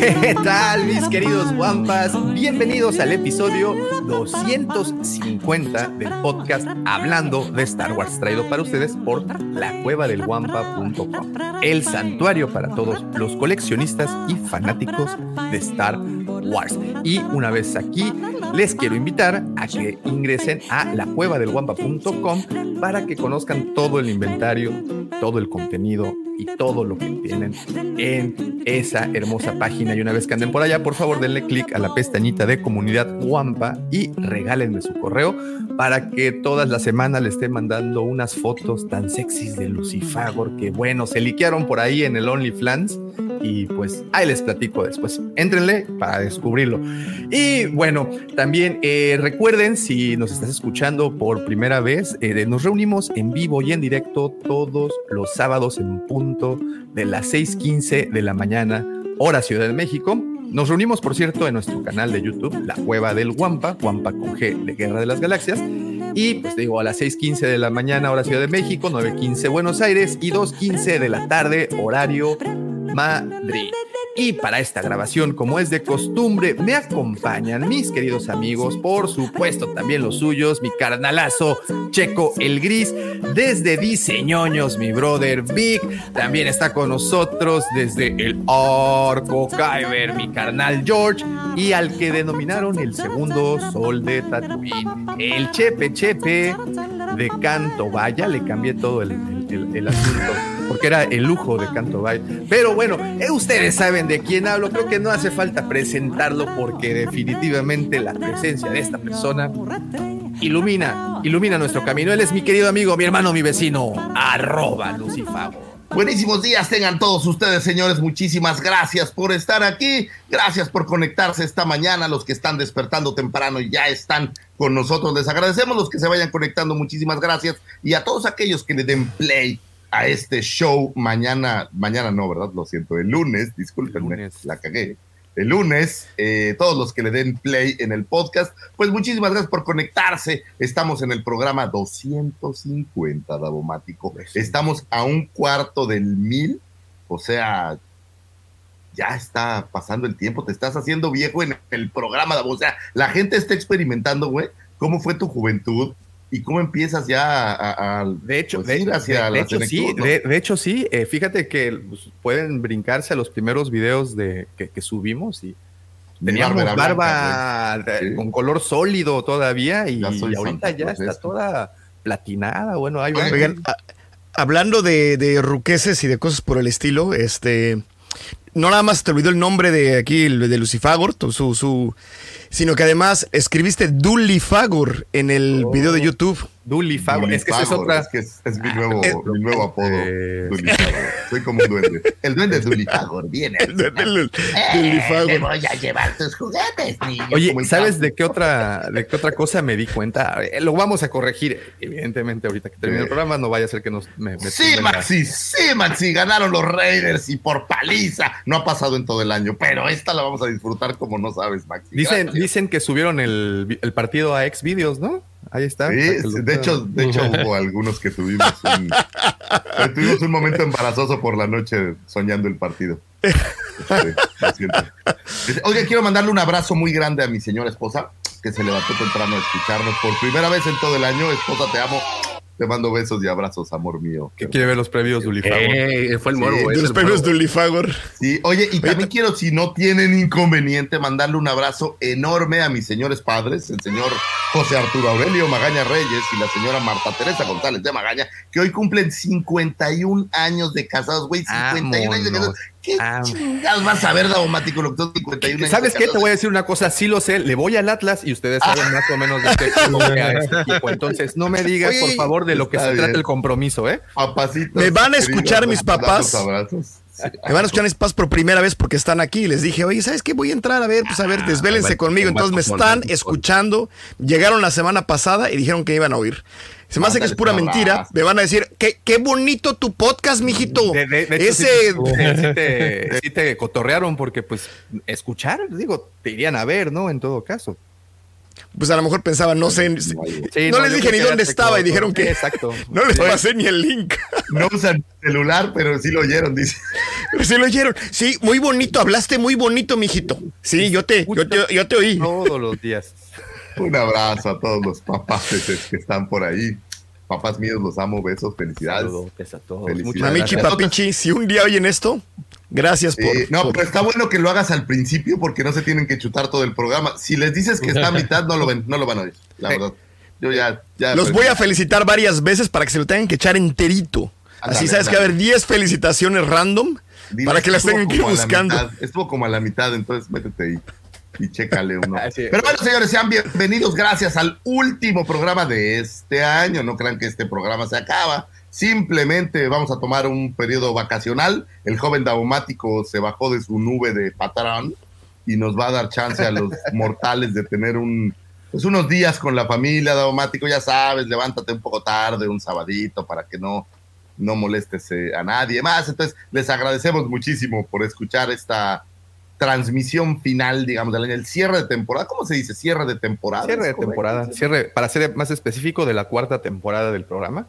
¿Qué tal, mis queridos guampas? Bienvenidos al episodio 250 del podcast Hablando de Star Wars, traído para ustedes por lacuevadelguampa.com, el santuario para todos los coleccionistas y fanáticos de Star Wars. Y una vez aquí, les quiero invitar a que ingresen a lacuevadelguampa.com para que conozcan todo el inventario, todo el contenido y todo lo que tienen en esa hermosa página. Y una vez que anden por allá, por favor denle clic a la pestañita de comunidad Wampa y regálenme su correo para que todas las semanas les esté mandando unas fotos tan sexys de Lucifagor que bueno, se liquearon por ahí en el OnlyFans y pues ahí les platico después. Éntrenle para descubrirlo. Y bueno, también eh, recuerden, si nos estás escuchando por primera vez, eh, nos reunimos en vivo y en directo todos los sábados en punto de las 6:15 de la mañana, hora Ciudad de México. Nos reunimos, por cierto, en nuestro canal de YouTube, La Cueva del Guampa, Guampa con G de Guerra de las Galaxias. Y pues digo, a las 6:15 de la mañana, hora Ciudad de México, 9:15 Buenos Aires y 2:15 de la tarde, horario Madrid. Y para esta grabación, como es de costumbre, me acompañan mis queridos amigos, por supuesto también los suyos, mi carnalazo Checo el Gris, desde Diseñoños, mi brother Vic, también está con nosotros desde el Arco Kyber, mi carnal George, y al que denominaron el segundo sol de Tatooine, el Chepe Chepe de Canto, vaya, le cambié todo el, asunto porque era el lujo de Canto Bay. Pero bueno, eh, ustedes saben de quién hablo. Creo que no hace falta presentarlo porque definitivamente la presencia de esta persona ilumina, ilumina nuestro camino. Él es mi querido amigo, mi hermano, mi vecino, arroba Lucifago. Buenísimos días tengan todos ustedes, señores. Muchísimas gracias por estar aquí. Gracias por conectarse esta mañana. Los que están despertando temprano ya están con nosotros. Les agradecemos los que se vayan conectando. Muchísimas gracias. Y a todos aquellos que le den play a este show mañana, mañana no, ¿verdad? Lo siento, el lunes, discúlpenme, Lunes. la cagué. El lunes, eh, todos los que le den play en el podcast, pues muchísimas gracias por conectarse. Estamos en el programa 250, Davomático. Estamos a un cuarto del mil, o sea, ya está pasando el tiempo, te estás haciendo viejo en el programa, Davo. O sea, la gente está experimentando, güey, cómo fue tu juventud y cómo empiezas ya a, a- De hecho, pues, de, ir hacia de- de la hecho sí, de, de hecho sí. Eh, fíjate que pues, pueden brincarse a los primeros videos de, que, que subimos y teníamos Bárbara barba, Blanca, Sí. con color sólido todavía y, Ya y ahorita ya Claus está esto. toda platinada. Bueno, ahí va. Oigan, a- hablando de, de ruqueses y de cosas por el estilo, este, no nada más te olvidó el nombre de aquí, el de Lucifagor, su, su, sino que además escribiste Dulifagor en el Oh. video de YouTube. Dully Fago. Es que esa es otra. Es que es, es mi nuevo, Eh, mi nuevo apodo. eh. Soy como un duende. El duende Dulifagor viene. Dul- Eh, Dulifagor. te voy a llevar tus juguetes, niño. Oye, Como el ¿sabes de qué otra, de qué otra cosa me di cuenta? Eh, Lo vamos a corregir, evidentemente, ahorita que termine el programa, no vaya a ser que nos me, me Sí, Maxi, sí, Maxi, ganaron los Raiders y por paliza. No ha pasado en todo el año, pero esta la vamos a disfrutar como no sabes, Maxi. Dicen. Dicen que subieron el, el partido a ex videos, ¿no? Ahí está. Sí, lo de hecho, de hecho hubo algunos que tuvimos un, tuvimos un momento embarazoso por la noche soñando el partido. Este, siento. Dice, Oiga, quiero mandarle un abrazo muy grande a mi señora esposa, que se levantó temprano a escucharnos por primera vez en todo el año. Esposa, te amo. Te mando besos y abrazos, amor mío. que quiere ver los previos de Ulifago. Eh, fue el Sí, morbo. de De los premios morbo. Dulifagor. Sí, oye, y también quiero, si no tienen inconveniente, mandarle un abrazo enorme a mis señores padres, el señor José Arturo Aurelio Magaña Reyes y la señora Marta Teresa González de Magaña, que hoy cumplen 51 años de casados, güey, 51 años de casados. ¿Qué Ah. chingados vas a ver, Daumático, lo que son 51 años ¿Sabes qué? Te voy a decir una cosa, sí lo sé, le voy al Atlas y ustedes saben más o menos de qué equipo voy a este equipo. Entonces, no me digas, Oye, por favor, de lo que se trata el compromiso, ¿eh? Papacitos Me van a escuchar mis papás. abrazos. Me van a escuchar mis papás por primera vez porque están aquí. Les dije, oye, ¿sabes qué? Voy a entrar a ver, pues a ver, desvélense bueno, conmigo. Entonces me están escuchando. Llegaron la semana pasada y dijeron que iban a oír. Se me hace que es pura mentira. Me van a decir, qué, qué bonito tu podcast, mijito. De, de- de hecho, Ese. sí, te- sí te, sí te cotorrearon porque, pues, escuchar, digo, te irían a ver, ¿no? En todo caso. Pues a lo mejor pensaban, no sé. Sí, no, les dije ni dónde estaba y dijeron que. Exacto. No les pasé ni el link. No usan celular, pero sí lo oyeron, dice. Pero sí lo oyeron. Sí, muy bonito. Hablaste muy bonito, mijito. Sí, yo te, yo te, yo te oí. Todos los días. Un abrazo a todos los papás que están por ahí. Papás míos, los amo, besos, felicidades. Saludos a todos. Felicidades. Muchas papichi, si un día oyen esto, gracias por. Sí, no, por- pero está bueno que lo hagas al principio porque no se tienen que chutar todo el programa. Si les dices que está a mitad, no lo ven, no lo van a oír, la Sí. verdad. Yo ya, ya. Los voy a felicitar varias veces para que se lo tengan que echar enterito. Así Ándale, sabes que va a haber 10 felicitaciones random para que las tengan que ir la buscando. mitad, estuvo como a la mitad, entonces métete ahí y chécale uno. Sí. Pero bueno, señores, sean bienvenidos. Gracias al último programa de este año. No crean que este programa se acaba. Simplemente vamos a tomar un periodo vacacional. El joven daumático se bajó de su nube de patrón y nos va a dar chance a los mortales de tener un, pues unos días con la familia daumático. Ya sabes, levántate un poco tarde, un sabadito, para que no, no molestes eh, a nadie más. Entonces, les agradecemos muchísimo por escuchar esta transmisión final, digamos, año, el cierre de temporada. ¿Cómo se dice? Cierre de temporada. Cierre de temporada, cierre, para ser más específico, de la cuarta temporada del programa.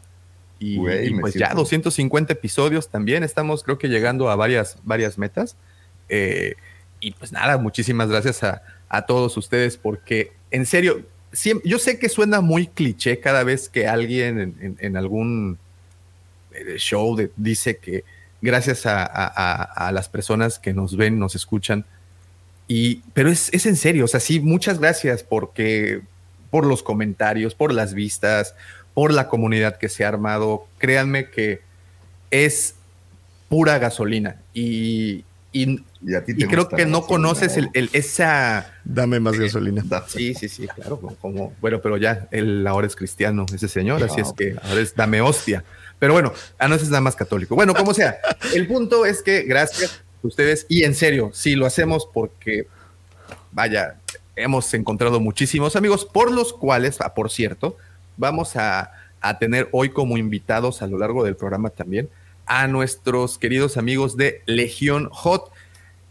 Y, Güey, y pues ya siento- 250 episodios también. Estamos, creo que llegando a varias, varias metas. Eh, y pues nada, muchísimas gracias a, a todos ustedes porque, en serio, siem- yo sé que suena muy cliché cada vez que alguien en, en- en algún eh, show de- dice que gracias a, a- a- a las personas que nos ven, nos escuchan, y, pero es, es en serio, o sea, sí, muchas gracias porque por los comentarios, por las vistas, por la comunidad que se ha armado. Créanme que es pura gasolina y, y, Y a ti te y creo que no gasolina, conoces el, el- esa... Dame más gasolina. Sí, sí, sí, claro, como, bueno, pero ya él ahora es cristiano, ese señor, así Ah, es que ahora es dame hostia. Pero bueno, ah, no es nada más católico. Bueno, como sea, el punto es que gracias a ustedes y en serio, sí lo hacemos porque, vaya, hemos encontrado muchísimos amigos por los cuales, ah, por cierto, vamos a, a tener hoy como invitados a lo largo del programa también a nuestros queridos amigos de Legión Hot.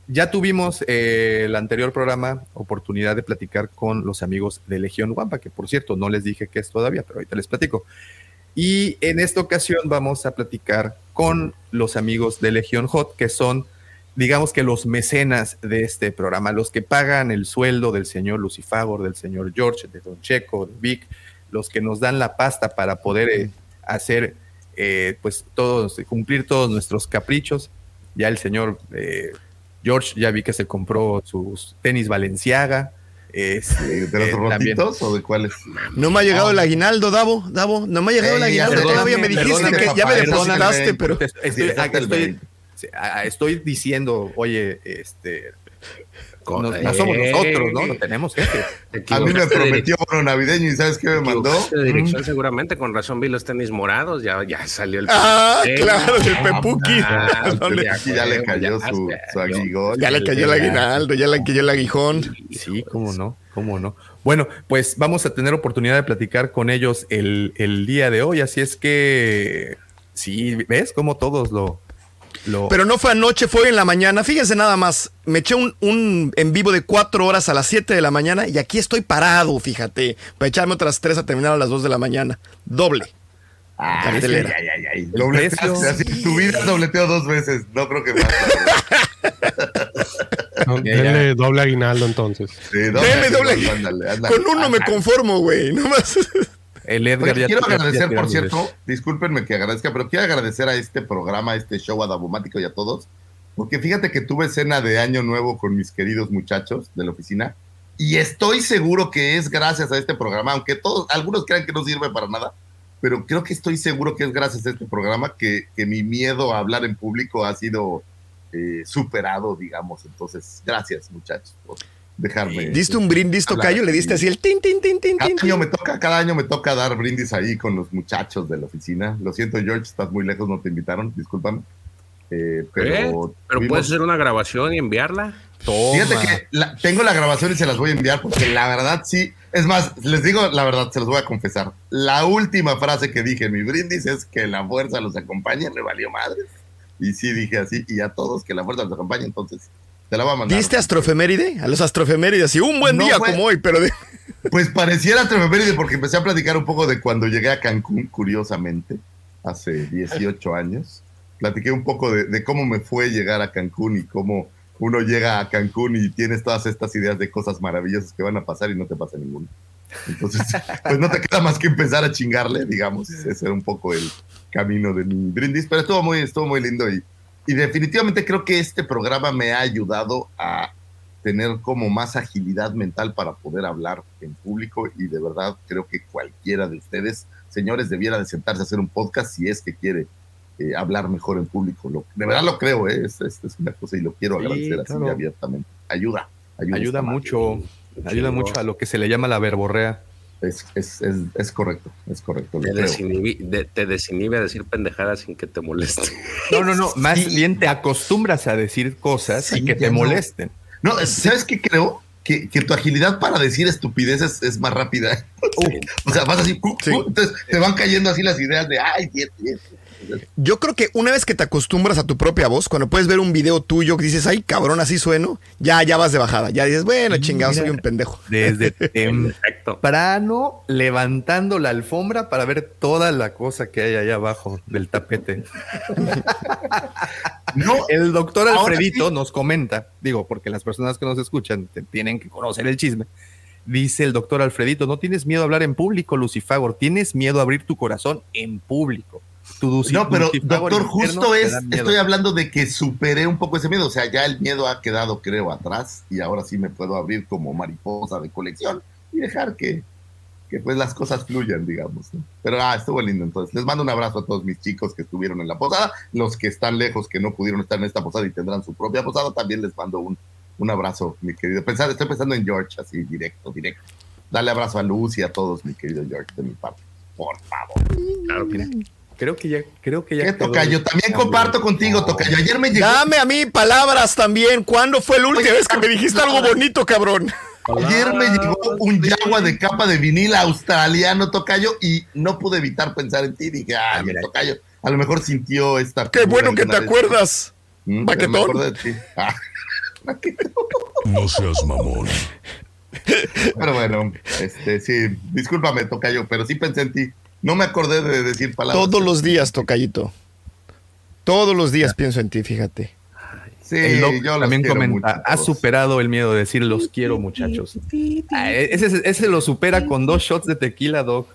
Ya tuvimos eh, el anterior programa oportunidad de platicar con los amigos de Legión Wampa, que por cierto no les dije qué es todavía, pero ahorita les platico. Y en esta ocasión vamos a platicar con los amigos de Legión Hot, que son, digamos que los mecenas de este programa, los que pagan el sueldo del señor Lucifagor, del señor George, de Don Checo, de Vic, los que nos dan la pasta para poder eh, hacer, eh, pues todos, cumplir todos nuestros caprichos. Ya el señor eh, George ya vi que se compró sus tenis Valenciaga. Este, ¿De los eh, rotitos o de cuáles? No me ha llegado el aguinaldo, Davo, Davo. No me ha llegado el Ey, aguinaldo. Todavía me dijiste que ya me depositaste, pero. Estoy, estoy- estoy diciendo, oye, este, No, no somos Eh, nosotros, ¿no? No tenemos jefe. te A mí me prometió bono navideño y ¿sabes qué me mandó? de dirección seguramente, con razón vi los tenis morados, ya, ya salió el... Ah, Eh, claro, del Pepuki. ah, ya, Aquí ya le cayó ya su, su aguigol. Ya le cayó el aguinaldo, ya le cayó el aguijón. Sí, cómo no, cómo no. Bueno, pues vamos a tener oportunidad de platicar con ellos el, el día de hoy, así es que, sí, ¿ves cómo todos lo... lo Pero no fue anoche, fue en la mañana. Fíjense nada más. Me eché un, un en vivo de cuatro horas a las 7 de la mañana y aquí estoy parado, fíjate. Para echarme otras tres a terminar a las 2 de la mañana. Doble. Ah, Cartelera. ay, ay, ay, precio. así, tu vida dobleteó dos veces. No creo que más. No, denle doble aguinaldo entonces. Sí, doble. ándale, ándale. Con uno me conformo, güey. No más. el Edgar Oye, ya quiero agradecer, por cierto, discúlpenme que agradezca, pero quiero agradecer a este programa, a este show adabomático y a todos, porque fíjate que tuve cena de Año Nuevo con mis queridos muchachos de la oficina y estoy seguro que es gracias a este programa, aunque todos, algunos crean que no sirve para nada, pero creo que estoy seguro que es gracias a este programa que, que mi miedo a hablar en público ha sido eh, superado, digamos. Entonces, gracias muchachos por dejarme. ¿Diste un brindis, Tocayo? ¿Le diste así el tin, tin, tin, tin, Cada tin? año me toca, cada año me toca dar brindis ahí con los muchachos de la oficina. Lo siento, George, estás muy lejos, no te invitaron, discúlpame. Eh, pero ¿Eh? Pero tuvimos- puedes hacer una grabación y enviarla. Fíjate que la- tengo la grabación y se las voy a enviar porque la verdad sí. Es más, les digo la verdad, se los voy a confesar. La última frase que dije en mi brindis es que la fuerza los acompañe, me valió madre. Y sí dije así, y a todos que la fuerza los acompañe, entonces te la voy a mandar. ¿Diste astrofeméride? A los astrofemérides, y un buen No día fue- como hoy, pero de- Pues pareciera tremeféride porque empecé a platicar un poco de cuando llegué a Cancún, curiosamente, hace 18 años. Platiqué un poco de, de cómo me fue llegar a Cancún y cómo uno llega a Cancún y tienes todas estas ideas de cosas maravillosas que van a pasar y no te pasa ninguna. Entonces, pues no te queda más que empezar a chingarle, digamos. Ese era un poco el camino de mi brindis, pero estuvo muy, estuvo muy lindo y, y definitivamente creo que este programa me ha ayudado a tener como más agilidad mental para poder hablar en público y de verdad creo que cualquiera de ustedes, señores, debiera de sentarse a hacer un podcast si es que quiere eh, hablar mejor en público. Lo- de verdad lo creo, ¿eh? es, es- es una cosa y lo quiero Sí, agradecer así claro. abiertamente. Ayuda, ayuda. Ayuda mucho, ayuda mucho a lo que se le llama la verborrea. Es, es, es, es correcto, es correcto. Te desinhibe, de- te desinhibe a decir pendejadas sin que te moleste. No, no, no, más bien te acostumbras a decir cosas Sí, y que te no. molesten. No, ¿sabes qué creo? Que, que tu agilidad para decir estupideces es más rápida. o sea, vas así, entonces te van cayendo así las ideas de, ay, bien, bien. Yo creo que una vez que te acostumbras a tu propia voz, cuando puedes ver un video tuyo que dices, ay, cabrón, así sueno, ya, ya vas de bajada. Ya dices, bueno, chingado, soy un pendejo. Desde temprano levantando la alfombra para ver toda la cosa que hay allá abajo del tapete. No, El doctor Alfredito sí. nos comenta, digo, porque las personas que nos escuchan te- tienen que conocer el chisme. Dice el doctor Alfredito, no tienes miedo a hablar en público, Lucifagor, tienes miedo a abrir tu corazón en público. Tu Luci- No, pero doctor, justo es, estoy hablando de que superé un poco ese miedo, o sea, ya el miedo ha quedado, creo, atrás y ahora sí me puedo abrir como mariposa de colección y dejar que, que pues las cosas fluyan, digamos. ¿no? Pero ah, estuvo lindo, entonces les mando un abrazo a todos mis chicos que estuvieron en la posada, los que están lejos, que no pudieron estar en esta posada y tendrán su propia posada, también les mando un, un abrazo, mi querido. Pensar, estoy pensando en George, así, directo, directo. Dale abrazo a Luz y a todos, mi querido George, de mi parte. Por favor. Claro, Mira, creo que ya, creo que ya. ¿Qué, Tocayo? También comparto contigo, Tocayo. Ayer me llegó, Dame a mí palabras también. ¿Cuándo fue la última vez que me dijiste algo bonito, cabrón? ayer me llegó un yagua de capa de vinil australiano, Tocayo, y no pude evitar pensar en ti. Dije, ah, mira. Tocayo, a lo mejor sintió esta. Qué bueno que te acuerdas. Mm, Baquetón. Me acordé de ti. Ah. No seas mamón. Pero bueno, este, sí, discúlpame, Tocayo, pero sí pensé en ti. No me acordé de decir palabras. Todos los días, Tocayito. Todos los días pienso en ti, fíjate. Sí, El doc yo también comenta, ha superado el miedo de decir los quiero muchachos. Ah, ese, ese lo supera con dos shots de tequila, Doc.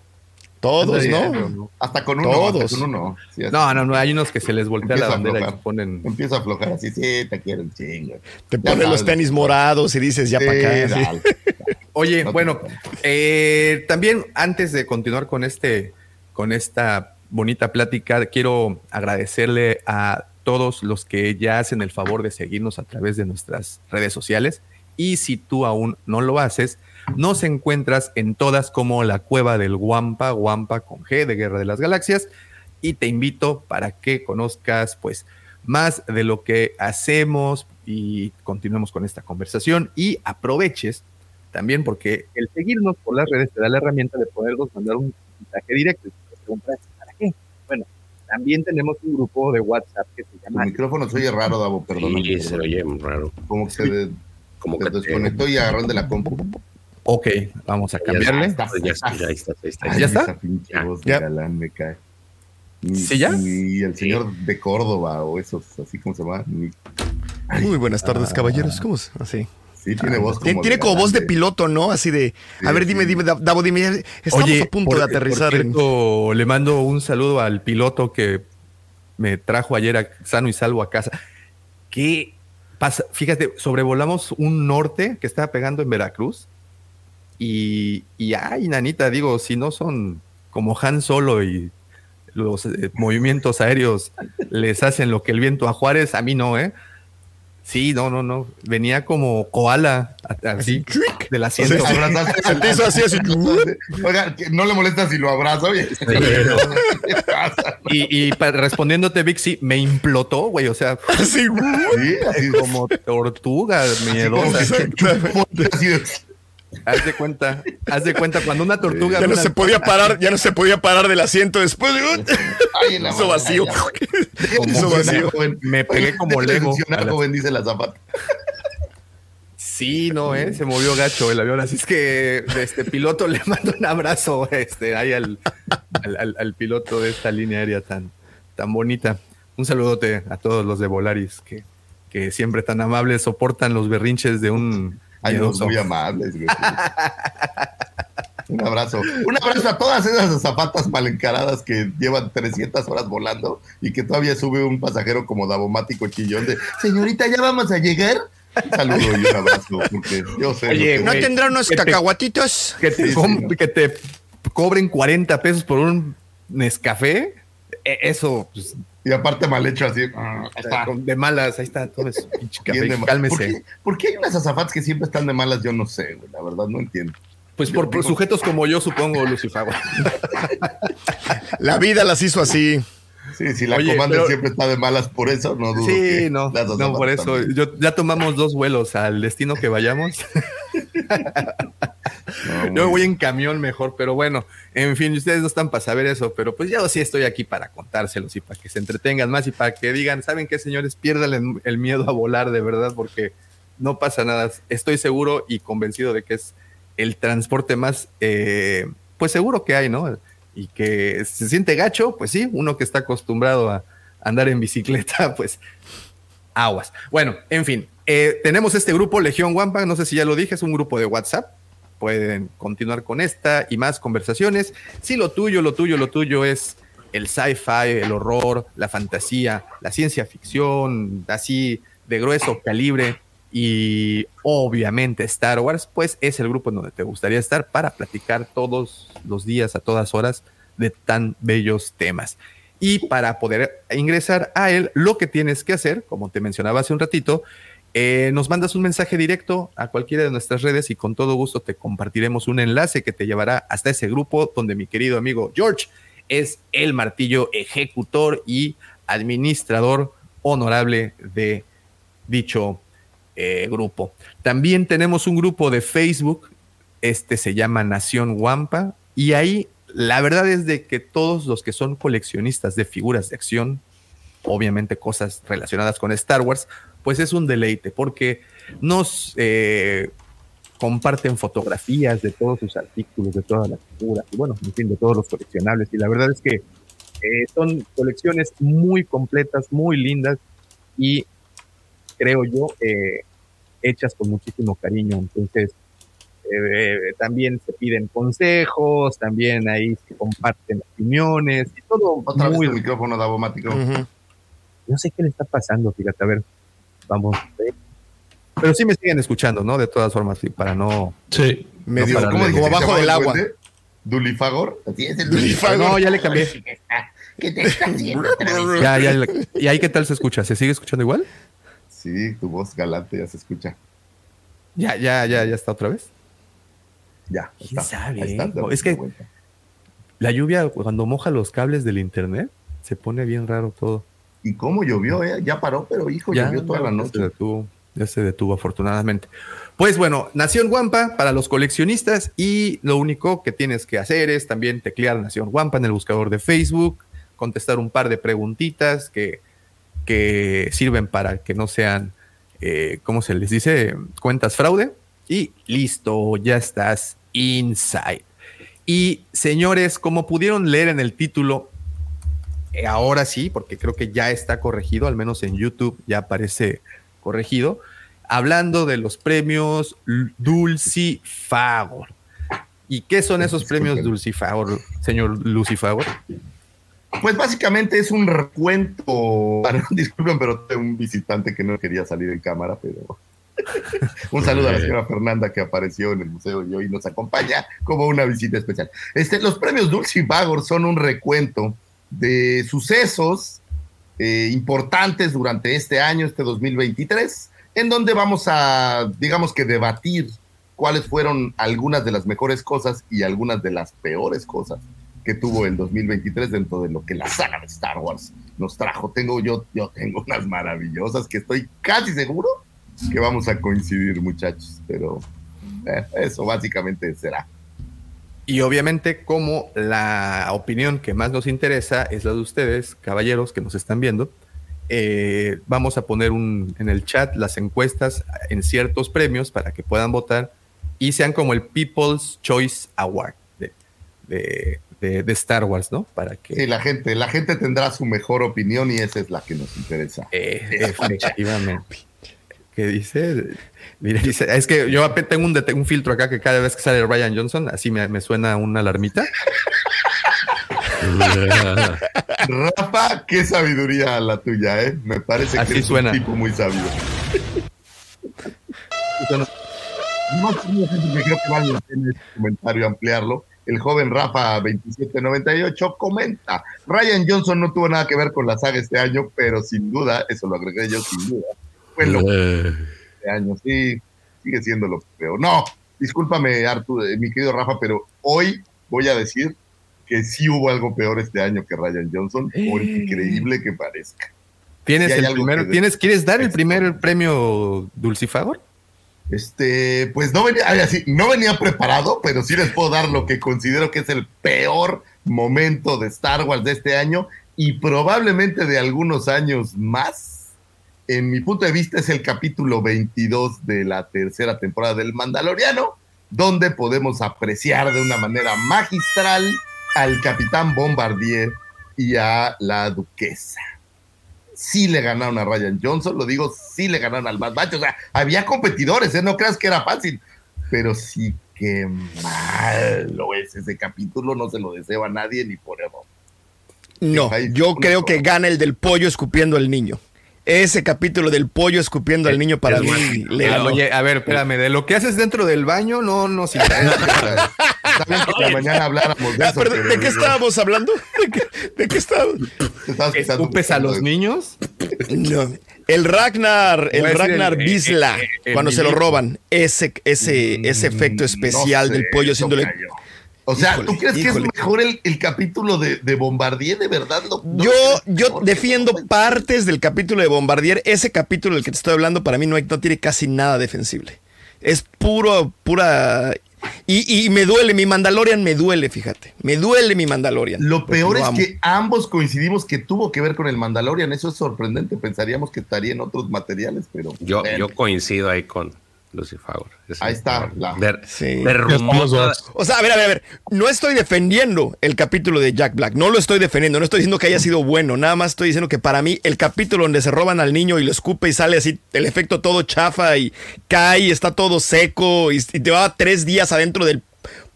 Todos, ¿no? Hasta con uno, Todos. hasta con uno. Sí. No, no, no, hay unos que se les voltea la Empieza a bandera y ponen... Empiezo a aflojar así, sí, te quiero un chingo. Te ponen los tenis morados y dices ya Sí, para acá. Oye, No bueno, eh, también antes de continuar con este, con esta bonita plática, quiero agradecerle a todos los que ya hacen el favor de seguirnos a través de nuestras redes sociales. Y si tú aún no lo haces, nos encuentras en todas como la cueva del Guampa, Guampa con G de Guerra de las Galaxias. Y te invito para que conozcas, pues, más de lo que hacemos y continuemos con esta conversación y aproveches también porque el seguirnos por las redes te da la herramienta de podernos mandar un mensaje directo. Y te preguntas, ¿para qué? Bueno, también tenemos un grupo de WhatsApp que se llama micrófono se oye raro, Davo, perdón. Sí, se oye raro. Como que se, Como se que te- desconectó y agarró el de la compu. Ok, vamos a cambiarle. está. Ya está, ya está, ya está. ¿Ya está? ¿Sí ya? ni el señor de Córdoba o esos, así como se llama. Muy buenas tardes, Ah. caballeros. ¿Cómo es? Así. Sí, tiene voz como. Tiene, tiene como galán voz de piloto, ¿no? Así de, a ver, dime, sí. dime, Da- Davo, dime, estamos a punto por- de aterrizar por en... cierto, le mando un saludo al piloto que me trajo ayer a- sano y salvo a casa. ¿Qué pasa? Fíjate, sobrevolamos un norte que estaba pegando en Veracruz y, y ay, nanita, digo, si no son como Han Solo y los eh, movimientos aéreos les hacen lo que el viento a Juárez, a mí no, ¿eh? Sí, no, no, no. Venía como koala, así, del asiento. O sea, abrazaste- Se te hizo así, así. Oiga, no le molesta si lo abrazo. Oye. Y, y respondiéndote, Vic, sí, me implotó, güey. O sea, Así. Sí, así como tortuga como miedosa. así de- Haz de cuenta, haz de cuenta, cuando una tortuga. Ya no se podía parar, ya no se podía parar del asiento después de Ay, la hizo vacío. Hizo joven. Me pegué como Lego. joven, dice la zapata. Sí, no, eh, se movió gacho el avión. Así es que este piloto le mando un abrazo este, ahí al, al, al- al piloto de esta línea aérea tan, tan bonita. Un saludote a todos los de Volaris que, que siempre tan amables soportan los berrinches de un Ay, no, miedoso. muy amables. güey. Un abrazo. Un abrazo a todas esas zapatas mal encaradas que llevan 300 horas volando y que todavía sube un pasajero como Davomático chillón de señorita, ¿ya vamos a llegar? Un saludo y un abrazo, porque yo sé. Oye, ¿No tendrá unos que te- cacahuatitos? que, te Sí, com- sí. que te cobren 40 pesos por un Nescafé. e- Eso, pues, Y aparte mal hecho así. ah, está. de malas, ahí está todo eso. café, cálmese. ¿Por qué, por qué hay unas azafatas que siempre están de malas? Yo no sé, güey, la verdad no entiendo. Pues por, por sujetos como yo, supongo, Lucifago. La vida las hizo así. Sí, si la Oye, comanda pero- siempre está de malas por eso, no dudo Sí, que no, no, por eso. también. Yo, ya tomamos dos vuelos al destino que vayamos. No, Yo voy en camión mejor, pero bueno, en fin, ustedes no están para saber eso, pero pues yo sí estoy aquí para contárselos y para que se entretengan más y para que digan, ¿saben qué, señores? Pierdan el, el miedo a volar de verdad porque no pasa nada. Estoy seguro y convencido de que es el transporte más, eh, pues seguro que hay, ¿no? Y que se siente gacho, pues sí, uno que está acostumbrado a andar en bicicleta, pues aguas. Bueno, en fin, eh, tenemos este grupo Legión Wampa, no sé si ya lo dije, es un grupo de WhatsApp. Pueden continuar con esta y más conversaciones. Si lo tuyo, lo tuyo, lo tuyo es el sci-fi, el horror, la fantasía, la ciencia ficción, así de grueso calibre y obviamente Star Wars, pues es el grupo en donde te gustaría estar para platicar todos los días, a todas horas, de tan bellos temas. Y para poder ingresar a él, lo que tienes que hacer, como te mencionaba hace un ratito, eh, nos mandas un mensaje directo a cualquiera de nuestras redes y con todo gusto te compartiremos un enlace que te llevará hasta ese grupo donde mi querido amigo George es el martillo ejecutor y administrador honorable de dicho eh, grupo. También tenemos un grupo de Facebook, este se llama Nación Wampa, y ahí la verdad es de que todos los que son coleccionistas de figuras de acción, obviamente cosas relacionadas con Star Wars, pues es un deleite porque nos eh, comparten fotografías de todos sus artículos, de todas las figuras, y bueno, en fin, de todos los coleccionables. Y la verdad es que eh, son colecciones muy completas, muy lindas y creo yo, eh, hechas con muchísimo cariño. Entonces, eh, también se piden consejos, también ahí se comparten opiniones y todo Otra muy vez tu micrófono davomático. Ujú. no sé qué le está pasando, fíjate, a ver, vamos. Pero sí me siguen escuchando, ¿no? De todas formas, sí, para no... Sí. Medio como, como ¿Se llama abajo del el agua. duende? ¿Dulifagor? El Dulifagor. No, ya le cambié. ¿Qué te está haciendo? Ya, ya, ¿Y ahí qué tal se escucha? ¿Se sigue escuchando igual? Sí, tu voz galante ya se escucha. Ya, ya, ya, ya está otra vez. Ya. ¿Quién está, sabe, está, Es que- vuelta. La lluvia, cuando moja los cables del internet, se pone bien raro todo. ¿Y cómo llovió? Eh? Ya paró, pero hijo, Ya, llovió toda ya la se noche. detuvo, ya se detuvo afortunadamente. Pues bueno, Nación Wampa para los coleccionistas y lo único que tienes que hacer es también teclear Nación Wampa en el buscador de Facebook, contestar un par de preguntitas que, que sirven para que no sean, eh, ¿cómo se les dice? Cuentas fraude y listo, ya estás inside. Y señores, como pudieron leer en el título, eh, ahora sí, porque creo que ya está corregido, al menos en YouTube ya aparece corregido, hablando de los premios Dulcifagor. ¿Y qué son esos premios. Dulcifagor, señor Lucifagor? Pues básicamente es un recuento. Disculpen, pero tengo un visitante que no quería salir en cámara, pero. un saludo a la señora Fernanda que apareció en el museo y hoy nos acompaña como una visita especial. Este, los premios Dulcifagor son un recuento de sucesos eh, importantes durante este año, este 2023, en donde vamos a, digamos que debatir cuáles fueron algunas de las mejores cosas y algunas de las peores cosas que tuvo el 2023 dentro de lo que la saga de Star Wars nos trajo. Tengo yo, yo tengo unas maravillosas que estoy casi seguro que vamos a coincidir, muchachos, pero eh, eso básicamente será. Y obviamente, como la opinión que más nos interesa es la de ustedes, caballeros que nos están viendo, eh, vamos a poner un, en el chat las encuestas en ciertos premios para que puedan votar y sean como el People's Choice Award de, de- de- de Star Wars, ¿no? Para que Sí, la gente, la gente tendrá su mejor opinión y esa es la que nos interesa. eh, efectivamente. ¿Qué dice? Mira, dice, es que yo tengo un, filtro acá que cada vez que sale Ryan Johnson, así me, me suena una alarmita. Rafa, qué sabiduría la tuya, ¿eh? Me parece Así que es un tipo muy sabio. No creo que vale la pena este comentario ampliarlo. El joven Rafa 2798 comenta, Ryan Johnson no tuvo nada que ver con la saga este año, pero sin duda, eso lo agregué yo sin duda, fue lo este año, sí, sigue siendo lo peor. No, discúlpame Artur, eh, mi querido Rafa, pero hoy voy a decir que sí hubo algo peor este año que Ryan Johnson, por Eh. increíble que parezca. ¿Tienes el primero, ¿tienes, ¿Quieres dar el primer premio Dulcifagor? Este, pues no venía, así, no venía preparado, pero sí les puedo dar lo que considero que es el peor momento de Star Wars de este año y probablemente de algunos años más. En mi punto de vista es el capítulo 22 de la tercera temporada del Mandaloriano, donde podemos apreciar de una manera magistral al capitán Bombardier y a la duquesa sí le ganaron a Ryan Johnson, lo digo, sí le ganaron al Bad Batch. O sea, había competidores, ¿eh? no creas que era fácil, pero sí que malo es ese capítulo, no se lo deseo a nadie ni por error. No, yo creo que gana el del pollo escupiendo al niño. Ese capítulo del pollo escupiendo al niño para mí. Oye, a ver, espérame, de lo que haces dentro del baño no en la mañana habláramos de Ah, eso. pero, pero ¿De qué estábamos hablando? ¿De qué, de qué estábamos? ¿Escupes a los niños? No. El Ragnar, el decir Ragnar el- Bisla, eh, eh, el cuando se lo roban, ese, ese, ese efecto especial Mm, No sé, del pollo haciéndole. O sea, Híjole, ¿tú crees que es mejor el, el capítulo de, de Bombardier? ¿De verdad? ¿Lo- no Yo, yo defiendo partes del capítulo de Bombardier. Ese capítulo del que te estoy hablando, para mí no, hay- no tiene casi nada defensible. Es puro, pura. Y, y me duele, mi Mandalorian me duele, fíjate. Me duele mi Mandalorian. Lo peor es que ambos coincidimos que tuvo que ver con el Mandalorian. Eso es sorprendente. Pensaríamos que estaría en otros materiales, pero. Yo, yo coincido ahí con Lucifago. Es Ahí está, la- Sí. O sea, a ver, a ver, a ver. No estoy defendiendo el capítulo de Jack Black. No lo estoy defendiendo. No estoy diciendo que haya sido bueno. Nada más estoy diciendo que para mí el capítulo donde se roban al niño y lo escupe y sale así el efecto todo chafa y cae y está todo seco y, y te va tres días adentro del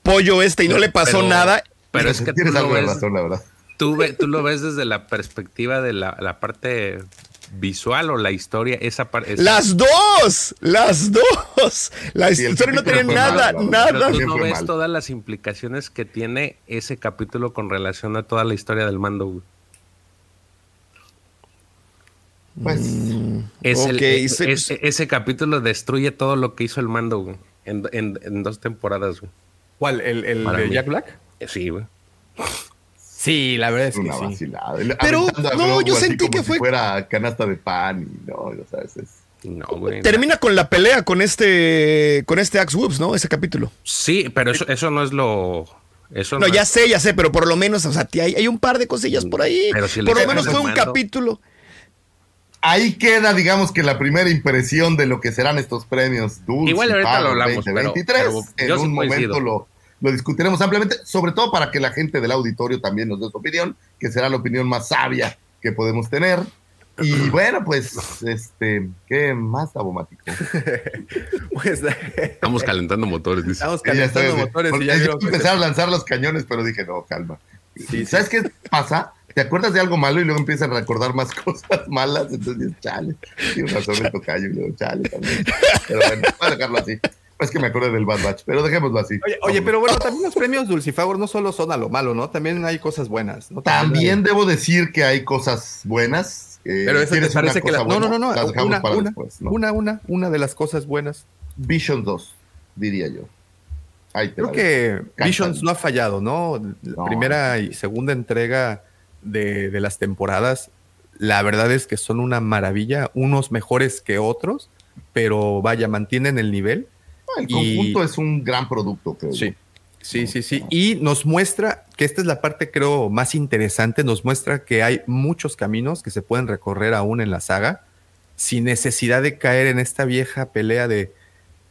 pollo este y no le pasó Pero- nada. Pero es que tú Tienes lo, algo de ves, razón, la verdad. tú, ve- tú lo ves desde la perspectiva de la, la parte visual o la historia, esa parte. Las dos, las dos. La Sí, historia no tiene nada, malo, nada. Pero tú También no ves mal. todas las implicaciones que tiene ese capítulo con relación a toda la historia del mando. Pues. Es el- es- es- pues- ese capítulo destruye todo lo que hizo el mando güey, en, en- en dos temporadas. güey. ¿Cuál? ¿El, el de mí. Jack Black? Sí, güey. Sí, la verdad es que sí. Pero, no, yo sentí como que si fue- fuera canasta de pan y no, o sea, es- No, güey. Termina con la pelea con este, con este Axe Whoops, ¿no? Ese capítulo. Sí, pero eso, eso no es lo. Eso No, ya es- sé, ya sé, pero por lo menos, o sea, hay, hay un par de cosillas por ahí. Pero si por lo menos fue un capítulo. Ahí queda, digamos que la primera impresión de lo que serán estos premios Dulce Igual ahorita lo hablamos, 2023. pero- en un momento lo, lo discutiremos ampliamente, sobre todo para que la gente del auditorio también nos dé su opinión, que será la opinión más sabia que podemos tener. Y bueno, pues, este, ¿qué más abomático? Pues, Estamos calentando motores, dice. estamos Sí, estoy calentando motores y ya yo que- empecé a lanzar los cañones, pero dije, no, calma. Sí, ¿Sabes qué pasa? Te acuerdas de algo malo y luego empiezas a recordar más cosas malas, entonces dices, chale, tienes razón el tocayo, y luego chale también. Pero bueno, voy a dejarlo así. Es que me acuerdo del Bad Batch, pero dejémoslo así. Oye, oye, pero bueno, también los premios Dulcifagor no solo son a lo malo, ¿no? También hay cosas buenas, ¿no? También debo decir que hay cosas buenas. Eh, Pero eso te ¿tienes parece que la- cosa no, no, buena? no, no, Las dejamos una, para una, después, ¿no? una, una, una de las cosas buenas. Vision 2, diría yo. Ahí te Creo que. Visions no ha fallado, ¿no? La No. primera y segunda entrega de, de las temporadas, la verdad es que son una maravilla, unos mejores que otros, pero vaya, mantienen el nivel. El y- conjunto es un gran producto, creo. Sí, yo. sí, sí, sí. Y nos muestra, que esta es la parte creo más interesante, nos muestra que hay muchos caminos que se pueden recorrer aún en la saga, sin necesidad de caer en esta vieja pelea de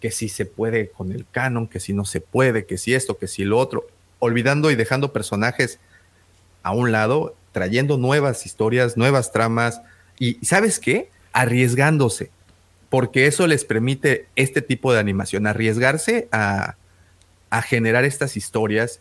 que si se puede con el canon, que si no se puede, que si esto, que si lo otro, olvidando y dejando personajes a un lado, trayendo nuevas historias, nuevas tramas, y ¿sabes qué? Arriesgándose, porque eso les permite este tipo de animación, arriesgarse a, generar estas historias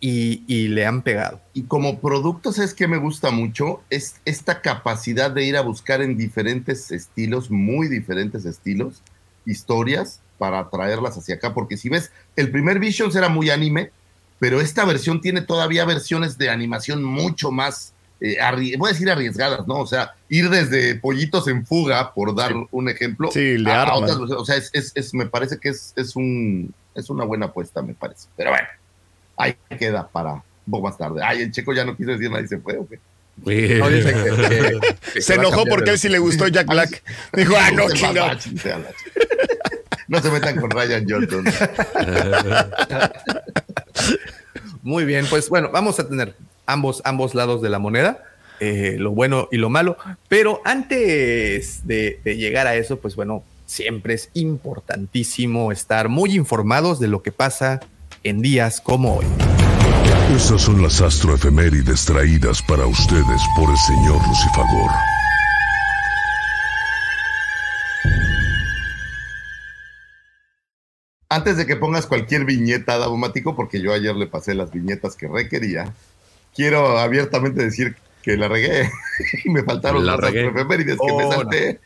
y, le han pegado. Y como producto, ¿sabes qué me gusta mucho? Es esta capacidad de ir a buscar en diferentes estilos, muy diferentes estilos, historias para traerlas hacia acá. Porque si ves, el primer Visions era muy anime, pero esta versión tiene todavía versiones de animación mucho más, eh, arri- voy a decir arriesgadas, ¿no? O sea, ir desde pollitos en fuga, por dar un ejemplo, Sí, le a, a otras. O sea, es, es- es- me parece que es, es, un, es una buena apuesta, me parece. Pero bueno, ahí queda para un poco más tarde. Ay, el checo ya no quiso decir nada y se fue, ¿o qué? No, dice que- que- que Se enojó porque a él sí le gustó Jack Black. Dijo, ah, no, chingado. No se metan con Ryan Johnson. Muy bien, pues bueno, vamos a tener ambos, ambos lados de la moneda, eh, lo bueno y lo malo, pero antes de, de llegar a eso, pues bueno, siempre es importantísimo estar muy informados de lo que pasa en días como hoy. Estas son las astroefemérides traídas para ustedes por el señor Lucifagor. Antes de que pongas cualquier viñeta, Davomático, porque yo ayer le pasé las viñetas que requería, quiero abiertamente decir que la regué y me faltaron La las regué. astroefemérides que Oh, me no. salté.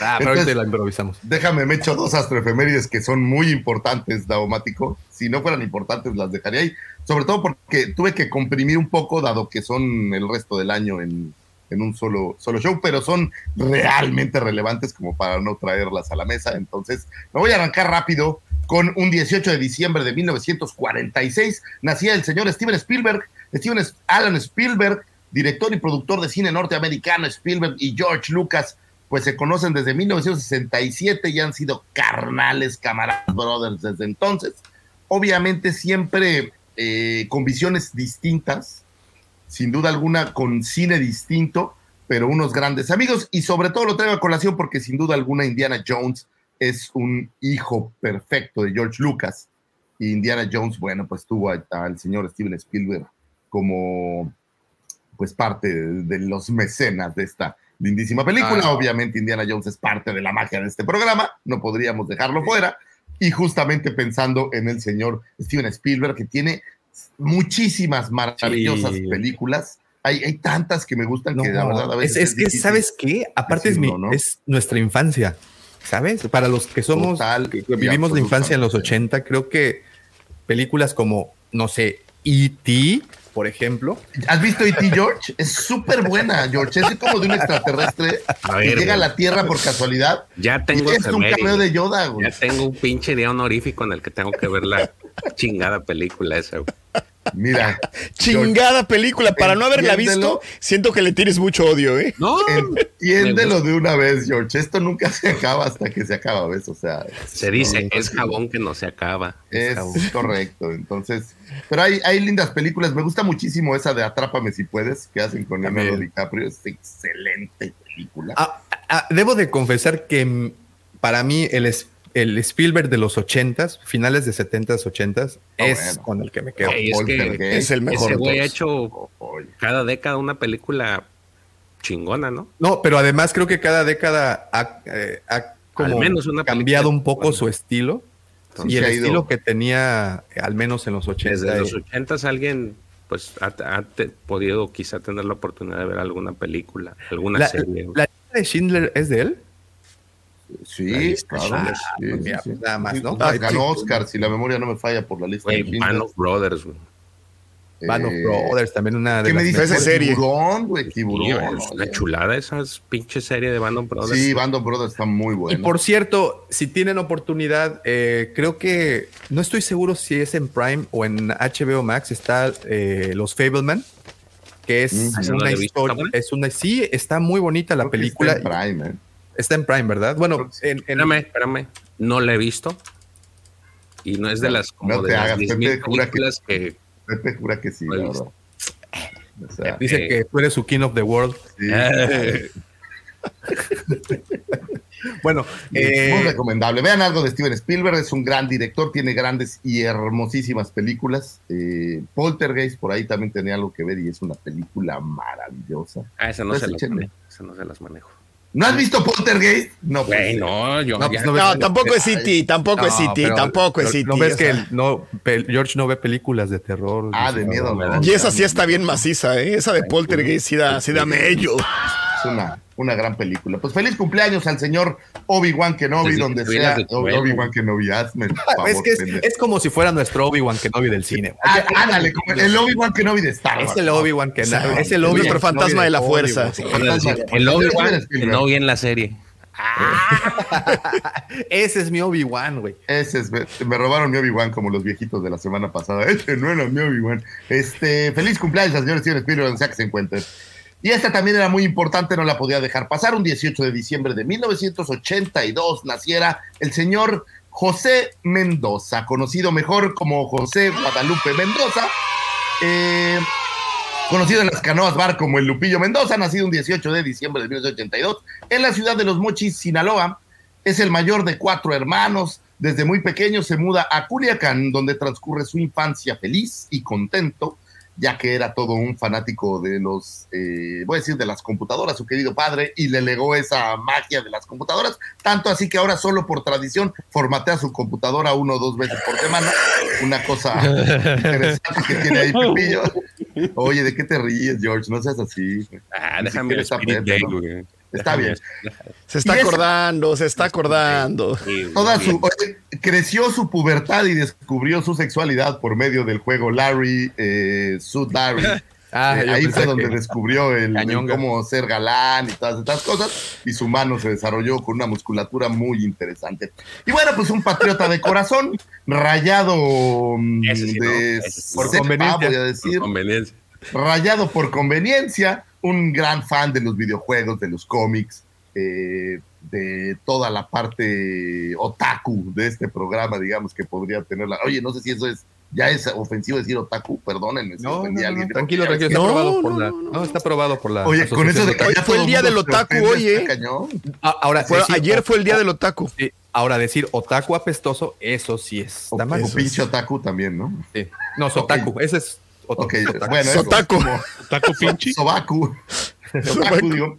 Ah, pero Entonces- ahorita la improvisamos. Déjame, me echo dos astroefemérides que son muy importantes, Daumático. Si no fueran importantes, las dejaría ahí. Sobre todo porque tuve que comprimir un poco, dado que son el resto del año en, en un solo, solo show, pero son realmente relevantes como para no traerlas a la mesa. Entonces, me voy a arrancar rápido con un 18 de diciembre de 1946. Nacía el señor Steven Spielberg, Steven Alan Spielberg, director y productor de cine norteamericano, Spielberg y George Lucas pues se conocen desde 1967 y han sido carnales, camaradas, brothers desde entonces. Obviamente siempre eh, con visiones distintas, sin duda alguna con cine distinto, pero unos grandes amigos y sobre todo lo traigo a colación porque sin duda alguna Indiana Jones es un hijo perfecto de George Lucas. Y Indiana Jones, bueno, pues tuvo al señor Steven Spielberg como pues parte de, de los mecenas de esta lindísima película. Ah. Obviamente Indiana Jones es parte de la magia de este programa, no podríamos dejarlo fuera. Y justamente pensando en el señor Steven Spielberg, que tiene muchísimas maravillosas Sí. películas. Hay, hay tantas que me gustan No, que la verdad a veces es, es que, difícil. ¿sabes qué? Aparte es, mi- ¿no? es nuestra infancia, ¿sabes? Para los que somos, Total que, que y vivimos la infancia en los absolutamente. 80, creo que películas como, no sé, E.T., por ejemplo, ¿Has visto E.T. George? Es súper buena, George. Es como de un extraterrestre A que llega a la Tierra por casualidad. Ya Y tengo es un cameo de Yoda, güey. Ya tengo un pinche día honorífico en el que tengo que ver la chingada película esa. güey. Mira, Chingada película. Para no haberla visto, siento que le tienes mucho odio, ¿eh? No, entiéndelo de una vez, George. Esto nunca se acaba hasta que se acaba, ¿ves? O sea, se dice, no, es jabón que no se acaba. Es correcto, entonces, pero hay, hay lindas películas, me gusta muchísimo esa de Atrápame si puedes, que hacen con. Leonardo DiCaprio, es excelente película. Ah, ah, debo de confesar que mm, para mí el, es- el Spielberg de los 80s, finales de 70s, 80s, Ah, es bueno. con el que me quedo. Es que. Es el mejor. ese güey ha hecho cada década una película chingona, ¿no? No, pero además creo que cada década ha, eh, ha como Al menos una cambiado película un poco su estilo Entonces, y el estilo que tenía, eh, al menos en los 80. Desde los eh, 80 alguien pues ha, ha te- podido quizá tener la oportunidad de ver alguna película, alguna la, serie. la lista de Schindler es de él. Sí, claro. Schindler. sí, pues sí, pues nada más, ¿no? Ay, ganó. Oscar, si la memoria no me falla por la lista de. Band of Brothers, güey. Band of Eh, Brothers, también una de ¿Qué me las dices? Esa mejores. serie. Tiburón, güey, Sí, tiburón. es una chulada esa es pinche serie de Band of Brothers. Sí, Band of Brothers está muy Y bueno. por cierto, si tienen oportunidad, eh, creo que no estoy seguro si es en Prime o en HBO Max, está eh, Los Fableman, que es Mm. No una historia. ¿está buena? Es una, sí, está muy bonita la Creo que película. está en Prime, ¿eh? Está en Prime, ¿verdad? Bueno, en, en- Espérame, espérame. No la he visto. Y no es de las como No te de las hagas, 10,000 Pepe, jura que- películas que... Pepe jura que sí, verdad. O sea, dice eh, que tú eres su King of the World. sí. Eh, Bueno, eh, Muy recomendable. Vean algo de Steven Spielberg, es un gran director, tiene grandes y hermosísimas películas. Eh, Poltergeist por ahí también tenía algo que ver y es una película maravillosa. ah, esa no, se las échenle. manejo, esa no se las manejo. ¿No has visto Poltergeist? No, pues, Güey, no, yo No, pues no tampoco es City, tampoco es City, pero- tampoco es City. No ves o que el- no, George no ve películas de terror. Ah, de miedo, da- Y esa sí está bien maciza, ¿eh? Esa de Poltergeist sí da, sí da mello. Es una, una gran película. Pues feliz cumpleaños al señor Obi-Wan Kenobi, Desde donde sea. Obi-Wan Kenobi, hazme el favor. Es que es, es como si fuera nuestro Obi-Wan Kenobi del cine. Ah, ándale, como el Obi-Wan Kenobi de Star Wars. Es el Obi-Wan Kenobi. sea, Es el Obi-Wan nuestro fantasma Kenobi de la fuerza. El Obi-Wan vi en la serie. Ese es mi Obi-Wan, güey. Ese es, me, me robaron mi Obi-Wan como los viejitos de la semana pasada. Este no era mi Obi-Wan. Este, feliz cumpleaños al señor Steven Spielberg, donde sea que se encuentre. Y esta también era muy importante, no la podía dejar pasar. Un 18 de diciembre de 1982 naciera el señor José Mendoza, conocido mejor como José Guadalupe Mendoza. Eh, conocido en las canoas bar como el Lupillo Mendoza, nacido un 18 de diciembre de 1982 en la ciudad de Los Mochis, Sinaloa. Es el mayor de cuatro hermanos. Desde muy pequeño se muda a Culiacán, donde transcurre su infancia feliz y contento, ya que era todo un fanático de los, eh, voy a decir, de las computadoras, su querido padre, y le legó esa magia de las computadoras, tanto así que ahora solo por tradición formatea su computadora uno o dos veces por semana. Una cosa interesante que tiene ahí Pepillo. Oye, ¿de qué te ríes, George? No seas así. Ah, Ni déjame el siquiera está Spirit Pepe, Day, ¿no? Está bien. Se está acordando, se está acordando. Toda su, creció su pubertad y descubrió su sexualidad por medio del juego Larry, eh, Suit Larry. Ah, Eh, ahí fue donde descubrió el, cómo ser galán y todas estas cosas, y su mano se desarrolló con una musculatura muy interesante. Y bueno, pues un patriota de corazón, rayado mm, sí, ¿no? de sí. Por conveniencia. voy a Por decir, conveniencia. rayado por conveniencia, un gran fan de los videojuegos, de los cómics, eh, de toda la parte otaku de este programa, digamos, que podría tenerla. Oye, no sé si eso es, ya es ofensivo decir otaku, perdónenme si No, no, tranquilo, tranquilo. Está No, aprobado por la. no, está aprobado por la. Oye, con eso de que Hoy fue el día del otaku, oye. Ah, ahora, Fue- decir ayer fue el día del otaku. sí, ahora decir otaku apestoso, eso sí es. O, pinche otaku también, ¿no? sí. No, sotaku. Ese es otro. Ok, sotaku. bueno, Sotaku. Sobaku. Sobaku, digo.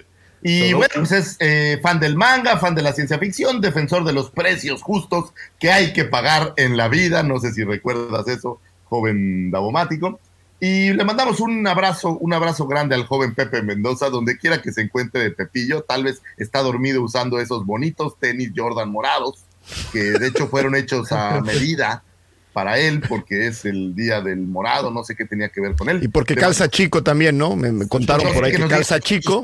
Y bueno, pues es eh, fan del manga, fan de la ciencia ficción, defensor de los precios justos que hay que pagar en la vida. No sé si recuerdas eso, joven davomático. Y le mandamos un abrazo, un abrazo grande al joven Pepe Mendoza, donde quiera que se encuentre de Pepillo. Tal vez está dormido usando esos bonitos tenis Jordan morados, que de hecho fueron hechos a medida para él, porque es el día del morado, no sé qué tenía que ver con él. Y porque calza chico también, ¿no? Me, me contaron No, por ahí que que nos calza chico.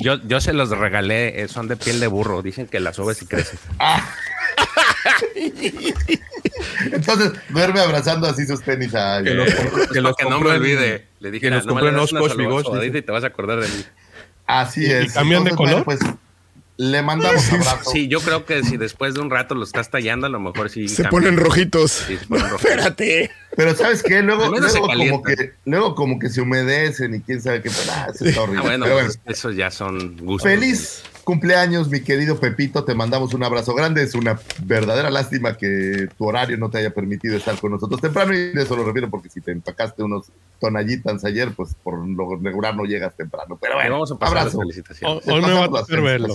Yo, yo se los regalé, eh, son de piel de burro. Dicen que las subes y crecen. Ah. Entonces duerme abrazando así sus tenis a Que los, que los que no me olvide. Le dije, que los "Ah, no me compró en le das una Oshkosh salud- Bigosh", sobadita dice. y te vas a acordar de mí. Así ¿Y- y es. cambian de color? bueno, pues le mandamos abrazo. Sí, yo creo que si después de un rato lo estás tallando, a lo mejor sí. Se cambia. ponen rojitos. Sí, se ponen rojos. Espérate. Pero ¿sabes qué? Luego, luego como que, luego como que se humedecen y quién sabe qué. ah, eso está horrible. Ah, bueno, Pero bueno, pues, esos ya son gustos. Feliz cumpleaños, mi querido Pepito. Te mandamos un abrazo grande. Es una verdadera lástima que tu horario no te haya permitido estar con nosotros temprano. Y de eso lo refiero porque si te empacaste unos tonallitas ayer, pues por lo regular no llegas temprano. Pero bueno, vamos a pasar abrazo. las felicitaciones. Hoy me va a tocar verlo.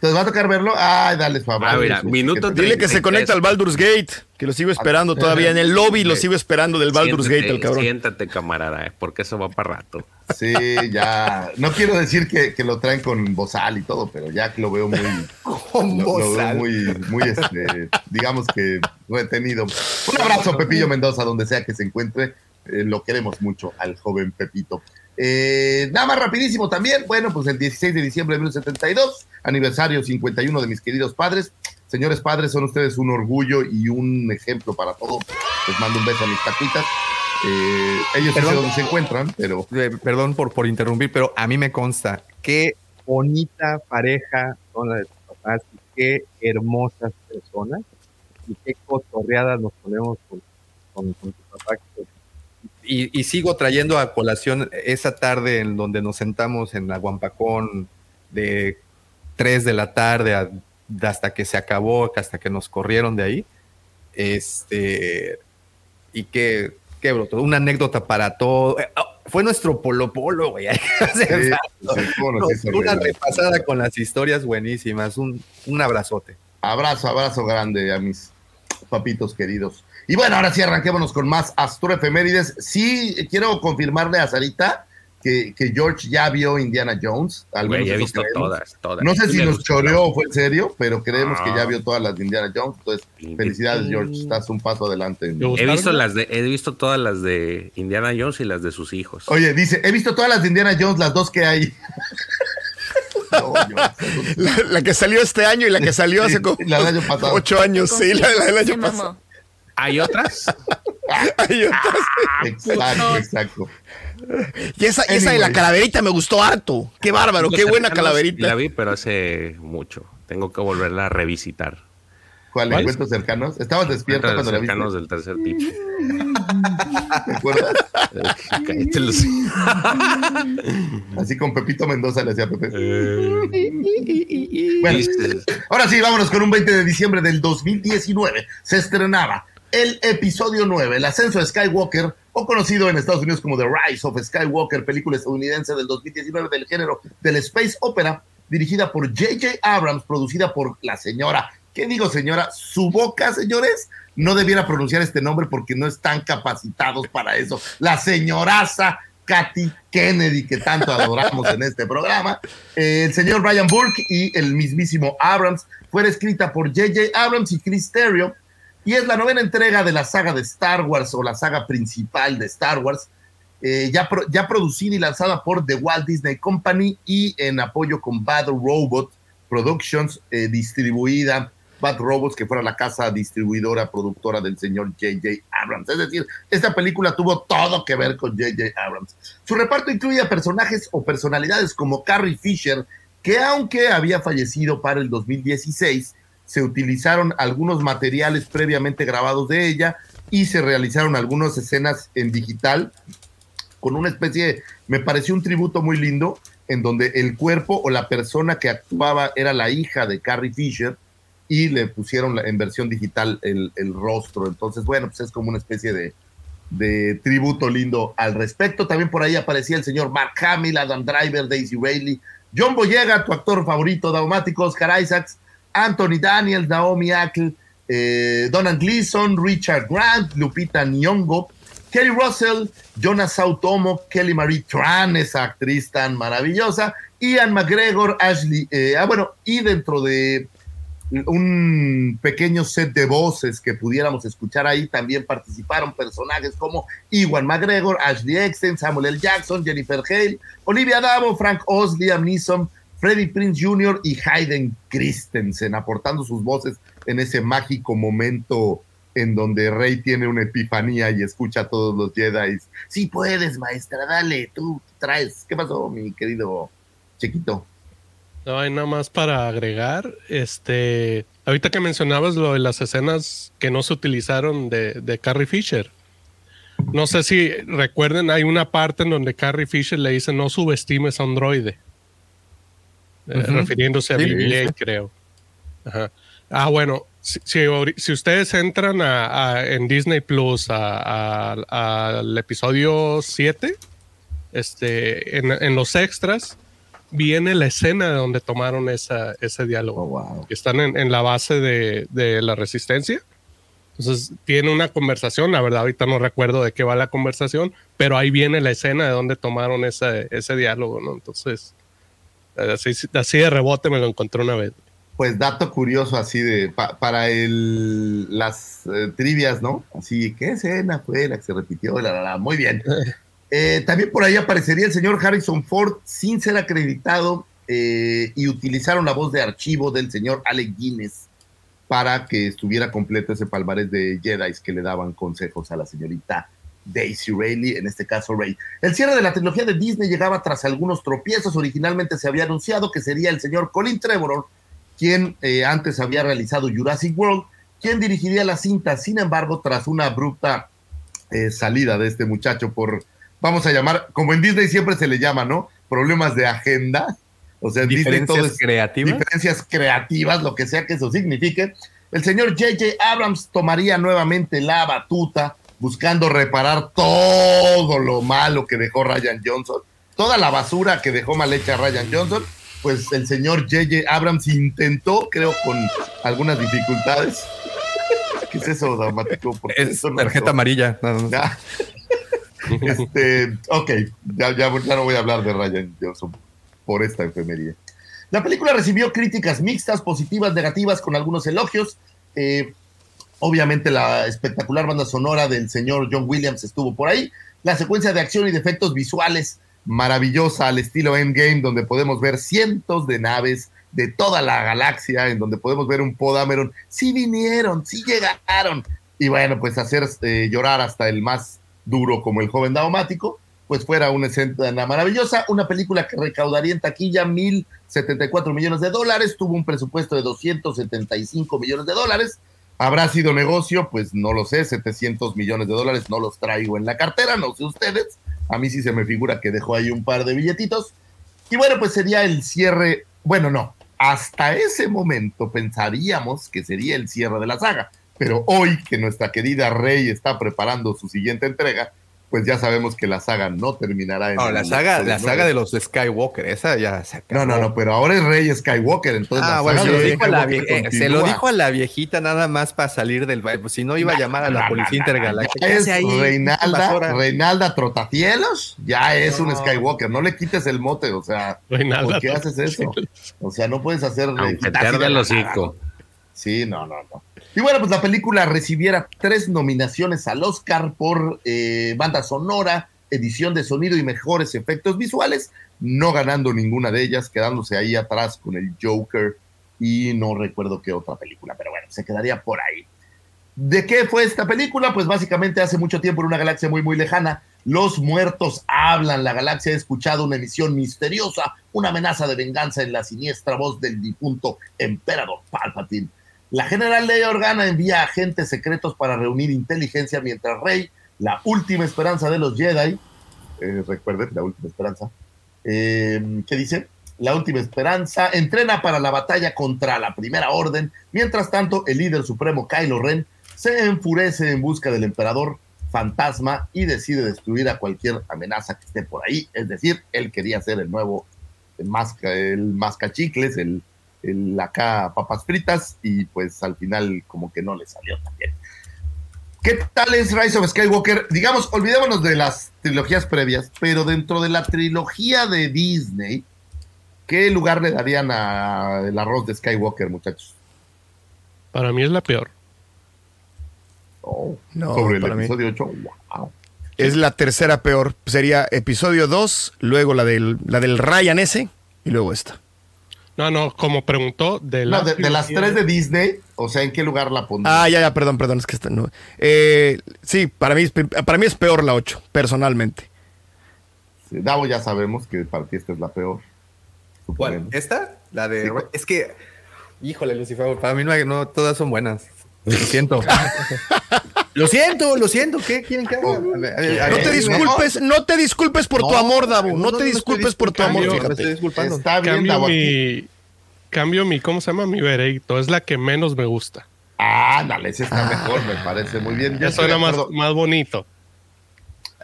¿Te va a tocar verlo? Ay, dale, Fabio. Ah, mira, minuto Dile que se 33. conecta al Baldur's Gate, que lo sigo esperando todavía en el lobby, lo sigo esperando del Baldur's Siéntate, Gate, el cabrón. Siéntate, camarada, eh, porque eso va para rato. Sí, ya. No quiero decir que, que lo traen con bozal y todo, pero ya que lo veo muy. Con lo, lo veo bozal. muy, muy, este, digamos que retenido. Un abrazo, Pepillo Mendoza, donde sea que se encuentre. eh, lo queremos mucho al joven Pepito. Eh, nada más rapidísimo también, bueno, pues el 16 de diciembre de 1972, aniversario 51 de mis queridos padres. Señores padres, son ustedes un orgullo y un ejemplo para todos. Les mando un beso a mis taquitas. Eh, ellos sí sé Perdón. dónde se encuentran, pero Eh, Perdón por, por interrumpir, pero a mí me consta qué bonita pareja son las de tus papás y qué hermosas personas y qué cotorreadas nos ponemos con, con, con tu papá. Y, y sigo trayendo a colación esa tarde en donde nos sentamos en la Guampacón de 3 de la tarde a- hasta que se acabó, hasta que nos corrieron de ahí. Este, y qué, qué broto, una anécdota para todo. Eh, oh, fue nuestro polo polo, güey. Sí, sí, sí, una repasada con las historias buenísimas. Un, un abrazote. abrazo, abrazo grande a mis papitos queridos. Y bueno, ahora sí arranquémonos con más astroefemérides. Sí, quiero confirmarle a Sarita que, que George ya vio Indiana Jones. Al Güey, menos he visto creemos. todas, todas. No sé si nos choreó o fue en serio, pero creemos que Ah. ya vio todas las de Indiana Jones. Entonces, felicidades, George. Estás un paso adelante. He visto las de, he visto todas las de Indiana Jones y las de sus hijos. Oye, dice, he visto todas las de Indiana Jones, las dos que hay. No, George. La, la que salió este año y la que salió hace como la del año pasado. ocho años, sí, la, la del año pasado. ¿Hay otras? Hay otras. Exacto, exacto. Y esa, esa de la calaverita me gustó harto. Qué bárbaro, qué buena calaverita. La vi, pero hace mucho. Tengo que volverla a revisitar. ¿Cuál? ¿Cuál? ¿Encuentros cercanos? ¿Estabas despierto cuando la viste? cercanos del tercer tipo. ¿Te acuerdas? Cállate los- Así con Pepito Mendoza le hacía Pepe. Eh, Bueno, ahora sí, vámonos con un 20 de diciembre del 2019. Se estrenaba el episodio 9, El ascenso de Skywalker, o conocido en Estados Unidos como The Rise of Skywalker, película estadounidense del 2019 del género del Space Opera, dirigida por J.J. Abrams, producida por la señora. ¿Qué digo, señora? Su boca, señores, no debiera pronunciar este nombre porque no están capacitados para eso. La señoraza Katy Kennedy, que tanto adoramos en este programa. Eh, el señor Brian Burke y el mismísimo Abrams. Fue escrita por J.J. Abrams y Chris Terrio. Y es la novena entrega de la saga de Star Wars o la saga principal de Star Wars. eh, ya, ya producida y lanzada por The Walt Disney Company y en apoyo con Bad Robot Productions, eh, distribuida Bad Robots, que fuera la casa distribuidora, productora del señor J.J. Abrams. Es decir, esta película tuvo todo que ver con J.J. Abrams. Su reparto incluye a personajes o personalidades como Carrie Fisher, que aunque había fallecido para el 2016, se utilizaron algunos materiales previamente grabados de ella y se realizaron algunas escenas en digital con una especie, de- me pareció un tributo muy lindo, en donde el cuerpo o la persona que actuaba era la hija de Carrie Fisher y le pusieron en versión digital el, el rostro. Entonces, bueno, pues es como una especie de, de tributo lindo al respecto. También por ahí aparecía el señor Mark Hamill, Adam Driver, Daisy Bailey, John Boyega, tu actor favorito, Daumático, Oscar Isaacs, Anthony Daniels, Naomi Ackle, eh, Donald Gleason, Richard Grant, Lupita Nyong'o, Kelly Russell, Jonas Sautomo, Kelly Marie Tran, esa actriz tan maravillosa, Ian McGregor, Ashley, eh, ah, bueno, y dentro de un pequeño set de voces que pudiéramos escuchar ahí, también participaron personajes como Iwan McGregor, Ashley Eckstein, Samuel L. Jackson, Jennifer Hale, Olivia Davo, Frank Oz, Liam Neeson, Freddie Prince Jr. y Hayden Christensen, aportando sus voces en ese mágico momento en donde Rey tiene una epifanía y escucha a todos los Jedi. Sí puedes, maestra, dale, tú traes. ¿Qué pasó, mi querido chiquito? No hay nada más para agregar. Este, ahorita que mencionabas lo de las escenas que no se utilizaron de, de Carrie Fisher. No sé si recuerden, hay una parte en donde Carrie Fisher le dice no subestimes a un droide. Eh, refiriéndose a Sí, BB-8, sí. creo. Ajá. Ah, bueno, si, si, si ustedes entran a, a- en Disney Plus al episodio 7, este, en, en los extras, viene la escena de donde tomaron esa, ese diálogo. Oh, wow. Están en, en la base de, de la resistencia. Entonces, tiene una conversación. La verdad, ahorita no recuerdo de qué va la conversación, pero ahí viene la escena de donde tomaron ese, ese diálogo, ¿no? Entonces, así, así de rebote me lo encontré una vez. Pues dato curioso así de pa- para el, las eh, trivias, ¿no? Así, ¿qué escena fue la que se repitió? La, la, la. Muy bien. Eh, también por ahí aparecería el señor Harrison Ford sin ser acreditado eh, y utilizaron la voz de archivo del señor Alec Guinness para que estuviera completo ese palmarés de Jedi que le daban consejos a la señorita Daisy Rayleigh, en este caso Rey. El cierre de la trilogía de Disney llegaba tras algunos tropiezos. Originalmente se había anunciado que sería el señor Colin Trevorrow quien eh, antes había realizado Jurassic World, quien dirigiría la cinta. Sin embargo, tras una abrupta eh, salida de este muchacho por, vamos a llamar, como en Disney siempre se le llama, ¿no? Problemas de agenda. O sea, en Disney todo Diferencias es creativas. diferencias creativas, lo que sea que eso signifique. El señor J.J. Abrams tomaría nuevamente la batuta, buscando reparar todo lo malo que dejó Ryan Johnson, toda la basura que dejó mal hecha Ryan Johnson. Pues el señor J.J. Abrams intentó, creo, con algunas dificultades. ¿Qué es eso, dramático? Es eso no tarjeta amarilla. nada más. ya. Este, ok, ya, ya, ya no voy a hablar de Ryan Johnson por esta enfermería. La película recibió críticas mixtas, positivas, negativas, con algunos elogios. Eh, obviamente la espectacular banda sonora del señor John Williams estuvo por ahí. La secuencia de acción y de efectos visuales maravillosa al estilo Endgame, donde podemos ver cientos de naves de toda la galaxia, en donde podemos ver un Podameron. Sí vinieron, sí llegaron. Y bueno, pues hacer eh, llorar hasta el más duro como el joven daumático, pues fuera una escena maravillosa, una película que recaudaría en taquilla 1.074 millones de dólares, tuvo un presupuesto de 275 millones de dólares, habrá sido negocio, pues no lo sé, 700 millones de dólares, no los traigo en la cartera, no sé ustedes, a mí sí se me figura que dejó ahí un par de billetitos, y bueno, pues sería el cierre, bueno, no, hasta ese momento pensaríamos que sería el cierre de la saga, pero hoy que nuestra querida Rey está preparando su siguiente entrega, pues ya sabemos que la saga no terminará en No, la el saga, la saga de los Skywalker, esa ya se acabó. No, no, no, pero ahora es Rey Skywalker, entonces Ah, la bueno, saga se lo, dijo a la eh, se lo continúa. dijo a la viejita nada más para salir del baile. Pues si no iba a llamar a la policía intergaláctica. ya ¿Qué es? Reinalda? Reinalda Trotacielos, ya es un. Skywalker, no le quites el mote, o sea, Reinalda ¿por qué haces eso? O sea, no puedes hacer Aunque te quitarse arde de el la hocico. Sí, no, no, no. Y bueno, pues la película recibiera tres nominaciones al Oscar por eh, banda sonora, edición de sonido y mejores efectos visuales, no ganando ninguna de ellas, quedándose ahí atrás con el Joker y no recuerdo qué otra película, pero bueno, se quedaría por ahí. ¿De qué fue esta película? Pues básicamente hace mucho tiempo en una galaxia muy, muy lejana, los muertos hablan, la galaxia ha escuchado una emisión misteriosa, una amenaza de venganza en la siniestra voz del difunto emperador Palpatine. La general Leia Organa envía agentes secretos para reunir inteligencia mientras Rey, la última esperanza de los Jedi, eh, recuerden, la última esperanza, eh, ¿qué dice? La última esperanza entrena para la batalla contra la Primera Orden. Mientras tanto, el líder supremo Kylo Ren se enfurece en busca del emperador fantasma y decide destruir a cualquier amenaza que esté por ahí. Es decir, él quería ser el nuevo el el mascachicles, el, el acá papas fritas y pues al final como que no le salió tan bien. ¿Qué tal es Rise of Skywalker? Digamos, olvidémonos de las trilogías previas, pero dentro de la trilogía de Disney, ¿qué lugar le darían al arroz de Skywalker, muchachos? Para mí es la peor. Oh, No, sobre el para mí. episodio 8, wow. Es la tercera peor. Sería episodio 2, luego la del, la del Ryan ese y luego esta. No, no, como preguntó, de, No, de, de las tres de Disney, o sea, ¿en qué lugar la pondrían? Ah, ya, ya, perdón, perdón, es que esta no. Eh, sí, para mí, es- para mí es peor la 8, personalmente. Sí, Davo ya sabemos que para ti esta es la peor. ¿Cuál? ¿Esta? La de. Sí. Es que. Híjole, Lucifer, para mí no, hay- no todas son buenas. Lo siento. lo siento, lo siento. ¿Qué quieren que haga? No te disculpes, no te disculpes por tu amor, Davo. No, no, no te disculpes por tu amor, disculpando, Me estoy fíjate. disculpando. Está bien, Cambio mi, cambio mi, ¿cómo se llama? Mi veredicto. Es la que menos me gusta. Ah, dale, ese está mejor, me parece muy bien. Ya suena más, más bonito.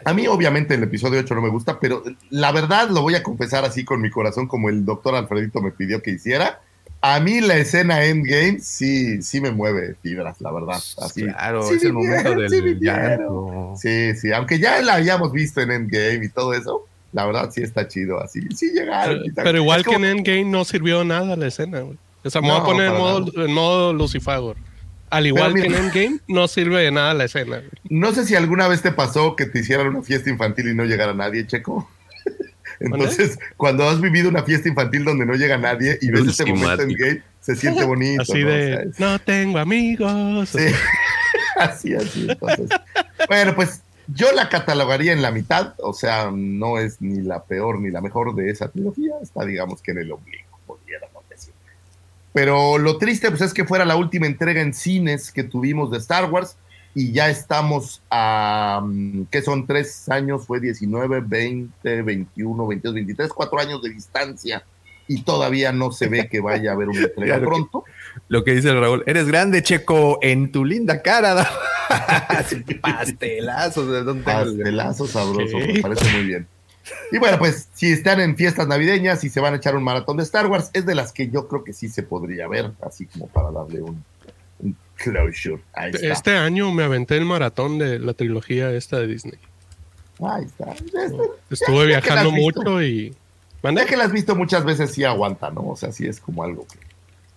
A mí, obviamente, el episodio 8 no me gusta, pero la verdad lo voy a confesar así con mi corazón, como el doctor Alfredito me pidió que hiciera. A mí la escena Endgame sí, sí me mueve fibras, la verdad. Así. Claro, Sí es el momento del sí llanto. Sí, sí, aunque ya la habíamos visto en Endgame y todo eso, la verdad sí está chido, así. Sí llegaron. Pero igual Es como- que en Endgame no sirvió nada la escena. güey. O sea, me voy a poner en modo, en modo Lucifagor. Al igual mira- que en Endgame, no sirve de nada la escena. güey. No sé si alguna vez te pasó que te hicieran una fiesta infantil y no llegara nadie, Checo. Entonces, cuando has vivido una fiesta infantil donde no llega nadie y ves ese momento en Ultimático. game, se siente bonito. Así ¿no? De, no tengo amigos. Sí. así, así. Entonces. Bueno, pues yo la catalogaría en la mitad, o sea, no es ni la peor ni la mejor de esa trilogía, está digamos que en el ombligo, pudiéramos decir. Pero lo triste pues es que fuera la última entrega en cines que tuvimos de Star Wars y ya estamos a, mm, ¿qué son? Tres años, fue 19, 20, 21, 22, 23, cuatro años de distancia y todavía no se ve que vaya a haber una entrega que- pronto. Lo que dice el Raúl, eres grande, Checo, en tu linda cara. Pastelazos. ¿de dónde Pastelazo sabroso, me parece muy bien. Y bueno, pues si están en fiestas navideñas y se van a echar un maratón de Star Wars, es de las que yo creo que sí se podría ver, así como para darle un closure. Ahí está. Este año me aventé el maratón de la trilogía esta de Disney. Ahí está. Estuve viajando mucho y... Ya ¿Mande? que la has visto muchas veces, sí aguanta, ¿no? O sea, sí es como algo que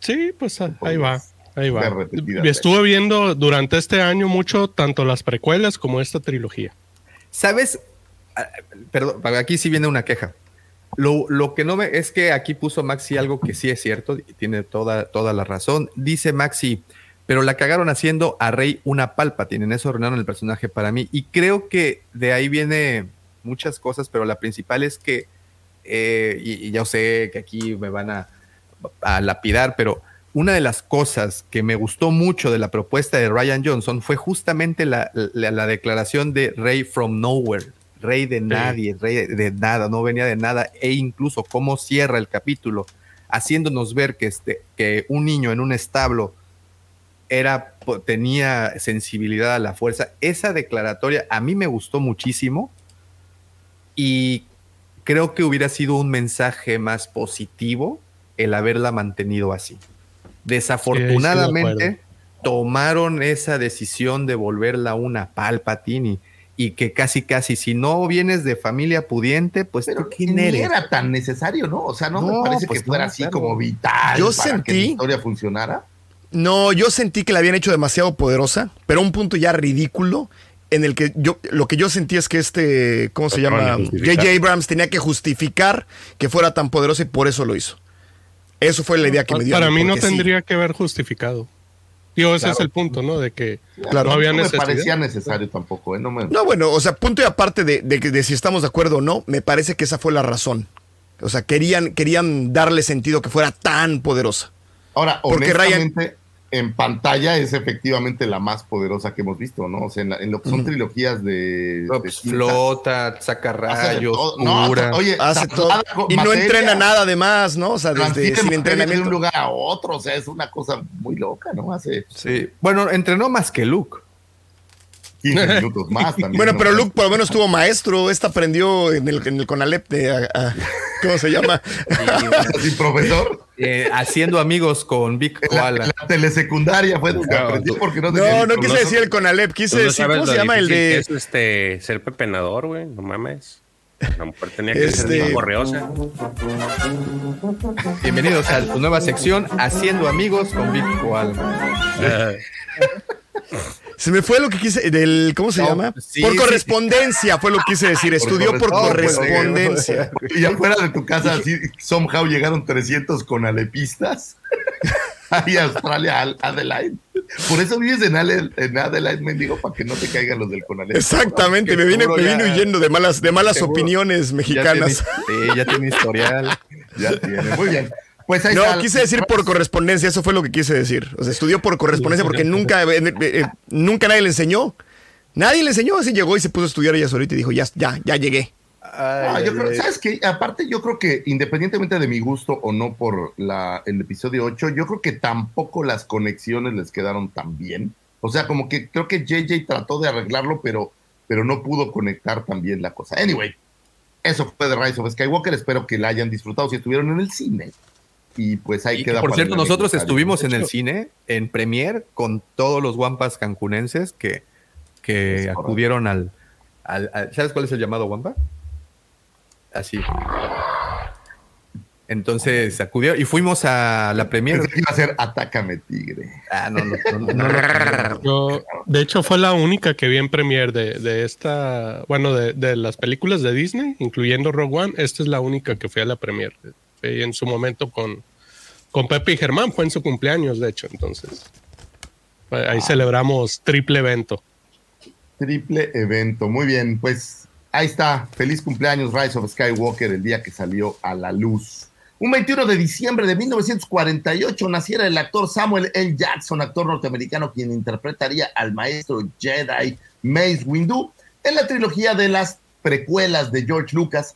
Sí, pues ah, ahí va. Ahí va. Estuve viendo durante este año mucho tanto las precuelas como esta trilogía. ¿Sabes? Ah, Perdón, aquí sí viene una queja. Lo, lo que no me es que aquí puso Maxi algo que sí es cierto y tiene toda, toda la razón. Dice Maxi, pero la cagaron haciendo a Rey una palpa. Tienen eso arruinaron el personaje para mí. Y creo que de ahí viene muchas cosas, pero la principal es que, eh, y, y ya sé que aquí me van a, a lapidar, pero una de las cosas que me gustó mucho de la propuesta de Ryan Johnson fue justamente la, la- la declaración de Rey from Nowhere, rey de nadie, rey de, de nada, no venía de nada, e incluso cómo cierra el capítulo, haciéndonos ver que, este, que un niño en un establo era, tenía sensibilidad a la fuerza. Esa declaratoria a mí me gustó muchísimo y creo que hubiera sido un mensaje más positivo el haberla mantenido así. Desafortunadamente tomaron esa decisión de volverla una Palpatine y, y que casi casi si no vienes de familia pudiente, pues Pero tú quién ni eres. era tan necesario, ¿no? O sea, no, No, me parece pues que fuera no, así claro. como vital Yo para que la sentí- historia funcionara. No, yo sentí que la habían hecho demasiado poderosa, pero a un punto ya ridículo en el que yo lo que yo sentí es que este, ¿cómo se llama? J.J. Abrams tenía que justificar que fuera tan poderosa y por eso lo hizo. Eso fue la idea que me dio. Para mí no sí. tendría que haber justificado. Digo, ese Claro. es el punto, ¿no? De que Claro. no había no me parecía necesario tampoco, ¿eh? No me... No, bueno, o sea, punto y aparte de, de que- de si estamos de acuerdo o no, me parece que esa fue la razón. O sea, querían, querían darle sentido que fuera tan poderosa. Ahora, Porque honestamente, en pantalla es efectivamente la más poderosa que hemos visto, ¿no? O sea, en, la- en lo que son trilogías de... No, de pues, flota, saca rayos, todo. No, cura. oye, Hace todo. Y no entrena nada además, ¿no? O sea, desde sin de un lugar a otro, o sea, es una cosa muy loca, ¿no? Hace Sí. Bueno, entrenó más que Luke. 15 minutos más también. Bueno, ¿no? pero Luke por lo menos tuvo maestro. Esta aprendió en el, en el Conalep de. a- a- ¿Cómo se llama? Así, profesor, Eh, haciendo amigos con Vic la, Koala. en la telesecundaria fue donde aprendió tú- porque no tenía No, no quise decir el Conalep, quise no decir, ¿cómo se llama el de. Es este, ser pepenador, güey. No mames. La mujer tenía que Este- ser correosa. Bienvenidos a tu nueva sección, Haciendo amigos con Vic Koala. Se me fue lo que quise. Del, ¿Cómo se No, llama? sí, por sí. correspondencia fue lo que quise decir. Estudió por correspondencia. Y afuera de tu casa, así, somehow llegaron 300 con alepistas. Ahí Australia, al- Adelaide. Por eso vives en, Ale- en Adelaide, mendigo, para que no te caigan los del Conalep. Exactamente, me vine, me ya- vine huyendo de malas, de malas seguro opiniones Ya mexicanas. tiene, sí, ya tiene historial. Ya tiene. Muy bien. Pues ahí No, está. quise decir por correspondencia, eso fue lo que quise decir. O sea, estudió por correspondencia porque nunca, eh, eh, eh, nunca nadie le enseñó. Nadie le enseñó, así llegó y se puso a estudiar ella solita y dijo, ya, ya, ya llegué. Ah, yo creo, ¿sabes qué? Aparte, yo creo que independientemente de mi gusto o no por la, el episodio 8, yo creo que tampoco las conexiones les quedaron tan bien. O sea, como que creo que JJ trató de arreglarlo, pero, pero no pudo conectar tan bien la cosa. Anyway, eso fue de Rise of Skywalker. Espero que la hayan disfrutado si estuvieron en el cine. Y pues ahí Y que, queda. por para cierto, nosotros estuvimos en el cine, en premier, con todos los guampas cancunenses que, que acudieron al, al- al- ¿Sabes cuál es el llamado guampa? Así. Entonces acudió y fuimos a la premier. Pensé que iba a ser Atácame Tigre. Ah, no, no, no, no, no. Yo, de hecho, fue la única que vi en premier de, de esta, bueno, de, de las películas de Disney, incluyendo Rogue One. Esta es la única que fui a la premier. Fui en su momento con, con Pepe y Germán, fue en su cumpleaños, de hecho. Entonces, ahí celebramos triple evento. Triple evento. Muy bien, pues ahí está. Feliz cumpleaños, Rise of Skywalker, el día que salió a la luz. Un 21 de diciembre de 1948 naciera el actor Samuel L. Jackson, actor norteamericano quien interpretaría al maestro Jedi Mace Windu en la trilogía de las precuelas de George Lucas.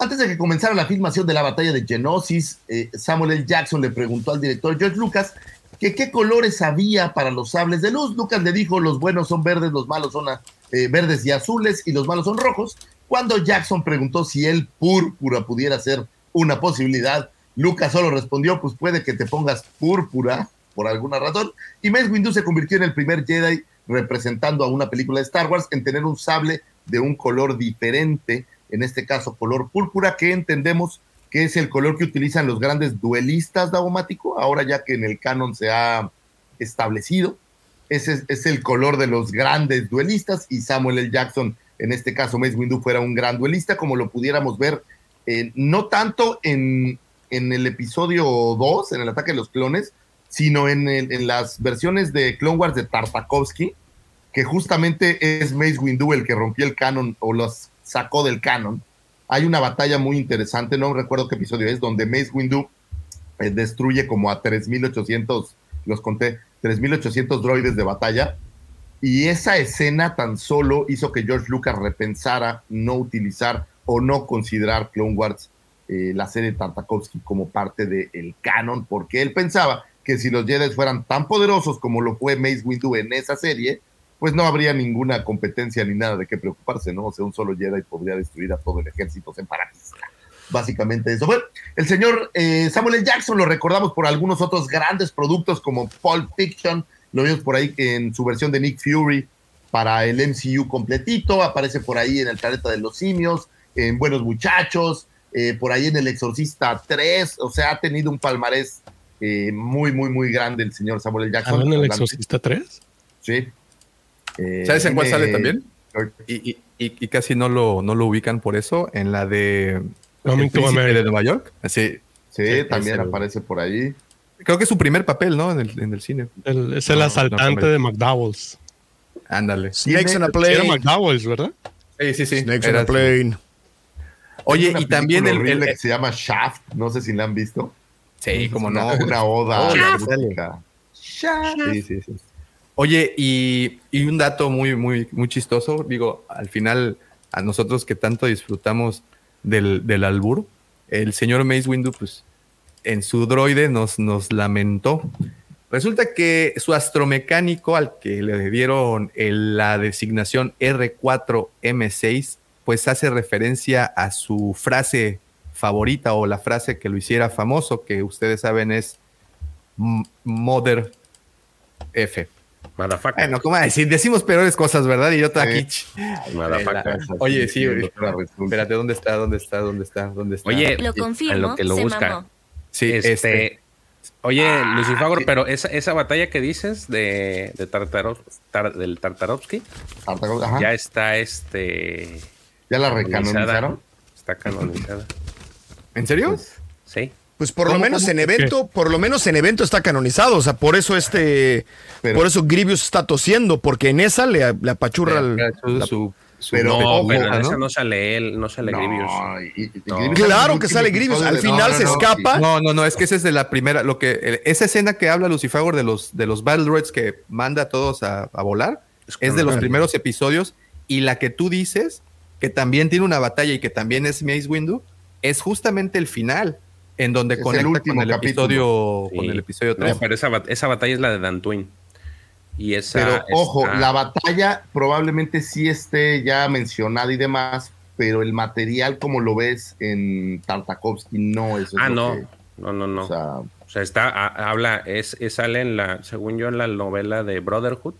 Antes de que comenzara la filmación de la batalla de Genosis, eh, Samuel L. Jackson le preguntó al director George Lucas que qué colores había para los sables de luz. Lucas le dijo, los buenos son verdes, los malos son eh, verdes y azules y los malos son rojos. Cuando Jackson preguntó si el púrpura pudiera ser una posibilidad, Lucas solo respondió, pues puede que te pongas púrpura por alguna razón. Y Mace Windu se convirtió en el primer Jedi representando a una película de Star Wars en tener un sable de un color diferente, en este caso color púrpura, que entendemos que es el color que utilizan los grandes duelistas daumático, ahora ya que en el canon se ha establecido. Ese es, el color de los grandes duelistas y Samuel L. Jackson, en este caso Mace Windu, fuera un gran duelista, como lo pudiéramos ver, eh, no tanto en, en, el episodio 2, en el ataque de los clones, sino en, las versiones de Clone Wars de Tartakovsky, que justamente es Mace Windu el que rompió el canon o los sacó del canon. Hay una batalla muy interesante, no recuerdo qué episodio es, donde Mace Windu eh, destruye como a 3800, los conté, 3800 droides de batalla. Y esa escena tan solo hizo que George Lucas repensara no utilizar o no considerar Clone Wars, eh, la serie Tartakovsky, como parte del el canon, porque él pensaba que si los Jedi fueran tan poderosos como lo fue Mace Windu en esa serie, pues no habría ninguna competencia ni nada de qué preocuparse, ¿no? O sea, un solo Jedi podría destruir a todo el ejército separatista. Básicamente eso fue. El señor eh, Samuel L. Jackson lo recordamos por algunos otros grandes productos como Pulp Fiction, lo vimos por ahí en su versión de Nick Fury para el MCU completito, aparece por ahí en el planeta de los simios, en Buenos Muchachos, eh, por ahí en El Exorcista 3, o sea, ha tenido un palmarés eh, muy, muy, muy grande el señor Samuel L. Jackson. en El Exorcista 3? Sí. Eh, ¿Sabes en cuál sale también? Y, y, y, casi no lo, no lo ubican por eso, en la de Coming to America. de Nueva York. Sí, sí, sí también aparece por ahí. Creo que es su primer papel, ¿no? En el, en el cine. El, es el no, asaltante no, de McDowell's. Ándale. Snakes on a plane. Era McDowell's, ¿verdad? Sí, sí, sí. Snakes on a plane. Oye, y también el, el, que se llama Shaft, no sé si la han visto. Sí, como no. Una oda. Shaft. Shaft. Sí, sí, sí. Oye, y, un dato muy, muy, muy chistoso, digo, al final, a nosotros que tanto disfrutamos del, del albur, el señor Mace Windu, pues, en su droide nos, nos lamentó. Resulta que su astromecánico, al que le dieron la designación R4M6, pues hace referencia a su frase favorita o la frase que lo hiciera famoso, que ustedes saben es Mother F. Madafaca. Bueno, ¿cómo decir? Decimos peores cosas, ¿verdad? Y yo estoy aquí. Madafaca. Oye, sí, espérate, ¿dónde está? ¿Dónde está? ¿Dónde está? ¿Dónde está? Oye, lo confirmo, en lo que lo se busca. mamó. Sí, este, este. Oye, Ah, Lucifagor, sí. pero esa, esa batalla que dices de, de Tartarov, tar- del Tartarovsky, ajá. ya está este. ¿Ya la recanonizaron? Está canonizada. ¿En serio? Pues, Sí. Pues por lo ¿Cómo, menos en evento, por lo menos en evento está canonizado. O sea, por eso este, Pero- por eso Grievous está tosiendo, porque en esa le, le apachurra el- Su, su, su- Pero, no, ojo, pero en ¿no? esa no sale él, no sale Grievous. No, y- y- No. Grievous Claro que sale Grievous, al final se escapa. No, no, no, es que esa es de la primera, lo que, el- esa escena que habla Lucifagor de los, de los Battle Droids que manda a todos a, a volar, es de los primeros episodios, y la que tú dices, que también tiene una batalla y que también es Mace Windu, es justamente el final, en donde Es el conecta último con el capítulo. episodio, Sí. con el episodio No, 3. pero esa, esa batalla es la de Dantooine. Y esa. Pero ojo, está- la batalla probablemente sí esté ya mencionada y demás, pero el material como lo ves en Tartakovsky no es. Ah, no. que- No, no, no. o sea, O sea, está, a- habla, es, es- sale en la, según yo, en la novela de Brotherhood.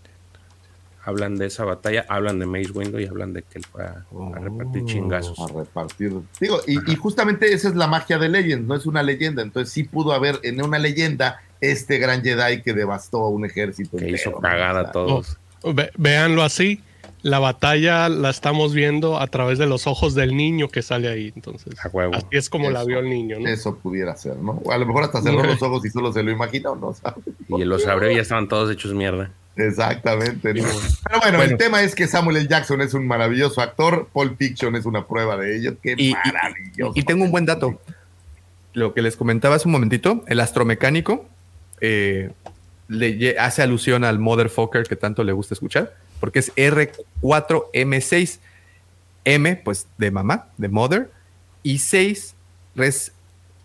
Hablan de esa batalla, hablan de Mace Windu y hablan de que él fue a, a repartir chingazos. A repartir. Digo, y, y justamente esa es la magia de Legends, no es una leyenda. Entonces sí pudo haber en una leyenda este gran Jedi que devastó a un ejército. Que entero, hizo cagada a todos. Ve- véanlo así. La batalla la estamos viendo a través de los ojos del niño que sale ahí. Entonces, A huevo. así es como la Eso. vio el niño, ¿no? Eso pudiera ser, ¿no? O a lo mejor hasta cerró los ojos y solo se lo imaginó, ¿no? ¿Sabes? Y los abrió y ya estaban todos hechos mierda. Exactamente. ¿no? Pero bueno, el tema es que Samuel L. Jackson es un maravilloso actor. Pulp Fiction es una prueba de ello. Qué Y- maravilloso. Y tengo un buen dato. Lo que les comentaba hace un momentito, el astromecánico eh, le hace alusión al motherfucker que tanto le gusta escuchar, porque es R4M6. M, pues de mamá, de mother, y 6 es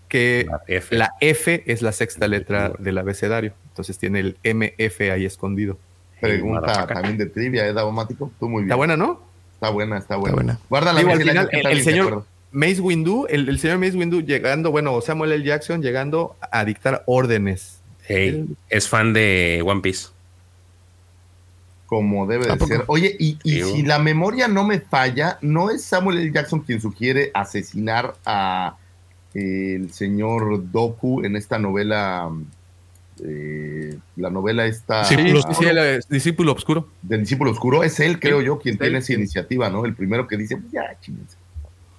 que La F. la F es la sexta letra del abecedario. Entonces tiene el MF ahí escondido. Pregunta también de trivia, ¿eh, Davomático? Tú muy bien. Está buena, ¿no? Está buena, está buena. buena. Guárdala. Digo, al final, el, señor. Mace Windu, el, el señor Mace Windu llegando, bueno, Samuel L. Jackson llegando a dictar órdenes. Hey, es fan de One Piece. Como debe ¿A de ser. Oye, y, y si la memoria no me falla, ¿no es Samuel L. Jackson quien sugiere asesinar a eh, el señor Doku en esta novela? Eh, la novela esta Sí, Discípulo sí, sí, el discípulo oscuro. del discípulo oscuro. Es él, creo Sí, yo, quien tiene él esa iniciativa, ¿no? El primero que dice, pues ya, chinguense.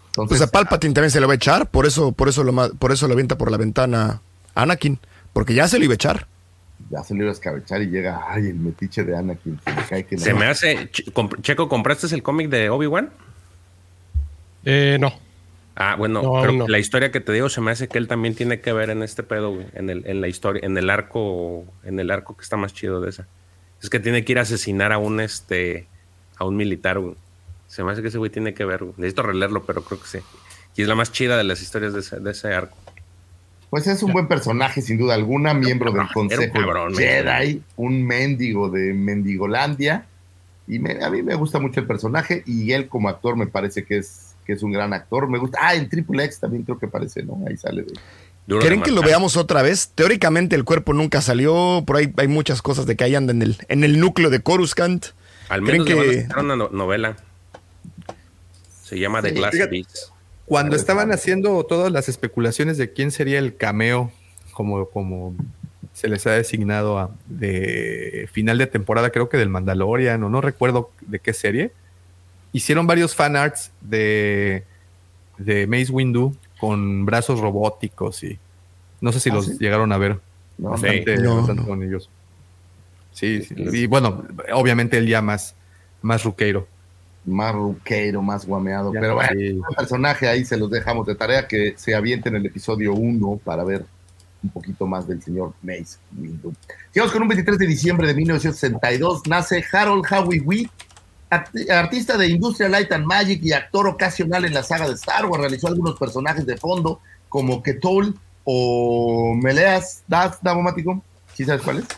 Entonces, Pues a Palpatine también se lo va a echar, por eso, por eso lo por eso lo avienta por la ventana Anakin, porque ya se lo iba a echar. ya se le iba a escabechar y llega, ay, el metiche de Anakin. Se me cae que no. Se me hace. Checo, ¿compraste el cómic de Obi-Wan? Eh, no. Ah, bueno, No, pero no. la historia que te digo se me hace que él también tiene que ver en este pedo, güey, en, el, en la historia, en el arco, en el arco que está más chido de esa. Es que tiene que ir a asesinar a un este, a un militar, güey. Se me hace que ese güey tiene que ver, güey. Necesito releerlo, pero creo que sí. Y es la más chida de las historias de ese, de ese arco. Pues es un buen personaje, sin duda alguna, miembro del cabrón, era un Consejo cabrón, Jedi, un mendigo de Mendigolandia. Y me- a mí me gusta mucho el personaje y él como actor me parece que es, que es un gran actor. Me gusta. Ah, en Triple X también creo que aparece, ¿no? Ahí sale de. Duro de ¿Quieren que lo veamos otra vez? Teóricamente el cuerpo nunca salió, por ahí hay muchas cosas de que ahí anda en el, en el núcleo de Coruscant. Al ¿Creen menos van a que- una no- novela. Se llama The Sí, Glass fíjate. Beast. Cuando estaban haciendo todas las especulaciones de quién sería el cameo, como, como se les ha designado a, de final de temporada, creo que del Mandalorian, o no recuerdo de qué serie, hicieron varios fanarts de, de Mace Windu con brazos robóticos y no sé si ¿Ah, los sí? llegaron a ver. No, Bastante, No, bastante no. bonillos. Sí, sí. Y bueno, obviamente él ya más, más ruqueiro. más ruqueiro, más guameado. Ya, pero bueno, sí. un personaje ahí se los dejamos de tarea que se aviente en el episodio 1 para ver un poquito más del señor Mace Windu. Sigamos con un 23 de diciembre de 1962. Nace Harold Howie arti- artista de Industrial Light and Magic y actor ocasional en la saga de Star Wars. Realizó algunos personajes de fondo como Ketol o Meleas Das Davomático. ¿Sí sabes cuál es?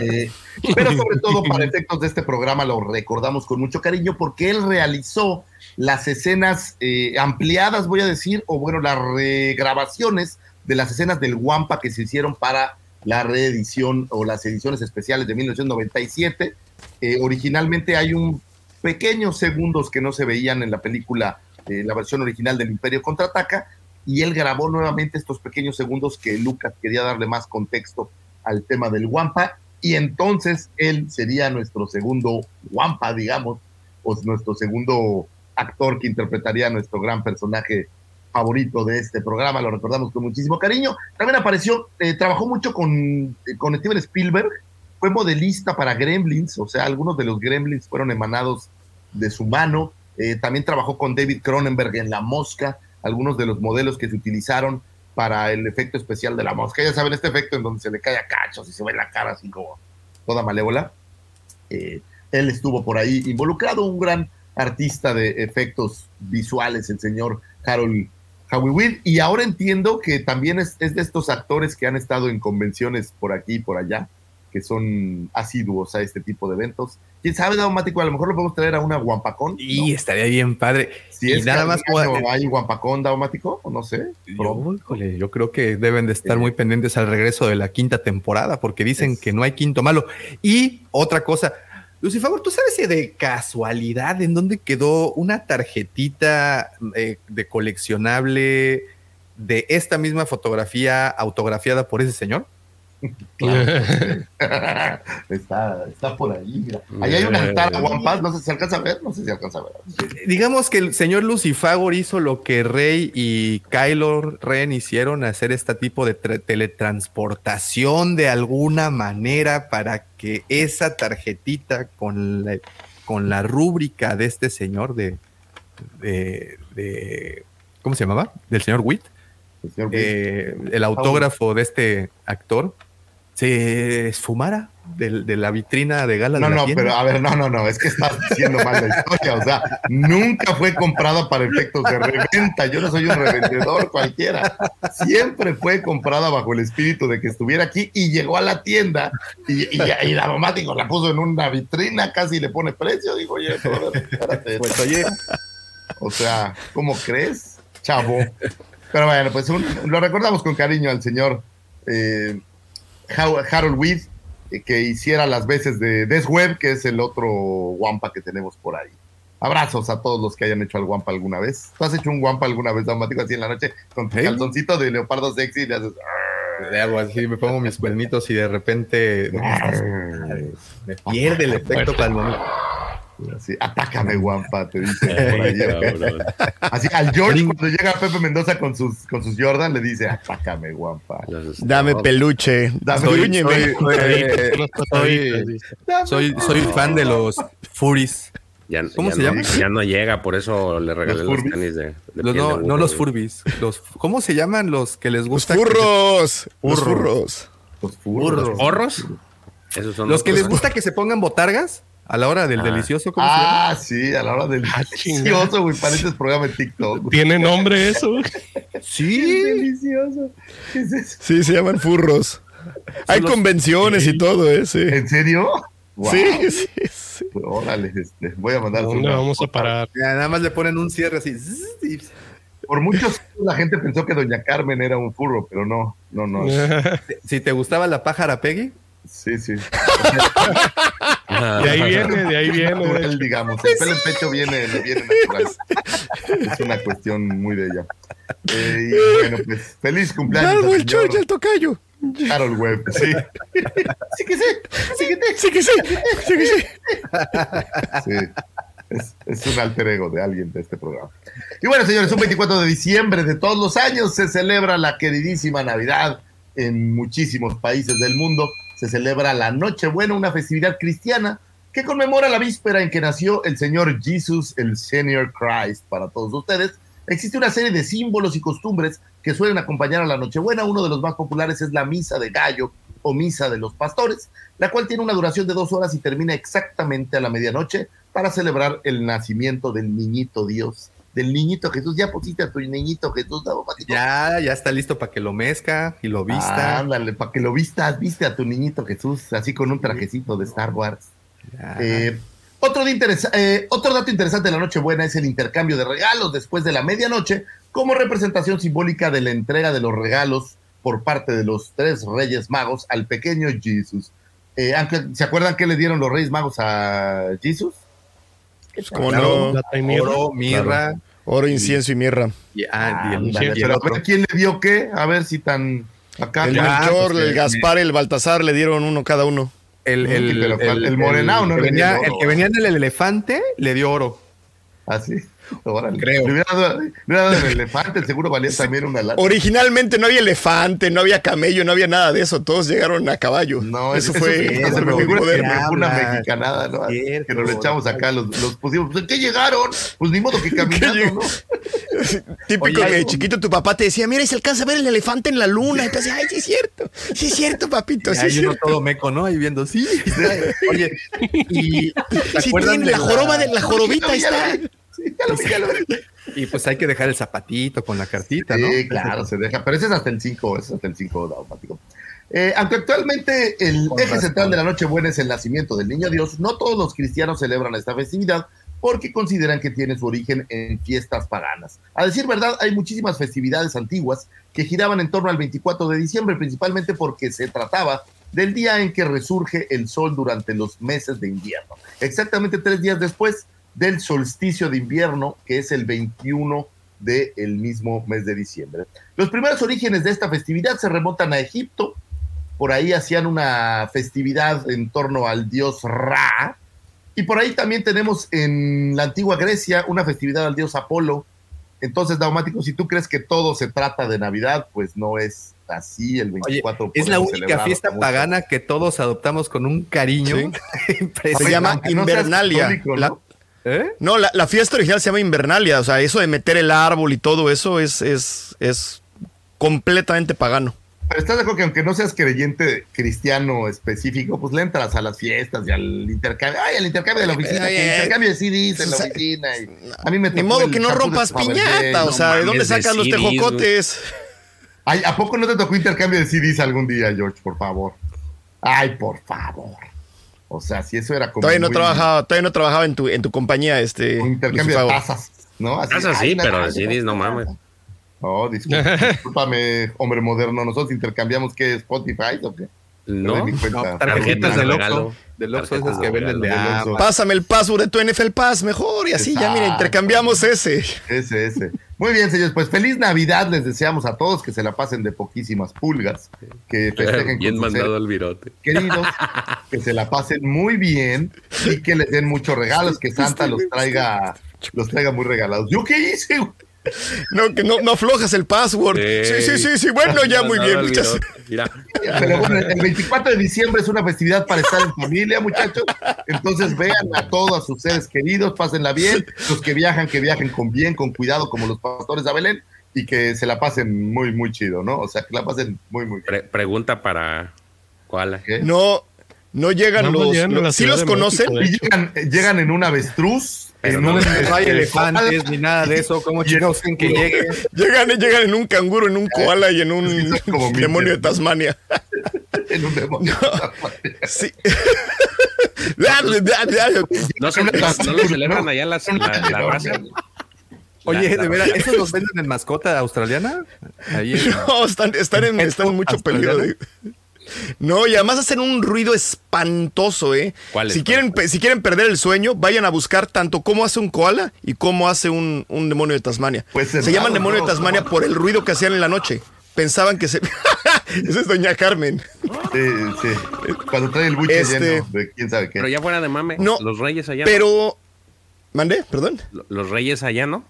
Eh, pero sobre todo para efectos de este programa lo recordamos con mucho cariño porque él realizó las escenas eh, ampliadas, voy a decir, o bueno, las regrabaciones de las escenas del Wampa que se hicieron para la reedición o las ediciones especiales de 1997. Eh, originalmente hay un pequeños segundos que no se veían en la película, eh, la versión original del Imperio Contraataca, y él grabó nuevamente estos pequeños segundos que Lucas quería darle más contexto al tema del Wampa, y entonces él sería nuestro segundo Wampa, digamos, o nuestro segundo actor que interpretaría a nuestro gran personaje favorito de este programa, lo recordamos con muchísimo cariño. También apareció, eh, trabajó mucho con, eh, con Steven Spielberg, fue modelista para Gremlins, o sea, algunos de los Gremlins fueron emanados de su mano. Eh, también trabajó con David Cronenberg en La Mosca, algunos de los modelos que se utilizaron para el efecto especial de la mosca. Ya saben, este efecto en donde se le cae a cachos y se ve la cara así como toda malévola. Eh, él estuvo por ahí involucrado, un gran artista de efectos visuales, el señor Harold Howie. Y ahora entiendo que también es, es de estos actores que han estado en convenciones por aquí y por allá, que son asiduos a este tipo de eventos. ¿Quién sabe, Daumático? A lo mejor lo podemos traer a una Guampacón. Y estaría bien padre. Si y es nada más como- hay Guampacón Daumático, o no sé. Yo, híjole, yo creo que deben de estar muy pendientes al regreso de la quinta temporada, porque dicen Es- que no hay quinto malo. Y otra cosa, Lucifer, ¿tú sabes si de casualidad en dónde quedó una tarjetita eh, de coleccionable de esta misma fotografía autografiada por ese señor? está, está por ahí. mira. Ahí hay una altar a One Pass, no sé si alcanza a ver, no sé si alcanza a ver. Digamos que el señor Lucifagor hizo lo que Rey y Kylo Ren hicieron, hacer este tipo de tra- teletransportación de alguna manera para que esa tarjetita con la, con la rúbrica de este señor de, de, de- ¿cómo se llamaba? Del señor Witt, El señor Witt. eh, el autógrafo de este actor, se esfumara de, la vitrina de gala No, de la no, tienda. pero a ver, no, no, no, es que estás diciendo mal la historia, o sea, nunca fue comprada para efectos de reventa, yo no soy un revendedor cualquiera, siempre fue comprada bajo el espíritu de que estuviera aquí y llegó a la tienda y, y, y la mamá, digo, la puso en una vitrina, casi le pone precio, digo, oye, espérate. Pues oye, O sea, ¿cómo crees, chavo? Pero bueno, pues un- lo recordamos con cariño al señor eh, Harold Weed, eh, que hiciera las veces de Des Web, que es el otro Wampa que tenemos por ahí. Abrazos a todos los que hayan hecho al Wampa alguna vez. ¿Tú has hecho un Wampa alguna vez, Daumático, así en la noche, con tu ¿Eh? calzoncito de leopardo sexy y le haces... Le hago así, me pongo mis cuernitos y de repente me pierde el efecto momento. Así, atácame, Wampa, te dice por ahí. Así, al George, cuando llega Pepe Mendoza con sus, con sus Jordan, le dice, atácame. Los- Dame peluche. Dame Soy, fan de los Furis. Ya, ¿Cómo ya se no, llama? Ya no llega, por eso le regalé ¿Los los, tenis de, de Los- no, de no los. Furbis. Los, ¿Cómo se llaman los que les Los gusta? que se- furros. Los Furros. furros. Los furros. Esos son Los que les gusta que se pongan botargas a la hora del Ah. delicioso. ¿Cómo se llama? Ah, sí, a la hora del chinga. delicioso, güey. Pareces programa de TikTok. güey. ¿Tiene nombre eso? Sí. delicioso. ¿Qué es eso? Sí, se llaman furros. Hay los- convenciones y todo, ¿eh? Sí. ¿En serio? Wow. Sí, sí, sí. Órale, este, voy a mandar ¿Dónde vamos a parar? Ya, Nada más le ponen un cierre así. Por muchos años la gente pensó que Doña Carmen era un furro, pero no, no, no. Si te gustaba la pájara Peggy, Sí, sí. De ahí viene, de ahí viene. Natural, digamos. El pelo en pecho viene, le viene natural. Es una cuestión muy de ella. Eh, y bueno, pues feliz cumpleaños. Largo al el tocayo. Harold Webb, sí. Sí que sí, sí que sí. Sí que sí, sí que sí. Sí. Es, es un alter ego de alguien de este programa. Y bueno, señores, un 24 de diciembre de todos los años se celebra la queridísima Navidad en muchísimos países del mundo. Se celebra la Nochebuena, una festividad cristiana que conmemora la víspera en que nació el Señor Jesus, el Senior Christ, para todos ustedes. Existe una serie de símbolos y costumbres que suelen acompañar a la Nochebuena. Uno de los más populares es la Misa de Gallo o Misa de los Pastores, la cual tiene una duración de dos horas y termina exactamente a la medianoche para celebrar el nacimiento del niñito Dios, del niñito Jesús. Ya pusiste a tu niñito Jesús, ya, ya está listo para que lo mezca y lo vista. Ándale, para que lo vistas, viste a tu niñito Jesús, así con un trajecito de Star Wars. Eh, otro, de interesa- eh, otro dato interesante de la Nochebuena es el intercambio de regalos después de la medianoche, como representación simbólica de la entrega de los regalos por parte de los tres reyes magos al pequeño Jesús. Eh, ¿Se acuerdan qué le dieron los reyes magos a Jesús? Pues, ¿Cómo Claro, no? Plata y mirra. Oro, mirra Oro, incienso y mirra. y, ah, y el- Ándale, y el pero a ver, ¿quién le dio qué? A ver si tan acá. El ya, Melchor, pues, el Gaspar, el Baltasar le dieron uno cada uno. El, el, el, el morenao no que venía, el que venía en el elefante le dio oro. Así. Órale. Creo. Le hubiera dado, le hubiera dado el elefante, seguro valía también una lata. Originalmente no había elefante, no había camello, no había nada de eso. Todos llegaron a caballo. No, eso eso, fue. eso, se me lo figura una mexicanada, ¿no? Cierto. que nos le echamos acá, los, los pusimos. ¿En qué llegaron? Pues ni modo que caminando, ¿no? Típico Oye, que chiquito tu papá te decía, mira, y se alcanza a ver el elefante en la luna. Y te decía, ay, sí es cierto, sí es cierto, papito, sí es cierto. todo meco, ¿no? Ahí viendo, sí. Oye, y ¿te Sí acuerdan tiene de la joroba de la jorobita, lo está. Vi, sí, ya lo vi, ya lo vi. Y pues hay que dejar el zapatito con la cartita, ¿no? Sí, claro, se deja. Pero ese es hasta el 5, ese es hasta el 5 daumático. Eh, aunque actualmente el Con eje razón. central de la Nochebuena es el nacimiento del niño Dios, no todos los cristianos celebran esta festividad porque consideran que tiene su origen en fiestas paganas. A decir verdad, hay muchísimas festividades antiguas que giraban en torno al 24 de diciembre, principalmente porque se trataba del día en que resurge el sol durante los meses de invierno. Exactamente tres días después del solsticio de invierno, que es el 21 del mismo mes de diciembre. Los primeros orígenes de esta festividad se remontan a Egipto. Por ahí hacían una festividad en torno al dios Ra. Y por ahí también tenemos en la antigua Grecia una festividad al dios Apolo. Entonces, Daumático, si tú crees que todo se trata de Navidad, pues no es así el 24. es la única fiesta mucho. pagana que todos adoptamos con un cariño. Se llama Invernalia. católico, ¿no? La- ¿Eh? no, la, la fiesta original se llama Invernalia. O sea, eso de meter el árbol y todo eso es, es, es completamente pagano. Pero estás de acuerdo que aunque no seas creyente cristiano específico, pues le entras a las fiestas y al intercambio. Ay, al intercambio de la oficina, Ay, que ay, intercambio de CDs en la oficina. y a mí me Ni modo que no rompas piñata. o sea, ¿de dónde sacan los tejocotes? Ay, ¿a poco no te tocó intercambio de CDs algún día, George? Por favor. Ay, por favor. O sea, si eso era como. Todavía no trabajaba, todavía no trabajaba en tu, en tu compañía, este. Un intercambio de Lucifago. tazas, ¿no? Así, sí, pero taza, CDs no mames. Oh, disculpa, discúlpame, hombre moderno. Nosotros intercambiamos qué Spotify o qué. No. No, tarjetitas de del. Oxxo. Del Oxxo Tarjetas esas que de venden de agua. Pásame el password de tu NFL Pass mejor y así ya, mira, intercambiamos ese. Ese, ese. Muy bien, señores. Pues feliz Navidad les deseamos a todos que se la pasen de poquísimas pulgas, que festejen Bien con mandado al virote. queridos, que se la pasen muy bien y que les den muchos regalos, que Santa los traiga, los traiga muy regalados. ¿Yo qué hice? güey? No, que no, no aflojas el password. Sí, sí, sí, sí. Bueno, ya muy bien. Mira, Pero bueno, el 24 de diciembre es una festividad para estar en familia, muchachos. Entonces vean a todos a sus seres queridos, pásenla bien. Los que viajan, que viajen con bien, con cuidado, como los pastores de Belén, y que se la pasen muy, muy chido, ¿no? O sea, que la pasen muy, muy bien. pre- pregunta para. ¿ok? no, no llegan No, los. los- ¿Sí los conocen? México, Y llegan, llegan en un avestruz, Pero no, No hay elefantes ni nada de eso. ¿Cómo chingados que llegue? Llegan, llegan en un canguro, en un koala y en un demonio de. Tasmania. en un demonio. Sí. ¿No, se, no lo celebran allá las, la, la raza? Oye, de veras. ¿esos los venden en mascota australiana? Ahí en- No, están, están en, están en mucho peligro. de- No, y además hacen un ruido espantoso, ¿eh? ¿Cuál si es? quieren, si quieren perder el sueño, vayan a buscar tanto cómo hace un koala y cómo hace un, un demonio de Tasmania. Pues se llaman demonio ¿no? de Tasmania por el ruido que hacían en la noche. Pensaban que se... Esa es doña Carmen. Sí, sí. Cuando trae el buche Este- lleno de quién sabe qué. Pero ya fuera de mame, No, los reyes allá. ¿no? Pero... ¿Mandé? Perdón. Los reyes allá, ¿no?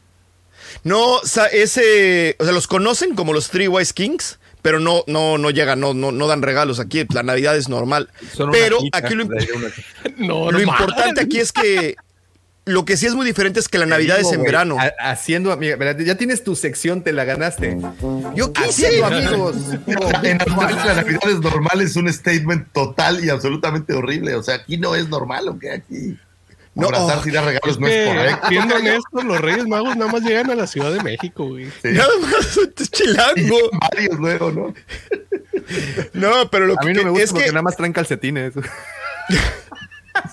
No, ese... O sea, los conocen como los Three Wise Kings, pero no, no, no llegan, no, no, no dan regalos. Aquí la Navidad es normal. Son Pero aquí lo, No, Lo importante aquí es que lo que sí es muy diferente es que la Navidad digo, es en verano. ha- haciendo, amiga, mira, ya tienes tu sección, te la ganaste. Yo Haciendo amigos. En la Navidad es normal, es un statement total y absolutamente horrible. O sea, aquí no es normal, ¿o qué? Aquí No. abrazarse y dar regalos Es no es correcto. siendo honestos, los Reyes Magos nada más llegan a la Ciudad de México, güey. Sí. Nada más es Y chilango. varios luego, ¿no? No, pero lo A que mí no me gusta es porque que nada más traen calcetines.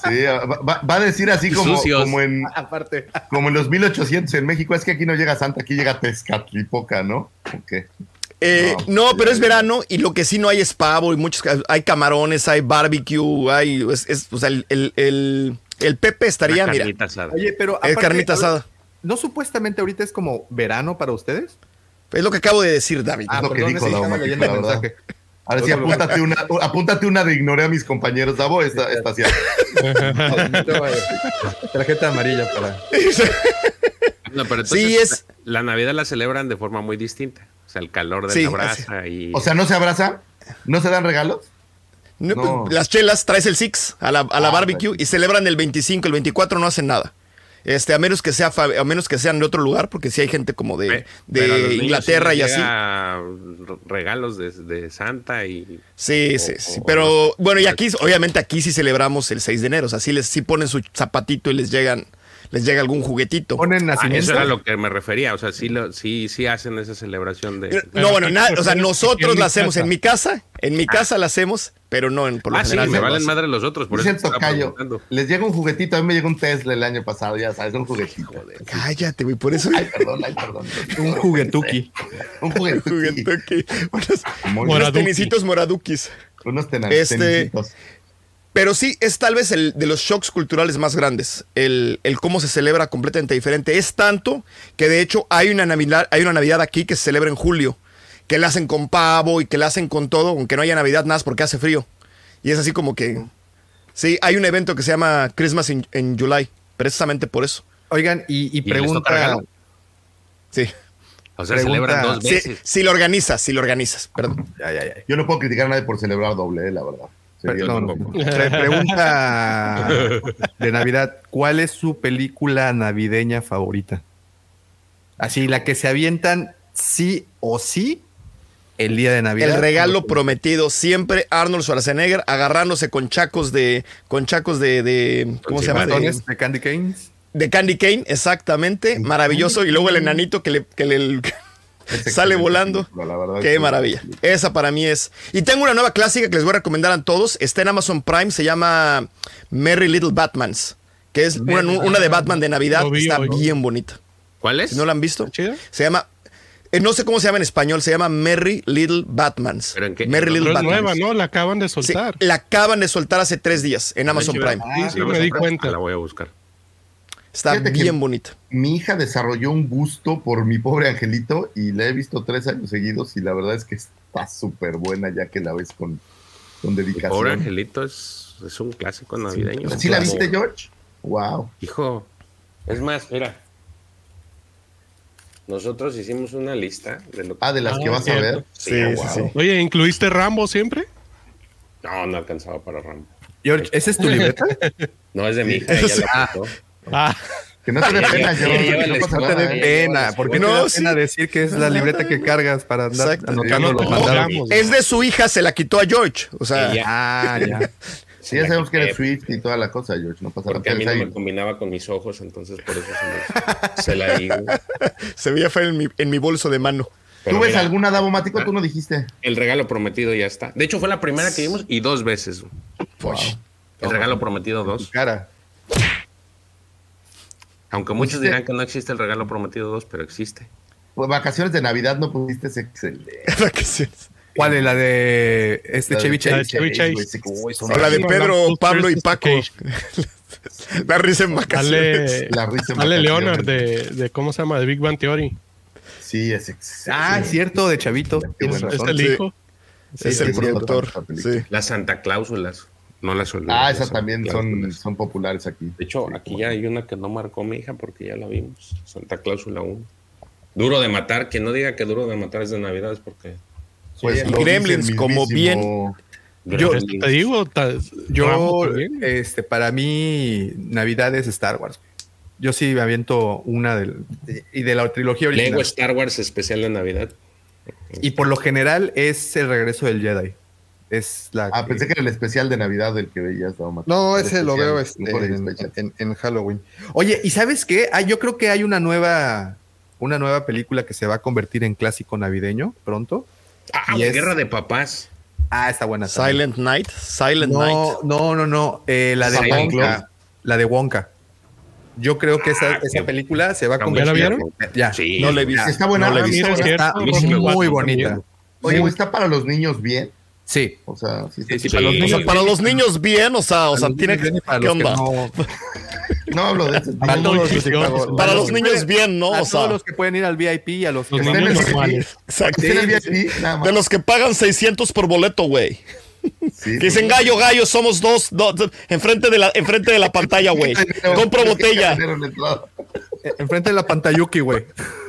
Sí, va, va- a decir así como, como, en, Aparte. como en los 1800 en México. Es que aquí no llega Santa, aquí llega Tezcatlipoca, ¿no? Ok. eh, No, no, pero es verano y lo que sí no hay es pavo y muchos hay camarones, hay barbecue, hay es, es- o sea, el, el, el- el Pepe estaría, mira, carnita asada. Oye, pero. es aparte, carnita a ver, asada. ¿No supuestamente ahorita es como verano para ustedes? Es lo que acabo de decir, David. lo que dijo es que leyendo el la verdad. mensaje. Ahora sí, apúntate una, apúntate una de ignoré a mis compañeros. Davo, esta, esta sí. Tarjeta amarilla para. No, pero entonces, Sí, es- La Navidad la celebran de forma muy distinta. O sea, el calor de Sí, la brasa y. O sea, ¿no se abraza? ¿No se dan regalos? No, No. pues, Las chelas, traes el Six a la, a la Ah, barbecue y celebran el 25, el 24 no hacen nada. Este, a menos que sea a menos que sean de otro lugar, porque si hay gente como de, de Inglaterra sí y así. Regalos de, de Santa y. Sí, o- sí, sí. o- Pero bueno, y aquí, obviamente aquí sí celebramos el 6 de enero. O sea, sí les sí ponen su zapatito y les llegan, les llega algún juguetito. Ponen Ah, nacimiento. eso era lo que me refería. O sea, sí, lo, sí, sí hacen esa celebración de. No, bueno, nada, o sea, nosotros la hacemos casa. en mi casa, en mi casa la hacemos, pero no en por lo Ah, sí, general. me valen madre los otros. Por Dice eso tocayo. Les llega un juguetito. A mí me llegó un Tesla el año pasado, ya sabes, un juguetito. de- Cállate, güey, por eso Ay, perdón, ay, perdón. Un juguetuki. Un juguetoque. Unos, unos tenisitos moradukis. Unos Este- tenisitos. Pero sí, es tal vez el de los shocks culturales más grandes. El, el cómo se celebra completamente diferente. Es tanto que de hecho hay una, Navidad, hay una Navidad aquí que se celebra en julio. Que la hacen con pavo y que la hacen con todo, aunque no haya Navidad nada más porque hace frío. Y es así como que... Sí, hay un evento que se llama Christmas in, in July, precisamente por eso. Oigan, y, y les toca pregunta. Sí. O sea, Pregunta- celebran dos veces. si lo organizas, si lo organizas, perdón. Ya, ya, ya. Yo no puedo criticar a nadie por celebrar doble, eh, la verdad. Pre- pregunta de Navidad: ¿Cuál es su película navideña favorita? Así, la que se avientan sí o sí el día de Navidad. El regalo prometido, siempre Arnold Schwarzenegger agarrándose con chacos de, con chacos de, de ¿cómo se llama? De, de Candy Canes. de Candy Cane, exactamente, maravilloso. Y luego el enanito que le, que le- sale volando. película, la verdad, Qué es maravilla. Esa para mí es. Y tengo una nueva clásica que les voy a recomendar a todos. Está en Amazon Prime, se llama Merry Little Batmans, que es una, una de Batman de Navidad. Vi Está hoy. bien bonita. ¿Cuál es? Si no la han visto, se llama. eh, no sé cómo se llama en español, se llama Merry Little Batmans. ¿Pero en qué? Merry Little es Batmans. nueva, ¿no? La acaban de Sí, soltar. la acaban de soltar hace tres días en Amazon Prime. Sí, sí, ¿La me di cuenta. Ah, La voy a buscar. Está bien bonita. Mi hija desarrolló un gusto por mi pobre angelito y la he visto tres años seguidos y la verdad es que está súper buena ya que la ves con, con Mi dedicación. pobre angelito es, es un clásico navideño. ¿Sí la Como- viste, George? Wow. Hijo, es más, mira. Nosotros hicimos una lista de lo que. Ah, de las Ah, que vas a ver. Sí, sí, wow. sí. Oye, ¿incluiste Rambo siempre? No, no alcanzaba para Rambo. George, ¿esa es tu libreta? No es de mi hija, ella la apuntó. Ah, Que no te dé pena, el no te nada, dé pena, porque No, no, te da sí. pena decir que es la libreta que cargas para andar Exacto. anotando Yo los no mandados. Es de su hija, se la quitó a George. O sea, Ella. Ah, ya. Sí, ya sabemos que eres Eh, Swift y toda la cosa, George. No pasa nada. Porque a mí no me combinaba con mis ojos, entonces por eso se, me- se la di. güey. se veía feo en mi, en mi bolso de mano. Pero ¿Tú ves mira, alguna Davomático? Tú no dijiste. El regalo prometido ya está. De hecho, fue la primera que vimos y dos veces. Wow. El regalo prometido dos. cara. Aunque muchos Pusiste- dirán que no existe el regalo prometido dos, pero existe. Pues vacaciones de Navidad no pusiste, es excelente. Vacaciones. ¿Cuál es la de este La de Chevy La de Chase? La de Pedro, Pablo y Paco. la risa en vacaciones. La risa en. Leonard de, de, ¿cómo se llama? De Big Bang Theory. Sí, es excelente. Ah, es cierto, de Chavito. Es razón. el Sí. hijo. es el productor. Las Santa Cláusulas. No las olvides. Ah, esas también son, Cláusulas. son populares aquí. De hecho, aquí ya hay una que no marcó mi hija porque ya la vimos. Santa Cláusula 1. Duro de matar. Quien no diga que duro de matar es de Navidad es porque. Pues Gremlins, como mismísimo- Yo- Pues te digo, Yo, también. este, para mí, Navidad es Star Wars. Yo sí me aviento una del, y de la trilogía original. Lego Star Wars especial de Navidad. Y por lo general es el regreso del Jedi. Es la Ah, que- pensé que era el especial de Navidad del que veías. No, ese lo veo este, en, especial. en- en Halloween. Oye, ¿y sabes qué? Ah, yo creo que hay una nueva, una nueva película que se va a convertir en clásico navideño pronto. Ah, Y es- Guerra de Papás. Ah, está buena. también. Silent Night. Silent No, Night. no, no, no. eh, la de Wonka. La de Wonka. Yo creo que esa, Ah, esa película se va a ¿Ya convertir. la vieron? Ya. Sí. No le he visto. Está buena. No le cierto, Está Rocky muy bonita. Oye, ¿está para los niños bien? Sí. O sea, sí, Sí, sí, para los O niños sea, para los niños bien, o sea, o sea, Para los tiene niños para ¿qué los que onda? no- No hablo de tipo. Para todos los que pagan- Para a los que niños bien, ¿no? O sea, todos los que pueden ir al VIP y a los que Los niños normales. exacto. De los que pagan 600 por boleto, güey. Sí, Que dicen, gallo, gallo, somos dos, dos enfrente, de la, enfrente de la pantalla, güey. Compro botella. Enfrente de la pantayuki, güey.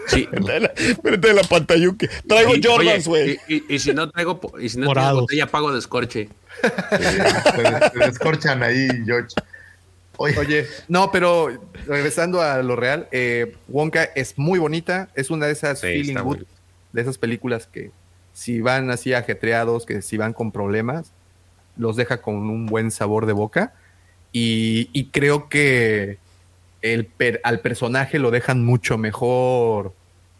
Sí. Enfrente de la pantalla. Traigo Y- Jordans, güey. Y, y- y si no traigo, y si no traigo botella, pago descorche. Se descorchan ahí, George. Oye, Oye, no, pero regresando a lo real, eh, Wonka es muy bonita, es una de esas Sí, feeling good, de esas películas que si van así ajetreados, que si van con problemas, los deja con un buen sabor de boca. Y, y creo que el per- al personaje lo dejan mucho mejor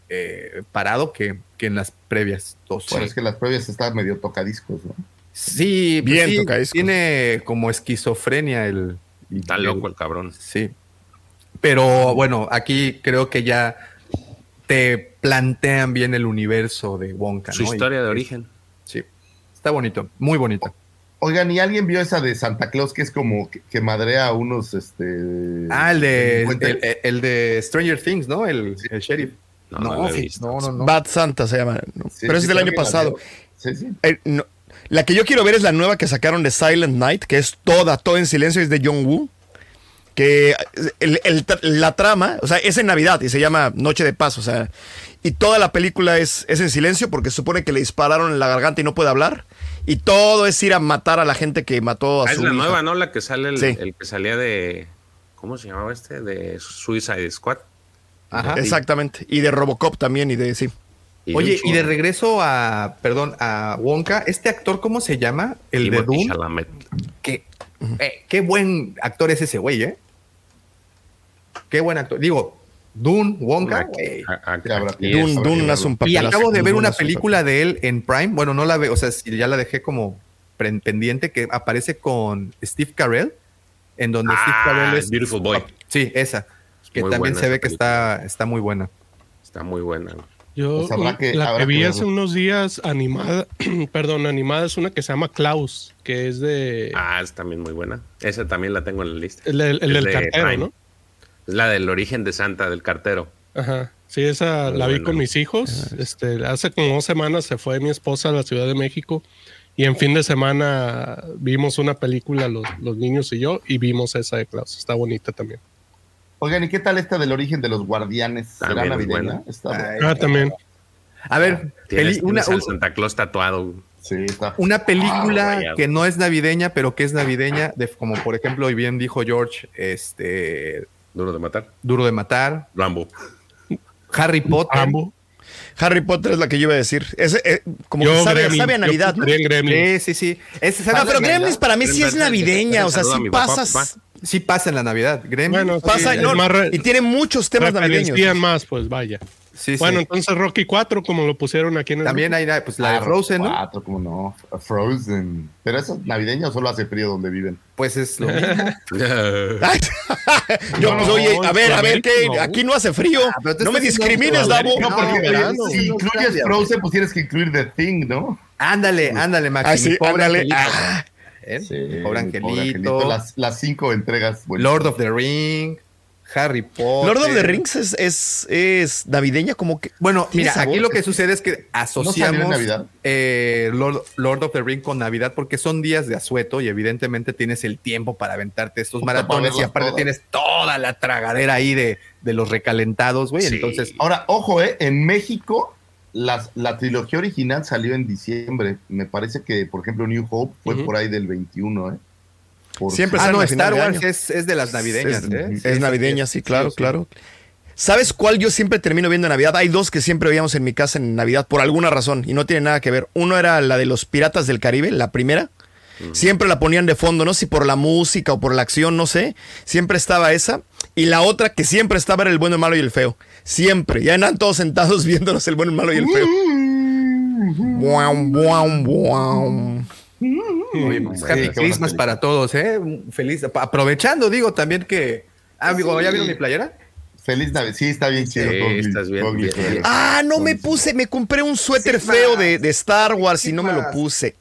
eh, parado que, que en las previas dos. bueno, es que las previas están medio tocadiscos, ¿no? Sí, pues Bien sí, tocadiscos. tiene como esquizofrenia el... Está loco el cabrón. Sí. Pero bueno, aquí creo que ya te plantean bien el universo de Wonka. Su ¿no? Y- historia de origen. Sí. Está bonito, muy bonito. Oigan, ¿y alguien vio esa de Santa Claus que es como que, que madrea a unos, este... Ah, el de, el, el de Stranger Things, ¿no? El, el sheriff. No, No, no, no, no, no. Bad Santa se llama. ¿no? Sí, Pero es del año pasado. Sí, sí. Eh, no, La que yo quiero ver es la nueva que sacaron de Silent Night, que es toda, todo en silencio, es de John Woo. Que el- el tra- la trama, o sea, es en Navidad y se llama Noche de Paz, o sea, y toda la película es, es en silencio porque se supone que le dispararon en la garganta y no puede hablar. Y todo es ir a matar a la gente que mató a Ah, es su la hija. nueva, ¿no? La que sale, el, Sí. el que salía de. ¿Cómo se llamaba este? De Suicide Squad. Ajá. Exactamente. Y de Robocop también, y de sí. Y Oye, y de regreso a, perdón, a Wonka, ¿este actor cómo se llama? El de Timothée Doom. Qué, eh, qué buen actor es ese güey, ¿eh? Qué buen actor. Digo, Dune, Wonka. Dune, Dune hace un Y papelazo. acabo de ver Dune una película de él en Prime. Bueno, no la veo, o sea, ya la dejé como pendiente, que aparece con Steve Carell, en donde Ah, Steve Carell es. Beautiful Boy. Sí, esa. Que Muy también se ve que está, está muy buena. Está muy buena. Yo Pues habrá que- la habrá que que vi hace unos días animada, perdón, animada es una que se llama Klaus, que es de Ah, es también muy buena. Esa también la tengo en la lista. el, del- el es del de cartero, Prime. ¿no? Es la del origen de Santa, del cartero. Ajá. Sí, esa Muy la vi con mis hijos. Este, hace como dos semanas se fue mi esposa a la Ciudad de México y en fin de semana vimos una película los, los niños y yo y vimos esa de Klaus. Está bonita también. Oigan, ¿y qué tal esta del origen de los guardianes? ¿Será navideña? buena. Está Ay, Ah, también. A ver, Tienes, una, tienes al Santa Claus tatuado. Sí, está. una película Ah, que no es navideña, pero que es navideña, de, como por ejemplo, y bien dijo George, este, Duro de matar. Duro de Matar, Rambo. Harry Potter. Rambo. Harry Potter es la que yo iba a decir. Es, eh, como Yo que sabe, a yo Navidad. ¿no? Sí, sí, sí. Es- Ah, pero. Gremlins para mí sí es navideña, o sea, sí papá, pasas, papá. Sí pasa en la Navidad. Gremlins. Bueno, pasa sí, no, y tiene muchos temas navideños. más, pues vaya. Sí, sí. Bueno, entonces Rocky 4, como lo pusieron aquí en el También hay la- pues, la de Ah, Frozen, ¿no? Cuatro, ¿cómo no? Frozen. ¿Pero eso es navideña o solo hace frío donde viven? Pues es lo mismo. Yo, No, pues, oye, a ver, a ver, que no. aquí no hace frío. tú no me discrimines, Davo. No, porque si incluyes Frozen, pues tienes que incluir The Thing, ¿no? Ándale, ándale, Maxi. Ah, sí, ándale. angelito. Ah. ¿Eh? Sí, pobre mi angelito. Las, las cinco entregas. Lord of the Ring. Harry Potter. Lord of the Rings es, es, es navideña, como que. Bueno, mira, sabor. aquí lo que sucede es que asociamos Navidad? eh, Lord, Lord of the Ring con Navidad porque son días de asueto y evidentemente tienes el tiempo para aventarte estos maratones y aparte todas. tienes toda la tragadera ahí de, de los recalentados, güey. Sí. Entonces, Ahora, ojo, ¿eh? En México, las- la trilogía original salió en diciembre. Me parece que, por ejemplo, New Hope fue por ahí del 21, ¿eh? Por- Siempre ah, no, Star Wars es, es de las navideñas, es, ¿eh? es navideña, sí, claro, sí. claro. ¿Sabes cuál yo siempre termino viendo en Navidad? Hay dos que siempre veíamos en mi casa en Navidad por alguna razón y no tiene nada que ver. Uno era la de los Piratas del Caribe, la primera. Siempre la ponían de fondo, no sé si por la música o por la acción, no sé. Siempre estaba esa. Y la otra que siempre estaba era el bueno, el malo y el feo. Siempre. Ya eran todos sentados viéndonos el bueno, el malo y el feo. Buam, buam, buam. Oye, Sí, Happy Christmas para todos, ¿eh? Feliz. Aprovechando, digo también que. Ah, amigo, ¿ya vieron mi playera? Feliz Navidad. Sí, está bien chido. Sí, Gogli, estás bien, Gogli, bien, Gogli. bien. Ah, no me puse, me compré un suéter Sí, feo de, de Star Wars y no me lo puse.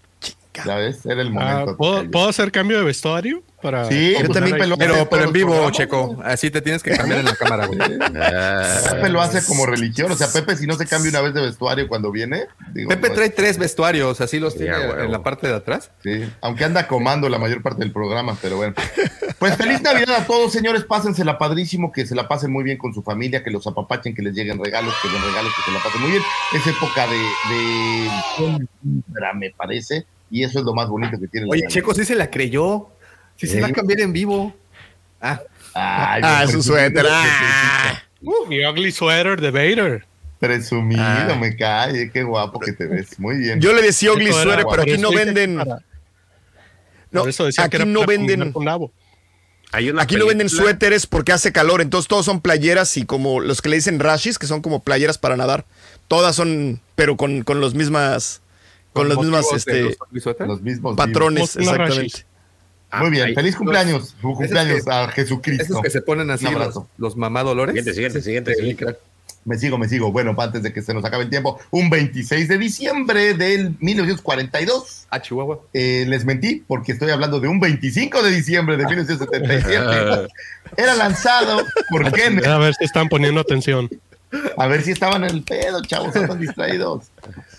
Chica. Ya ves, era el Ah. ¿puedo, puedo hacer cambio de vestuario? Para Sí, yo también, pero- Pero, en vivo, Programa. Checo. Así te tienes que cambiar en la cámara, güey. Pepe lo hace como religión. O sea, Pepe, si no se cambia una vez de vestuario cuando viene. digo, Pepe no, trae tres vestuarios, así los Sí, tiene en la parte de atrás. Sí, aunque anda comando la mayor parte del programa, pero bueno. Pues feliz Navidad a todos, señores. Pásensela padrísimo, que se la pasen muy bien con su familia, que los apapachen, que les lleguen regalos, que den regalos, que se la pasen muy bien. Es época de, de me parece, y eso es lo más bonito que tiene. la Oye, Navidad. Checo sí se la creyó. Sí se ¿Eh? va a cambiar en vivo. Ah, Ay, Ah, su suéter. ah. Mi ugly sweater de Vader. Presumido, Ah. me cae, qué guapo que te ves. Muy bien. Yo le decía ugly era- sweater, pero aquí no venden. para- No, por eso decía que aquí era no venden. con Nabo. Hay una Aquí no venden suéteres porque hace calor, entonces todos son playeras y como los que le dicen rashis, que son como playeras para nadar. Todas son, pero con, con los mismas, con los este, los ugly sweaters. Los mismos patrones, exactamente. Ah, Muy bien, feliz cumpleaños. Su cumpleaños que- a Jesucristo. Esos que se ponen así, los, abrazo. los mamadolores. Siguiente, siguiente, siguiente, Sí, siguiente. Me sigo, me sigo. Bueno, antes de que se nos acabe el tiempo, un 26 de diciembre del 1942. Ah, Chihuahua. Eh, les mentí porque estoy hablando de un 25 de diciembre de 1977. Era lanzado por Kenner. A ver si están poniendo atención. A ver si estaban en el pedo, chavos, están distraídos.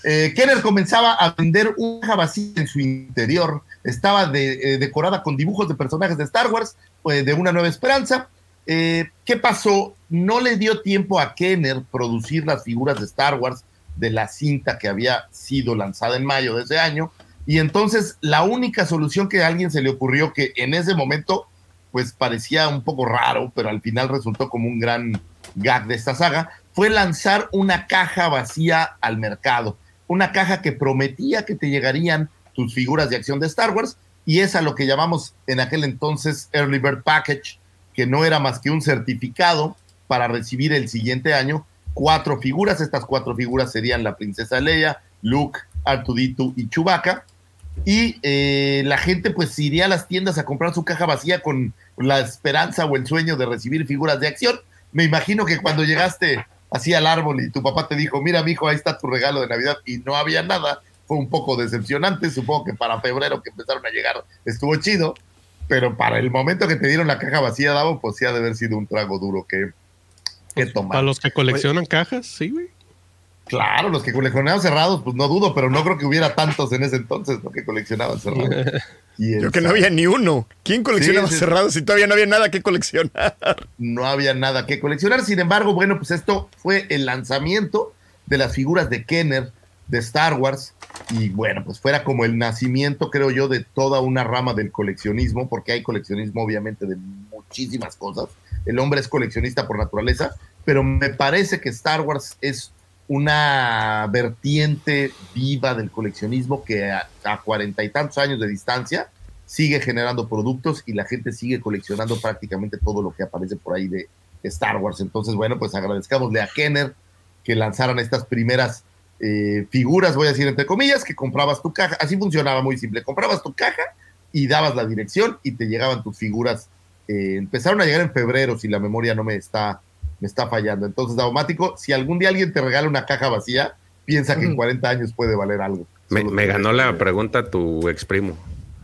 Eh, Kenner comenzaba a vender una caja vacía en su interior. Estaba de- eh, decorada con dibujos de personajes de Star Wars, pues, de Una Nueva Esperanza. Eh, ¿Qué pasó? No le dio tiempo a Kenner producir las figuras de Star Wars de la cinta que había sido lanzada en mayo de ese año. Y entonces la única solución que a alguien se le ocurrió, que en ese momento pues parecía un poco raro, pero al final resultó como un gran gag de esta saga, fue lanzar una caja vacía al mercado. Una caja que prometía que te llegarían tus figuras de acción de Star Wars y es a lo que llamamos en aquel entonces Early Bird Package, que no era más que un certificado para recibir el siguiente año cuatro figuras. Estas cuatro figuras serían la princesa Leia, Luke, Artudito y Chewbacca. Y eh, la gente pues iría a las tiendas a comprar su caja vacía con la esperanza o el sueño de recibir figuras de acción. Me imagino que cuando llegaste así al árbol y tu papá te dijo, mira, mijo, ahí está tu regalo de Navidad y no había nada, fue un poco decepcionante. Supongo que para febrero que empezaron a llegar estuvo chido, pero para el momento que te dieron la caja vacía, Davo, pues sí ha de haber sido un trago duro que, que tomar. Para los que coleccionan cajas, sí, güey. Claro, los que coleccionaban cerrados, pues no dudo, pero no creo que hubiera tantos en ese entonces, ¿no? Que coleccionaban cerrados. Creo que no había ni uno. ¿Quién coleccionaba Sí, sí. cerrados si todavía no había nada que coleccionar? no había nada que coleccionar. Sin embargo, bueno, pues esto fue el lanzamiento de las figuras de Kenner de Star Wars y bueno, pues fuera como el nacimiento, creo yo, de toda una rama del coleccionismo, porque hay coleccionismo obviamente de muchísimas cosas. El hombre es coleccionista por naturaleza, pero me parece que Star Wars es una vertiente viva del coleccionismo que a cuarenta y tantos años de distancia sigue generando productos y la gente sigue coleccionando prácticamente todo lo que aparece por ahí de Star Wars. Entonces, bueno, pues agradezcámosle a Kenner que lanzaran estas primeras eh, figuras, voy a decir entre comillas, que comprabas tu caja. Así funcionaba muy simple. Comprabas tu caja y dabas la dirección y te llegaban tus figuras. Eh, empezaron a llegar en febrero, si la memoria no me está, me está fallando. Entonces, Daumático, si algún día alguien te regala una caja vacía, piensa que en 40 años puede valer algo. Me, ganó la pregunta tu ex primo.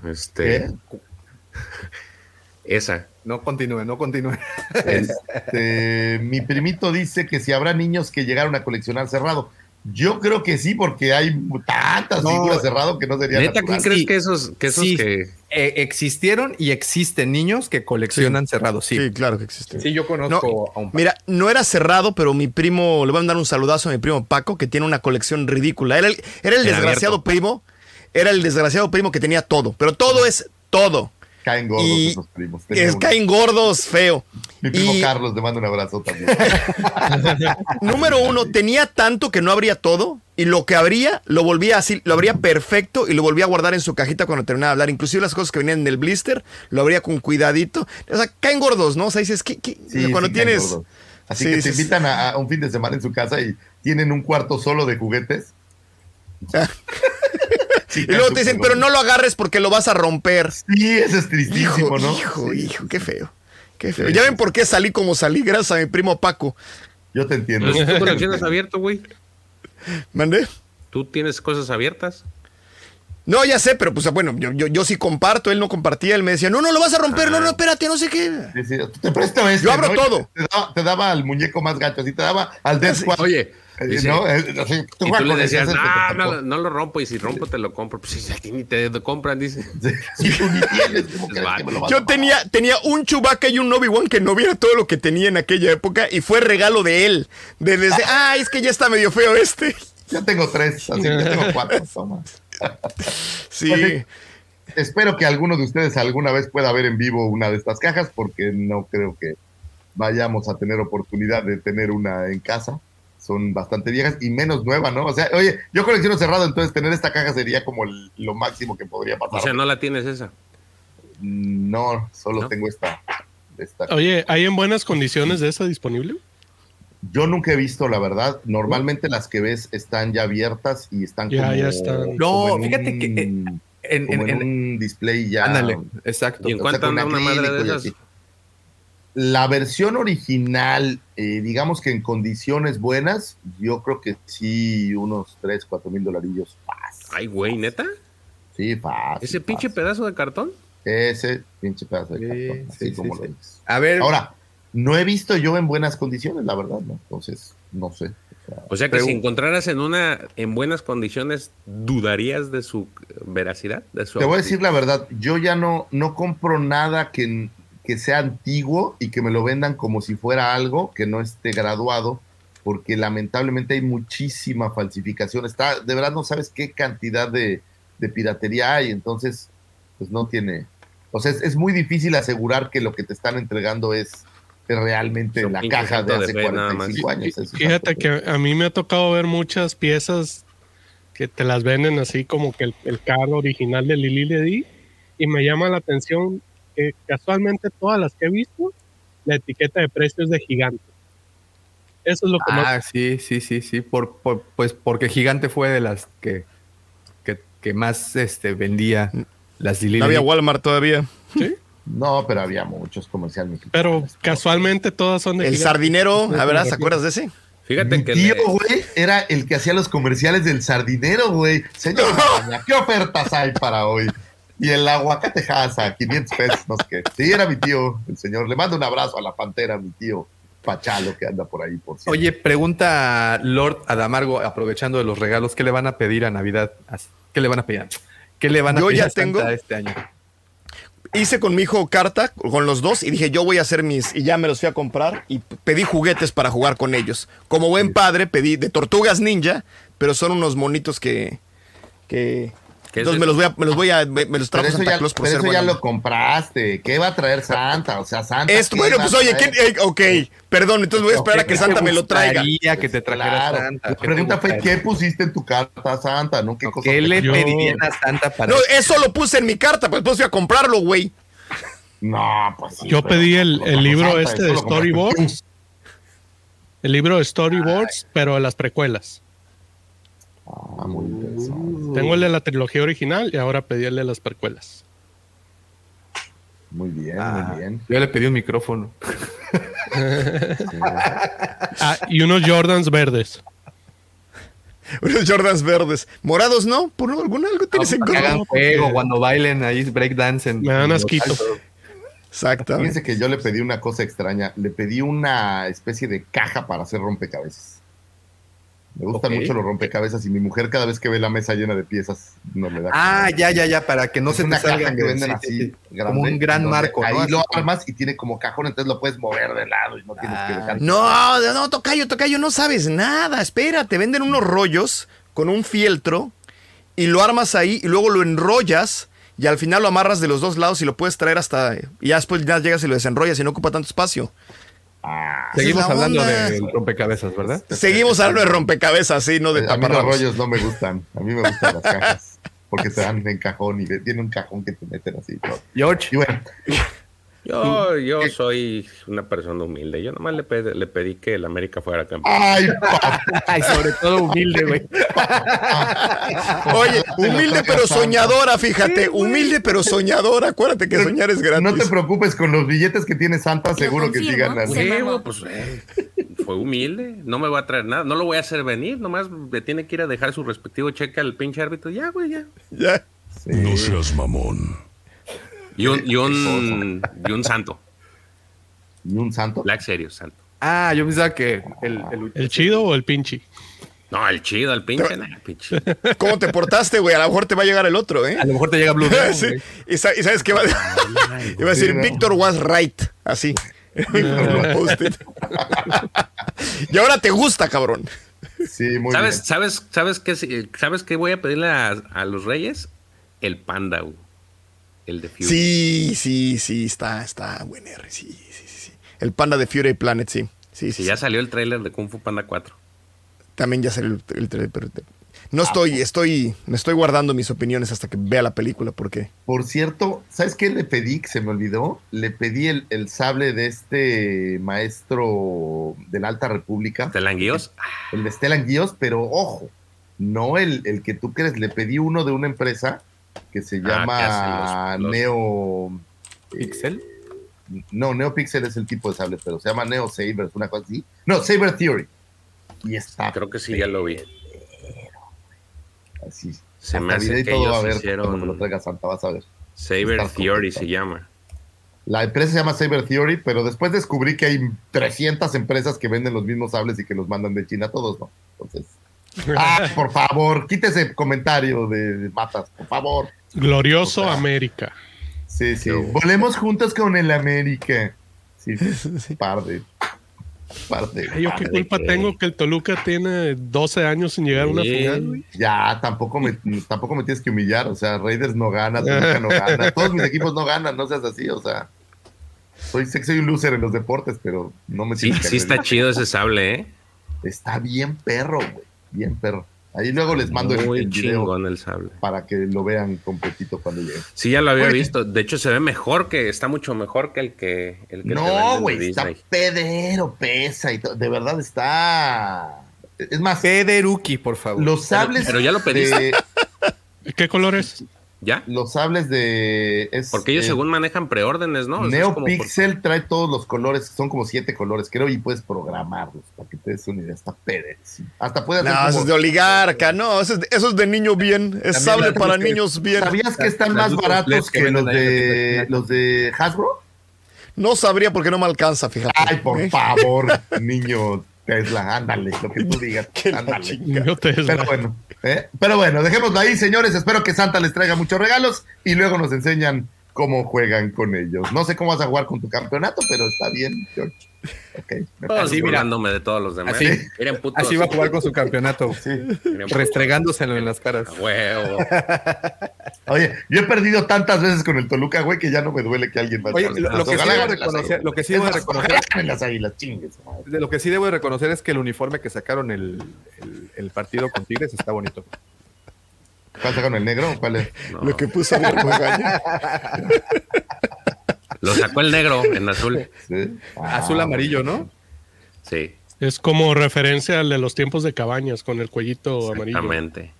Este, ¿Qué? esa. No continúe, no continúe. Este, mi primito dice que si habrá niños que llegaron a coleccionar cerrado. Yo creo que sí, porque hay tantas No. figuras cerrado que no sería Neta, ¿quién crees Sí. que esos, que esos Sí. que Eh, existieron y existen niños que coleccionan cerrados, sí. Sí, Sí, claro que existe. yo conozco a un par. Mira, no era cerrado, pero mi primo, le voy a mandar un saludazo a mi primo Paco, que tiene una colección ridícula. Era el, era el Era desgraciado abierto. primo, era el desgraciado primo que tenía todo, pero todo es todo. Caen gordos Y esos primos. Es, caen gordos, feo. Mi primo y- Carlos, le mando un abrazo también. Número uno, tenía tanto que no abría todo y lo que abría lo volvía así, lo abría perfecto y lo volvía a guardar en su cajita cuando terminaba de hablar. Inclusive las cosas que venían en el blister lo abría con cuidadito. O sea, caen gordos, ¿no? O sea, dices, ¿qué, qué? Sí, cuando sí, tienes... Así Sí, que te invitan a, a un fin de semana en su casa y tienen un cuarto solo de juguetes. Sí, Y luego te dicen, pero no lo agarres porque lo vas a romper. Sí, eso es tristísimo, Hijo, ¿no? hijo, hijo, qué feo. Qué feo. Sí, ya ven por qué salí como salí, gracias a mi primo Paco. Yo te entiendo. ¿Tú abierto, güey? ¿Mandé? ¿Tú tienes cosas abiertas? No, ya sé, pero pues bueno, yo, yo, yo sí comparto, él no compartía, él me decía, no, no lo vas a romper, no, no, espérate, no sé qué. Sí, sí, Te presto este. Yo abro ¿no? todo. Te daba, te daba al muñeco más gacho, así te daba al Death Squad. Oye, dice- ¿no? Eh, así, y tú le decías, no, tocó". no lo rompo, y si rompo te lo compro. Pues si ni te compran, dice. Sí, tú ni tienes, ¿cómo crees vale. que me lo vas a Yo tenía, tenía un Chewbacca y un Obi-Wan que no viera todo lo que tenía en aquella época y fue regalo de él. De desde, ah, es que ya está medio feo este. Yo tengo tres, así que yo tengo cuatro. Toma. Sí. Pues sí. Espero que alguno de ustedes alguna vez pueda ver en vivo una de estas cajas, porque no creo que vayamos a tener oportunidad de tener una en casa. Son bastante viejas y menos nueva, ¿no? O sea, oye, yo colecciono cerrado, entonces tener esta caja sería como el- lo máximo que podría pasar. O sea, no la tienes esa. No, solo ¿No? tengo esta, esta. Oye, ¿hay en buenas condiciones de esa disponible? Yo nunca he visto, la verdad. Normalmente las que ves están ya abiertas y están Ya, como. ya están. No, fíjate que, eh, un- En, como en- en en- un display ya. ándale, exacto. ¿Y en o sea, cuánto con anda una madre de acrílico y esas? La versión original, eh, digamos que en condiciones buenas, yo creo que sí, unos 3, 4 mil dolarillos. fácil. Ay, güey, neta. Sí, fácil. Ese pinche fácil. pedazo de cartón. Ese pinche pedazo de Sí, cartón, así sí, como sí. lo dices. A ver, Ahora, no he visto yo en buenas condiciones, la verdad, ¿no? Entonces, no sé. O sea, O sea que si encontraras en una en buenas condiciones, ¿dudarías de su veracidad? De su Te voy a decir la verdad, yo ya no, no compro nada que, que sea antiguo y que me lo vendan como si fuera algo que no esté graduado, porque lamentablemente hay muchísima falsificación. Está, de verdad no sabes qué cantidad de, de piratería hay, entonces, pues no tiene. O sea, es, es muy difícil asegurar que lo que te están entregando es realmente Son la caja de santo de hace fe, nada más. 45 años. Fíjate que a mí me ha tocado ver muchas piezas que te las venden así como que el, el carro original de Lili Ledi y me llama la atención que casualmente todas las que he visto, la etiqueta de precios de gigante. Eso es lo que más... ah, sí, sí, sí, sí. Por, por- pues porque Gigante fue de las que, que, que más este, vendía las Lili. No había Walmart todavía. No, pero había muchos comerciales mexicanos. Pero casualmente todas son de El gigante. sardinero, Sí, a ver, me ¿te refiero. acuerdas de ese? Fíjate Mi que tío, le- güey, era el que hacía los comerciales del sardinero, güey. Señor, ¿qué ofertas hay para hoy? Y el aguacate a 500 pesos, no sé qué. Sí, era mi tío, el señor. Le mando un abrazo a la pantera, mi tío Pachalo, que anda por ahí, por cierto. Oye, pregunta Lord Adamargo, aprovechando de los regalos, ¿qué le van a pedir a Navidad? ¿Qué le van a pedir? ¿Qué le van a Yo pedir ya a Santa tengo- este año? Hice con mi hijo carta, con los dos, y dije, yo voy a hacer mis... Y ya me los fui a comprar y pedí juguetes para jugar con ellos. Como buen padre, pedí de tortugas ninja, pero son unos monitos que... que ¿Qué es entonces me los voy a, me los voy a, me, me los pero trajo eso, Santa ya, Claus por pero ser eso ya bueno. lo compraste. ¿Qué va a traer Santa? O sea, Santa. Esto, ¿qué bueno, pues oye? ¿qué- eh, ok, perdón, entonces voy a esperar a que ¿Qué Santa me lo traiga. que te trajera Claro. Santa? La ¿Qué te pregunta fue? ¿qué pusiste en tu carta a Santa? ¿No? ¿Qué, cosa ¿Qué le pedirían a Santa para No, eso lo puse en mi carta, pues después fui a comprarlo, güey. No, pues sí, Yo pedí el, el libro Santa, este de storyboards. El libro de storyboards, pero de las precuelas. Ah, muy interesante. Tengo el de la trilogía original y ahora pedí el de las precuelas. Muy bien, Ah, muy bien. Yo le pedí un micrófono. Ah, y unos Jordans verdes. Unos Jordans verdes. Morados, ¿no? ¿Por algún algo tienes en Para que contra? hagan juego cuando bailen ahí breakdance. en- Me dan en asquito. Exactamente. Fíjense que yo le pedí una cosa extraña. Le pedí una especie de caja para hacer rompecabezas. Me gustan Ok. mucho los rompecabezas y mi mujer cada vez que ve la mesa llena de piezas no me da. Ah, ya, ya, ya, para que no es se te una caja salgan que de- venden sí, así, sí, sí. grande, Como un gran marco. Ahí lo armas y tiene como cajón, entonces lo puedes mover de lado y no tienes que dejar. No, no, tocayo, tocayo, no sabes nada. Espérate, venden unos rollos con un fieltro y lo armas ahí y luego lo enrollas y al final lo amarras de los dos lados y lo puedes traer hasta. Y ya después ya llegas y lo desenrollas y no ocupa tanto espacio. Ah, Seguimos hablando onda. de rompecabezas, ¿verdad? Seguimos hablando de rompecabezas, sí, no de a mí los rollos no me gustan. A mí me gustan las cajas. Porque te dan en cajón y tiene un cajón que te meten así. George, Y bueno, Yo, yo soy una persona humilde. Yo nomás le pedí, le pedí que el América fuera campeón. ay, sobre todo humilde, güey. Oye, humilde pero soñadora, fíjate. Humilde pero soñadora. Acuérdate que soñar es gratis. No te preocupes, con los billetes que tiene Santa, seguro que sí ganan. sí. Pues eh, fue humilde. No me va a traer nada. No lo voy a hacer venir. Nomás le tiene que ir a dejar su respectivo cheque al pinche árbitro. Ya, güey, ya. Ya. Sí. No seas mamón. Y un, y un, y un santo. ¿Y un santo? Black Serio, santo. Ah, yo pensaba que el, el, ¿El chido o el pinchi? No, el chido, el pinche. pinche. ¿Cómo te portaste, güey? A lo mejor te va a llegar el otro, ¿eh? a lo mejor te llega Blue Demon, Sí. ¿Y, sa- y sabes qué va a Iba a decir. Víctor was right. Así. Y ahora te gusta, cabrón. Sí, muy ¿Sabes, bien. sabes, sabes qué, sabes qué voy a pedirle a, a los reyes? El panda, güey. El de Fury. Sí, sí, sí, está, está buen R. Sí, sí, sí, sí. El panda de Fury Planet, sí. Sí, sí, Sí, ya salió el tráiler de Kung Fu Panda 4. También ya salió el, el trailer, pero te- no estoy, estoy, me estoy guardando mis opiniones hasta que vea la película, porque Por cierto, ¿sabes qué le pedí? Que se me olvidó. Le pedí el, el sable de este maestro de la Alta República, ¿Te la guíos? el de Stellan Guíos, pero ojo, no el, el que tú crees. Le pedí uno de una empresa que se Ah, llama hacen los- los- Neo. eh, Pixel. No, NeoPixel es el tipo de sable, pero se llama Neo Saber, una cosa así. No, Saber Theory. Y está. Creo que sí, ya lo vi. Así. Se me hace que todo va a ellos ver hicieron- cuando me lo traiga Santa, vas a ver. Saber Está Theory se llama. La empresa se llama Saber Theory, pero después descubrí que hay 300 empresas que venden los mismos sables y que los mandan de China todos, ¿no? Entonces. Ah, por favor, quítese el comentario de, de Matas, por favor. Glorioso O sea, América. Sí, sí. Volemos juntos con el América. Sí, par de. Par de. Ay, ¿Yo qué culpa que- tengo que el Toluca tiene 12 años sin llegar a una Sí. final? güey? Ya, tampoco me, tampoco me tienes que humillar. O sea, Raiders no gana, Toluca no gana. Todos mis equipos no ganan, no seas así. O sea, soy, sé que soy un loser en los deportes, pero no me Sí, tienes que sí está chido ese sable, ¿eh? Está bien perro, güey. Bien perro. Ahí luego les mando el, Muy el video chingón el sable. para que lo vean completito cuando llegue. Sí, ya lo había Oye. visto. De hecho, se ve mejor que, está mucho mejor que el que, el que No, güey, está pedero, pesa y todo. De verdad está. Es más, Pederuki, por favor. los sables. pero ya lo pediste. de- ¿Qué color es? ¿Ya? los sables de. es, Porque ellos eh, según manejan preórdenes, ¿no? Es por- NeoPixel trae todos los colores, son como siete colores, creo, y puedes programarlos para que te des una idea. Está pedrísimo. Hasta puedes No, hacer eso es de oligarca, no, eso es de, eso es de niño bien, es sable para niños bien. ¿Sabías que están más baratos LED que que los de, los de Hasbro? No sabría porque no me alcanza, fíjate. Ay, por ¿Eh? favor, niño Tesla, ándale, lo que tú digas, ándale. Pero bueno, ¿eh? pero bueno, dejémoslo ahí, señores. Espero que Santa les traiga muchos regalos y luego nos enseñan cómo juegan con ellos. No sé cómo vas a jugar con tu campeonato, pero está bien, George. Así, mira. burlándome de todos los demás. Así. Miren. Así va a jugar con su campeonato. Sí. Restregándoselo en las caras. Huevo. Oye, yo he perdido tantas veces con el Toluca, güey, que ya no me duele que alguien más Oye, lo, lo que sí debo reconocer, lo que sí debo reconocer, las águilas, chingues. de lo que sí debo de reconocer es que el uniforme que sacaron el, el, el partido con Tigres está bonito. ¿Cuál sacaron el negro? ¿Cuál es? No. Lo que puso Magaña. Lo sacó el negro en azul. Sí. Ah, Azul amarillo, ¿no? Sí, Es como referencia al de los tiempos de cabañas con el cuellito amarillo. exactamente.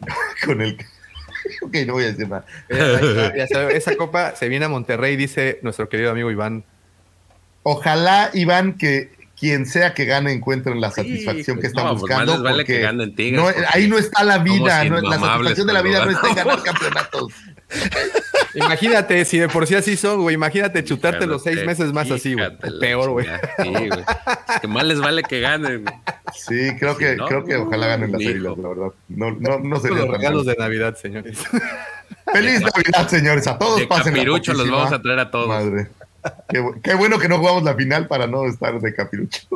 Con el. ok, no voy a decir nada. Eh, esa copa se viene a Monterrey, dice nuestro querido amigo Iván. Ojalá, Iván, que quien sea que gane encuentren la satisfacción que pues, están no, pues, buscando. les vale porque que ganen Tigres, no, porque ahí no está la vida, no, la satisfacción de la vida no está en ganar campeonatos. Imagínate, si de por sí así son, güey, imagínate chutarte los seis meses más así, güey. Peor, güey. Sí, güey. Es que más les vale que ganen. güey. Sí, creo que, creo que ojalá ganen las águilas, la verdad. No, no, no sería los regalos mal. de Navidad, señores. Feliz Navidad, señores. A todos De pasen capirucho los vamos a traer a todos. Madre. Qué, bu- qué bueno que no jugamos la final para no estar de capirucho.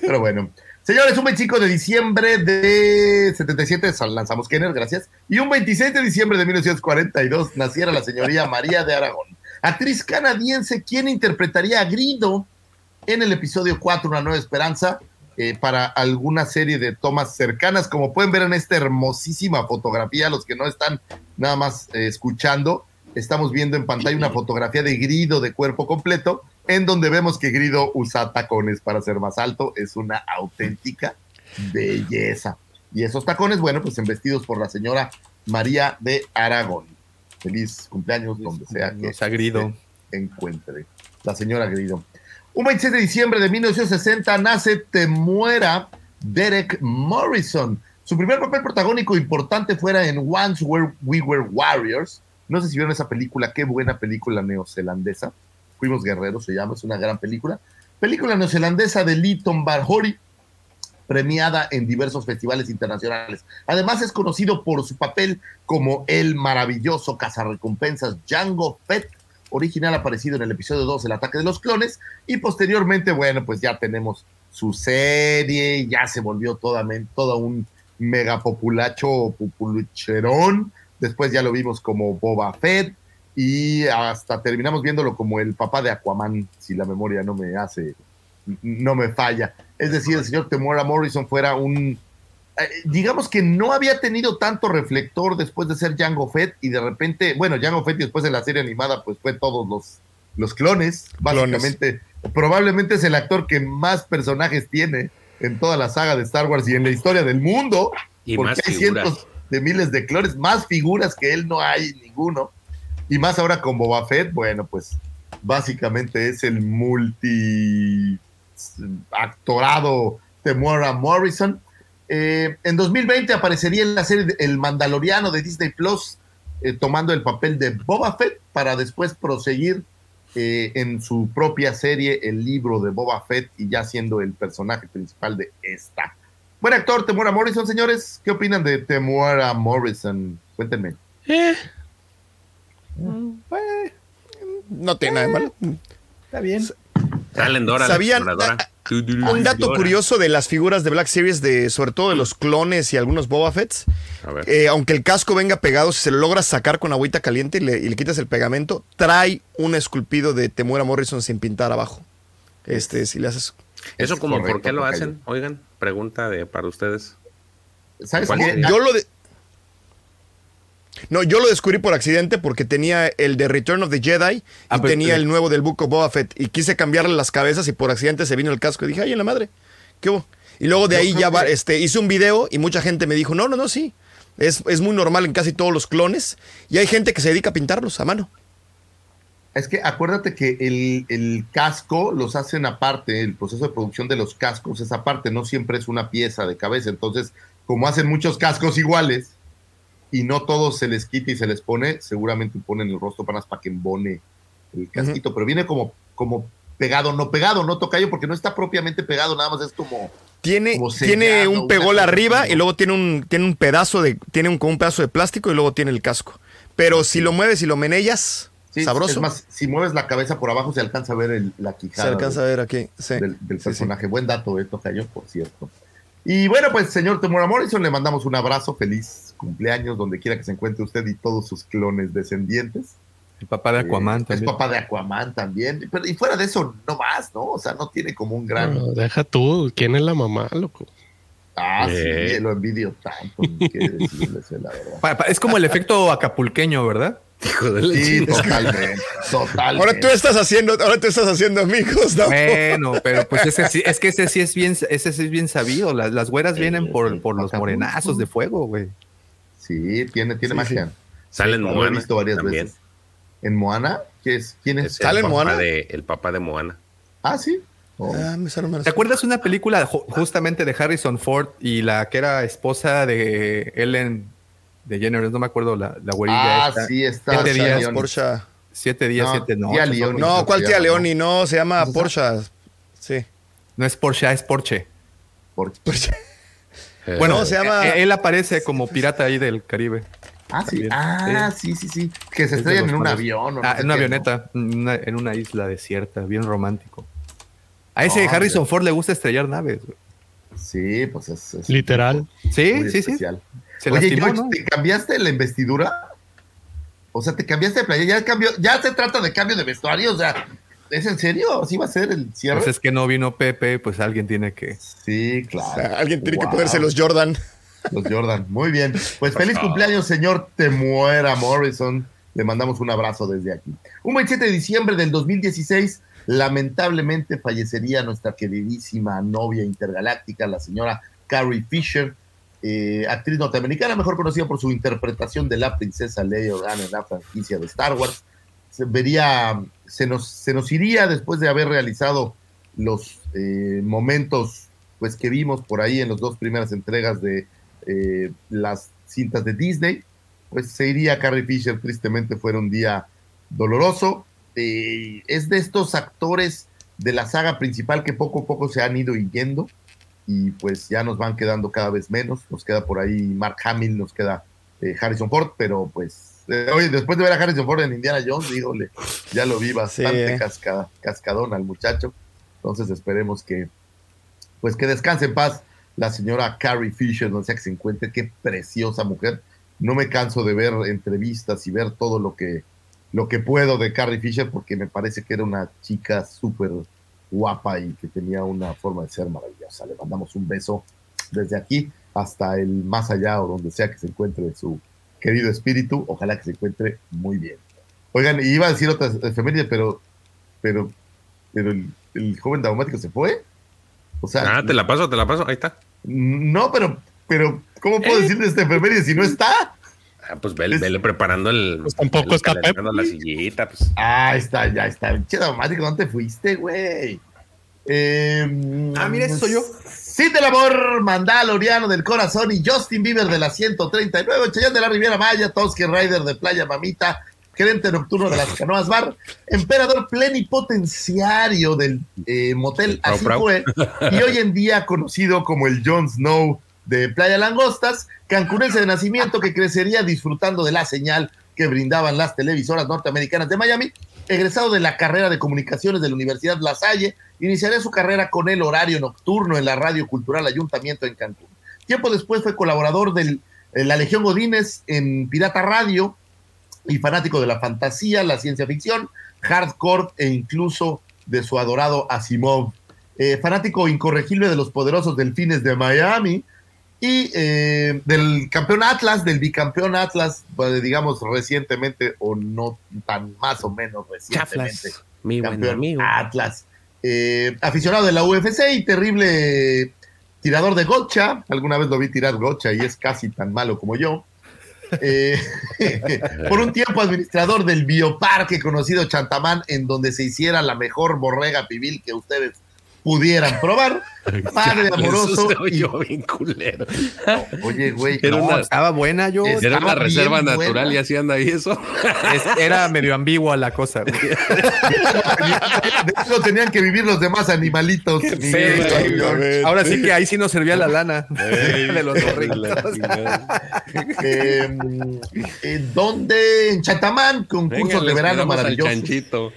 Pero bueno. Señores, un 25 de diciembre de 77 sal- lanzamos Kenner, gracias. Y un 26 de diciembre de 1942 naciera la señoría María de Aragón, actriz canadiense quien interpretaría a Grido en el episodio 4, Una Nueva Esperanza, eh, para alguna serie de tomas cercanas. Como pueden ver en esta hermosísima fotografía, los que no están nada más eh, escuchando, estamos viendo en pantalla una fotografía de Grido de cuerpo completo, en donde vemos que Grido usa tacones para ser más alto. Es una auténtica belleza. Y esos tacones, bueno, pues embestidos por la señora María de Aragón. Feliz cumpleaños donde sea que ha Grido. se encuentre. La señora Grido. Un 26 de diciembre de 1960 nace Te muera Derek Morrison. Su primer papel protagónico importante fuera en Once Were We Were Warriors. No sé si vieron esa película, qué buena película neozelandesa. Fuimos Guerreros, se llama, es una gran película. Película neozelandesa de Lytton Barhori, premiada en diversos festivales internacionales. Además es conocido por su papel como el maravilloso cazarrecompensas Django Fett, original aparecido en el episodio 2, El ataque de los clones, y posteriormente, bueno, pues ya tenemos su serie, ya se volvió toda, un mega populacho, populucherón, después ya lo vimos como Boba Fett, y hasta terminamos viéndolo como el papá de Aquaman, si la memoria no me hace, no me falla. Es decir, el señor Temora Morrison fuera un, eh, digamos que no había tenido tanto reflector después de ser Jango Fett y de repente, bueno, Jango Fett y después de la serie animada, pues fue todos los, los clones, básicamente. Probablemente es el actor que más personajes tiene en toda la saga de Star Wars y en la historia del mundo, Y porque más hay figuras. cientos de miles de clones, más figuras que él no hay ninguno. Y más ahora con Boba Fett, bueno, pues básicamente es el multi actorado Temuera Morrison. Eh, en 2020 aparecería en la serie El Mandaloriano de Disney Plus, eh, tomando el papel de Boba Fett para después proseguir eh, en su propia serie el libro de Boba Fett y ya siendo el personaje principal de esta. Buen actor, Temuera Morrison, señores. ¿Qué opinan de Temuera Morrison? Cuéntenme. Eh, No tiene nada de malo. Está bien. Salen Dora, ¿Sabían-. Un dato Dora. curioso de las figuras de Black Series, de, sobre todo de los clones y algunos Boba Fetts, A ver. eh, aunque el casco venga pegado, si se lo logras sacar con agüita caliente y le, y le quitas el pegamento, trae un esculpido de Temuera Morrison sin pintar abajo. Este, si le haces. Eso es como, ¿por qué lo hacen? Oigan, pregunta de para ustedes. ¿Sabes. Yo lo de- No, yo lo descubrí por accidente porque tenía el de Return of the Jedi y Ah, pero- tenía el nuevo del Book of Boba Fett y quise cambiarle las cabezas y por accidente se vino el casco y dije, ay, en la madre, ¿qué hubo? Y luego de ahí ya va- este, hice un video y mucha gente me dijo, no, no, no, sí. Es, es muy normal en casi todos los clones y hay gente que se dedica a pintarlos a mano. Es que acuérdate que el, el casco los hacen aparte, el proceso de producción de los cascos es aparte, no siempre es una pieza de cabeza. Entonces, como hacen muchos cascos iguales y no todos se les quita y se les pone, seguramente ponen el rostro panas para que embone el casquito, pero viene como, como pegado, no pegado, no tocayo, porque no está propiamente pegado, nada más es como Tiene, tiene un pegol arriba y luego tiene un, tiene un pedazo de, tiene un, como un pedazo de plástico y luego tiene el casco. Pero si lo mueves y lo menellas, sí, sabroso, Es más, si mueves la cabeza por abajo se alcanza a ver el- la se quijada. alcanza a del- ver aquí. sí. del, del Sí, sí. personaje. Buen dato, eh, Tocayo, por cierto. Y bueno, pues, señor Temura Morrison, le mandamos un abrazo, feliz cumpleaños, donde quiera que se encuentre usted y todos sus clones descendientes. El papá de Aquaman Eh, es también. papá de Aquaman también. Pero, y fuera de eso, no más, ¿no? O sea, no tiene como un gran. no, deja tú, ¿quién es la mamá, loco? Ah, Eh. sí, lo envidio tanto, decirles, eh, la verdad. Es como el efecto acapulqueño, ¿verdad? Hijo de la Sí, totalmente, totalmente. Ahora tú estás haciendo, ahora tú estás haciendo amigos, ¿no? Bueno, pero pues ese sí- es que ese sí es bien, ese sí es bien sabido. Las, las güeras vienen por, por los morenazos de fuego, güey. Sí, tiene, tiene Sí, magia. Salen Lo he Moana visto varias también. veces. ¿En Moana? ¿Qué es? ¿Quién es? Es ¿Sale el Moana? de el papá de Moana. Ah, sí. Oh. Ah. ¿Te acuerdas una película ju- justamente de Harrison Ford y la que era esposa de Ellen de Jenner? No me acuerdo la, la güerilla. Ah, esta. sí, está. Siete Porsche, días, Leoni. Porsche. Siete días, No, siete tía noches. Leoni. No, No, ¿cuál tía Leoni? No, se llama ¿Cómo se Porsche. Sí. no es Porsche, es Porsche. Por- Eh, Bueno, No, se llama- eh, él aparece como pirata ahí del Caribe. Ah, sí. Ah, sí, sí, sí. Que se Es estrellan en un padres. avión. o no Ah, en una avioneta, en una, en una isla desierta, bien romántico. A ese Ah, Harrison. Ford le gusta estrellar naves. güey. Sí, pues es. es Literal. Sí, muy sí, sí. Se Oye, lastimó, George, ¿no? ¿te cambiaste la investidura? O sea, te cambiaste de playa. Ya, cambió, ya se trata de cambio de vestuario. O sea, ¿es en serio? ¿Así va a ser el cierre? Pues es que no vino Pepe, pues alguien tiene que. Sí, claro. Alguien tiene que ponerse los Jordan. Los Jordan. Muy bien. Pues feliz cumpleaños, señor Te muera Morrison. Le mandamos un abrazo desde aquí. Un 27 de diciembre del 2016, lamentablemente fallecería nuestra queridísima novia intergaláctica, la señora Carrie Fisher, eh, actriz norteamericana, mejor conocida por su interpretación de la princesa Leia Organa en la franquicia de Star Wars. Se vería, se nos, se nos iría después de haber realizado los eh, momentos pues que vimos por ahí en las dos primeras entregas de eh, las cintas de Disney, pues se iría Carrie Fisher, tristemente fuera un día doloroso. Es de estos actores de la saga principal que poco a poco se han ido yendo y pues ya nos van quedando cada vez menos. Nos queda por ahí Mark Hamill, nos queda eh, Harrison Ford, pero pues, eh, oye, después de ver a Harrison Ford en Indiana Jones, dígole, ya lo vi bastante Sí. casca- cascadón al muchacho. Entonces esperemos que, pues que descanse en paz la señora Carrie Fisher, donde sea que se encuentre, qué preciosa mujer. No me canso de ver entrevistas y ver todo lo que, lo que puedo de Carrie Fisher, porque me parece que era una chica súper guapa y que tenía una forma de ser maravillosa. Le mandamos un beso desde aquí hasta el más allá o donde sea que se encuentre su querido espíritu. Ojalá que se encuentre muy bien. Oigan, iba a decir otras efemérides, pero, pero, pero el, el joven daumático se fue. O sea, Ah, te la paso, te la paso. Ahí está. no, pero, pero, ¿cómo puedo ¿Eh? decir de esta efeméride si no está? Ah, pues vele, vele preparando el. Pues tampoco vele está Pep, la sillita, pues. Ah, está, ya está. Che, Daumático, ¿dónde te fuiste, güey? Eh, Ah, mira, ese soy yo. Sí, del amor, Mandaloriano del corazón y Justin Bieber de la 139, Chayán de la Riviera Maya, Tosque Rider de Playa Mamita, gerente nocturno de las Canoas Bar, emperador plenipotenciario del eh, motel Así fue, y hoy en día conocido como el Jon Snow de Playa Langostas, cancunense de nacimiento que crecería disfrutando de la señal que brindaban las televisoras norteamericanas de Miami, egresado de la carrera de comunicaciones de la Universidad La Salle, iniciaría su carrera con el horario nocturno en la Radio Cultural Ayuntamiento en Cancún. Tiempo después fue colaborador de la Legión Godínez en Pirata Radio y fanático de la fantasía, la ciencia ficción, hardcore e incluso de su adorado Asimov. Eh, fanático incorregible de los poderosos delfines de Miami y eh, del campeón Atlas, del bicampeón Atlas, pues, digamos recientemente o no tan más o menos recientemente. Chaflas, mi buen campeón amigo. Atlas. Eh, aficionado de la UFC y terrible tirador de gocha. Alguna vez lo vi tirar gocha y es casi tan malo como yo. Eh, por un tiempo administrador del bioparque conocido Chantamán, en donde se hiciera la mejor borrega pibil que ustedes pudieran probar. Padre amoroso. Y- yo bien culero. Oye, güey, Era no, una- Estaba buena yo. Era Estaba una reserva natural buena. y así anda ahí eso. Es- era medio ambigua la cosa. güey. de eso tenían que vivir los demás animalitos. George. Ahora sí que ahí sí nos servía la lana de los borritos. Eh, eh, donde en Chatamán, concursos de verano maravillosos chanchito.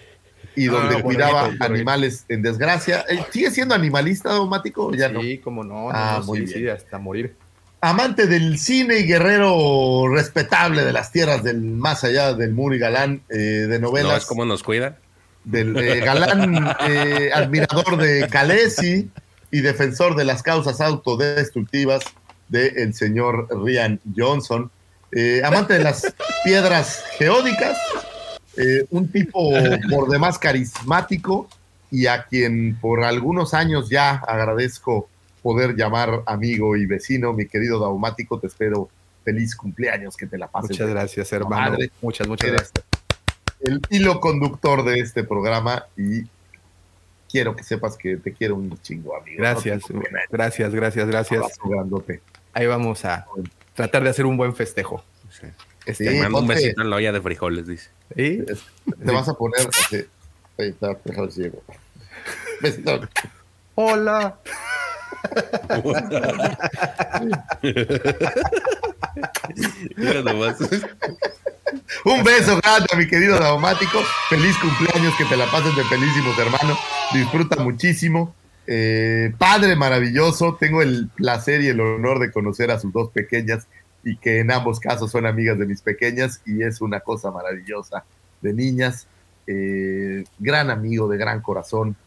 Y donde Ah, cuidaba animales en desgracia. ¿Sigue siendo animalista, Domático? Ya no. Sí, como no. Ah, no, muy sí, bien. sí, hasta morir. Amante del cine y guerrero respetable de las tierras del más allá del muro y galán eh, de ¿No novelas. es como nos cuida? del eh, galán eh, admirador de Calesi y defensor de las causas autodestructivas del señor Rian Johnson, amante de las piedras geódicas, eh, un tipo por demás carismático y a quien por algunos años ya agradezco poder llamar amigo y vecino, mi querido Daumático, te espero feliz cumpleaños, que te la pases. Muchas gracias, hermano. madre. Muchas, muchas Eres gracias. el hilo conductor de este programa y quiero que sepas que te quiero un chingo, amigo. Gracias, No gracias, gracias, gracias. Ahí vamos a tratar de hacer un buen festejo. Este Te Sí, mando un besito en la olla de frijoles, dice. ¿Y? Te vas a poner así. Ahí está, déjalo ciego. Besito. Hola. Mira nomás. Un beso grande a mi querido Daumático. Feliz cumpleaños, que te la pases de felísimos, hermano. Disfruta muchísimo. Eh, padre maravilloso. Tengo el placer y el honor de conocer a sus dos pequeñas y que en ambos casos son amigas de mis pequeñas y es una cosa maravillosa de niñas. Eh, gran amigo de gran corazón.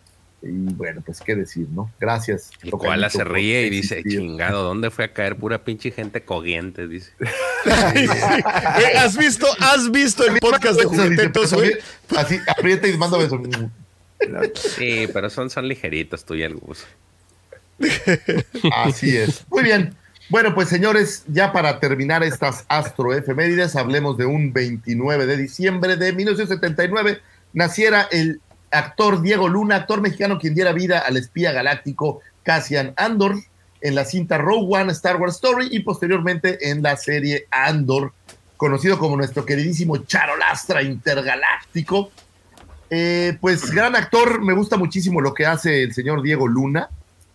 Y bueno, pues qué decir, ¿no? Gracias. El koala se ríe y dice, existir. chingado, ¿dónde fue a caer pura pinche gente cogiente? Dice. Güey, ¿Has visto, has visto el podcast de juguetetos, güey? Así, aprieta y manda besos. Sí, pero son, son ligeritos tú y el. Así es. Muy bien. Bueno, pues señores, ya para terminar estas astroefemérides, hablemos de un 29 de diciembre de 1979. Naciera el actor Diego Luna, actor mexicano quien diera vida al espía galáctico Cassian Andor en la cinta Rogue One Star Wars Story y posteriormente en la serie Andor, conocido como nuestro queridísimo Charolastra Intergaláctico. Eh, pues gran actor, me gusta muchísimo lo que hace el señor Diego Luna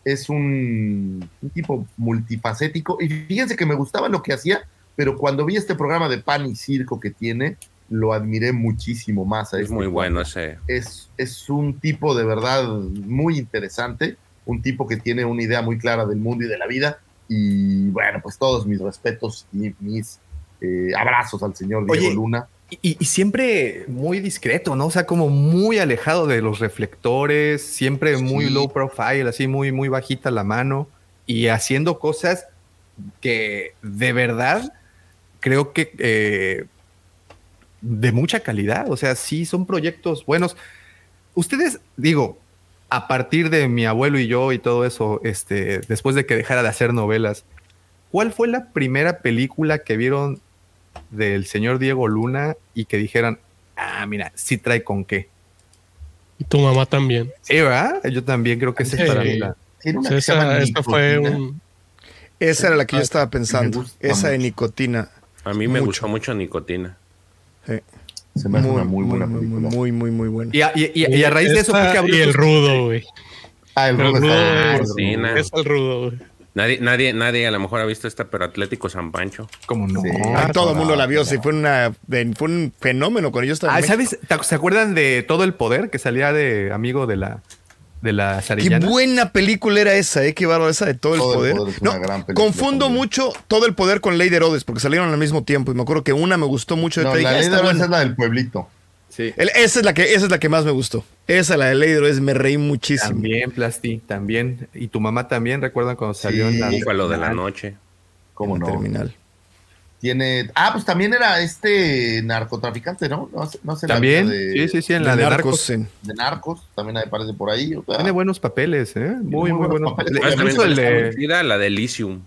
es un, un tipo multifacético. Y fíjense que me gustaba lo que hacía, pero cuando vi este programa de pan y circo que tiene, lo admiré muchísimo más. A Es este muy bueno ese. Es, es un tipo de verdad muy interesante, un tipo que tiene una idea muy clara del mundo y de la vida. Y bueno, pues todos mis respetos y mis eh, abrazos al señor Diego Oye, Luna. Y, y siempre muy discreto, ¿no? O sea, como muy alejado de los reflectores, siempre muy low profile, así muy, muy bajita la mano y haciendo cosas que de verdad creo que eh, de mucha calidad. O sea, sí son proyectos buenos. Ustedes, digo, a partir de mi abuelo y yo y todo eso, este, después de que dejara de hacer novelas, ¿cuál fue la primera película que vieron del señor Diego Luna y que dijeran, ah, mira, sí trae con qué. Y tu mamá también. Sí, ¿verdad? Yo también creo que esa es para mí la- una esa, esta fue un. Esa era la que yo estaba pensando. gusta Esa de nicotina. A mí me Mucho. gustó mucho Nicotina. Sí. Se me hace una muy buena muy, película. muy, muy, muy buena. Y a, y- y- y a raíz de eso, que abrió y el rudo, güey. Ah, el El rudo. Es el rudo, güey. Nadie, nadie, nadie a lo mejor ha visto esta, pero Atlético San Pancho. ¿Cómo no? Sí. Ay, todo el mundo la vio, sí, fue, una, fue un fenómeno cuando yo estaba Ah, en. ¿sabes? ¿Te- ¿Se acuerdan de todo el poder que salía de amigo de la de la Qué buena película era esa, ¿eh? Qué bárbaro, esa de todo el Todo el poder. No, una gran película confundo también. mucho todo el poder con Ley de Herodes, porque salieron al mismo tiempo. Y me acuerdo que una me gustó mucho. No, la "Ah, ley de está Herodes buena". es la del pueblito. Sí. El- esa, es la que, esa es la que más me gustó. Esa, la de Ley de Herodes, me reí muchísimo. También, Plasti, también. Y tu mamá también, ¿recuerdan cuando salió en la... Búfalo de la noche. ¿Cómo En la no? Terminal. Tiene. Ah, pues también era este narcotraficante, ¿no? No, sé- no sé la También, vida de, sí, sí, sí, en De la de Narcos, Narcos. en- de narcos, también aparece por ahí. o sea, Tiene buenos papeles, ¿eh? Muy, muy buenos buenos papeles. papeles. Incluso el de... la de Elysium.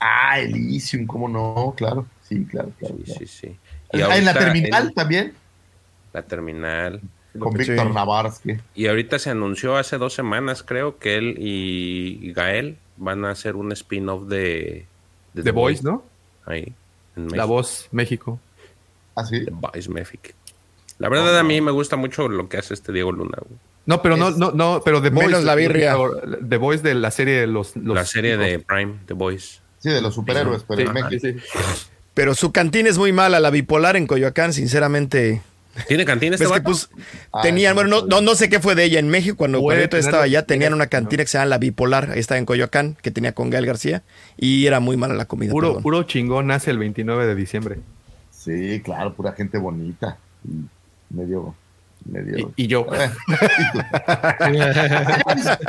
Ah, Elysium, ¿cómo no? Claro, sí, claro, claro. Sí, sí, sí. Ah, en la terminal en- también, la terminal. con Sí. Víctor Navarsky. Y ahorita se anunció hace dos semanas, creo, que él y Gael van a hacer un spin-off de, The Voice, ¿no? Ahí, en La México. voz México. Ah, sí. The Voice México. La verdad, a mí me gusta mucho lo que hace este Diego Luna. güey. No, pero no, no, no, pero The Menos Voice. la birria. The Voice de la serie de los... los la serie de Prime, The Voice. Sí, de los superhéroes, pero Sí, en México. sí, sí. Pero su cantina es muy mala, la bipolar en Coyoacán, sinceramente. ¿Tiene cantina este pues, Ah, tenían, bueno, no, no, no sé qué fue de ella en México, cuando, cuando yo estaba allá, tenían una cantina que se llama La Bipolar, ahí estaba en Coyoacán, que tenía con Gael García, y era muy mala la comida. Puro, perdón. puro chingón nace el 29 de diciembre. Sí, claro, pura gente bonita. Y medio. medio Y, y yo.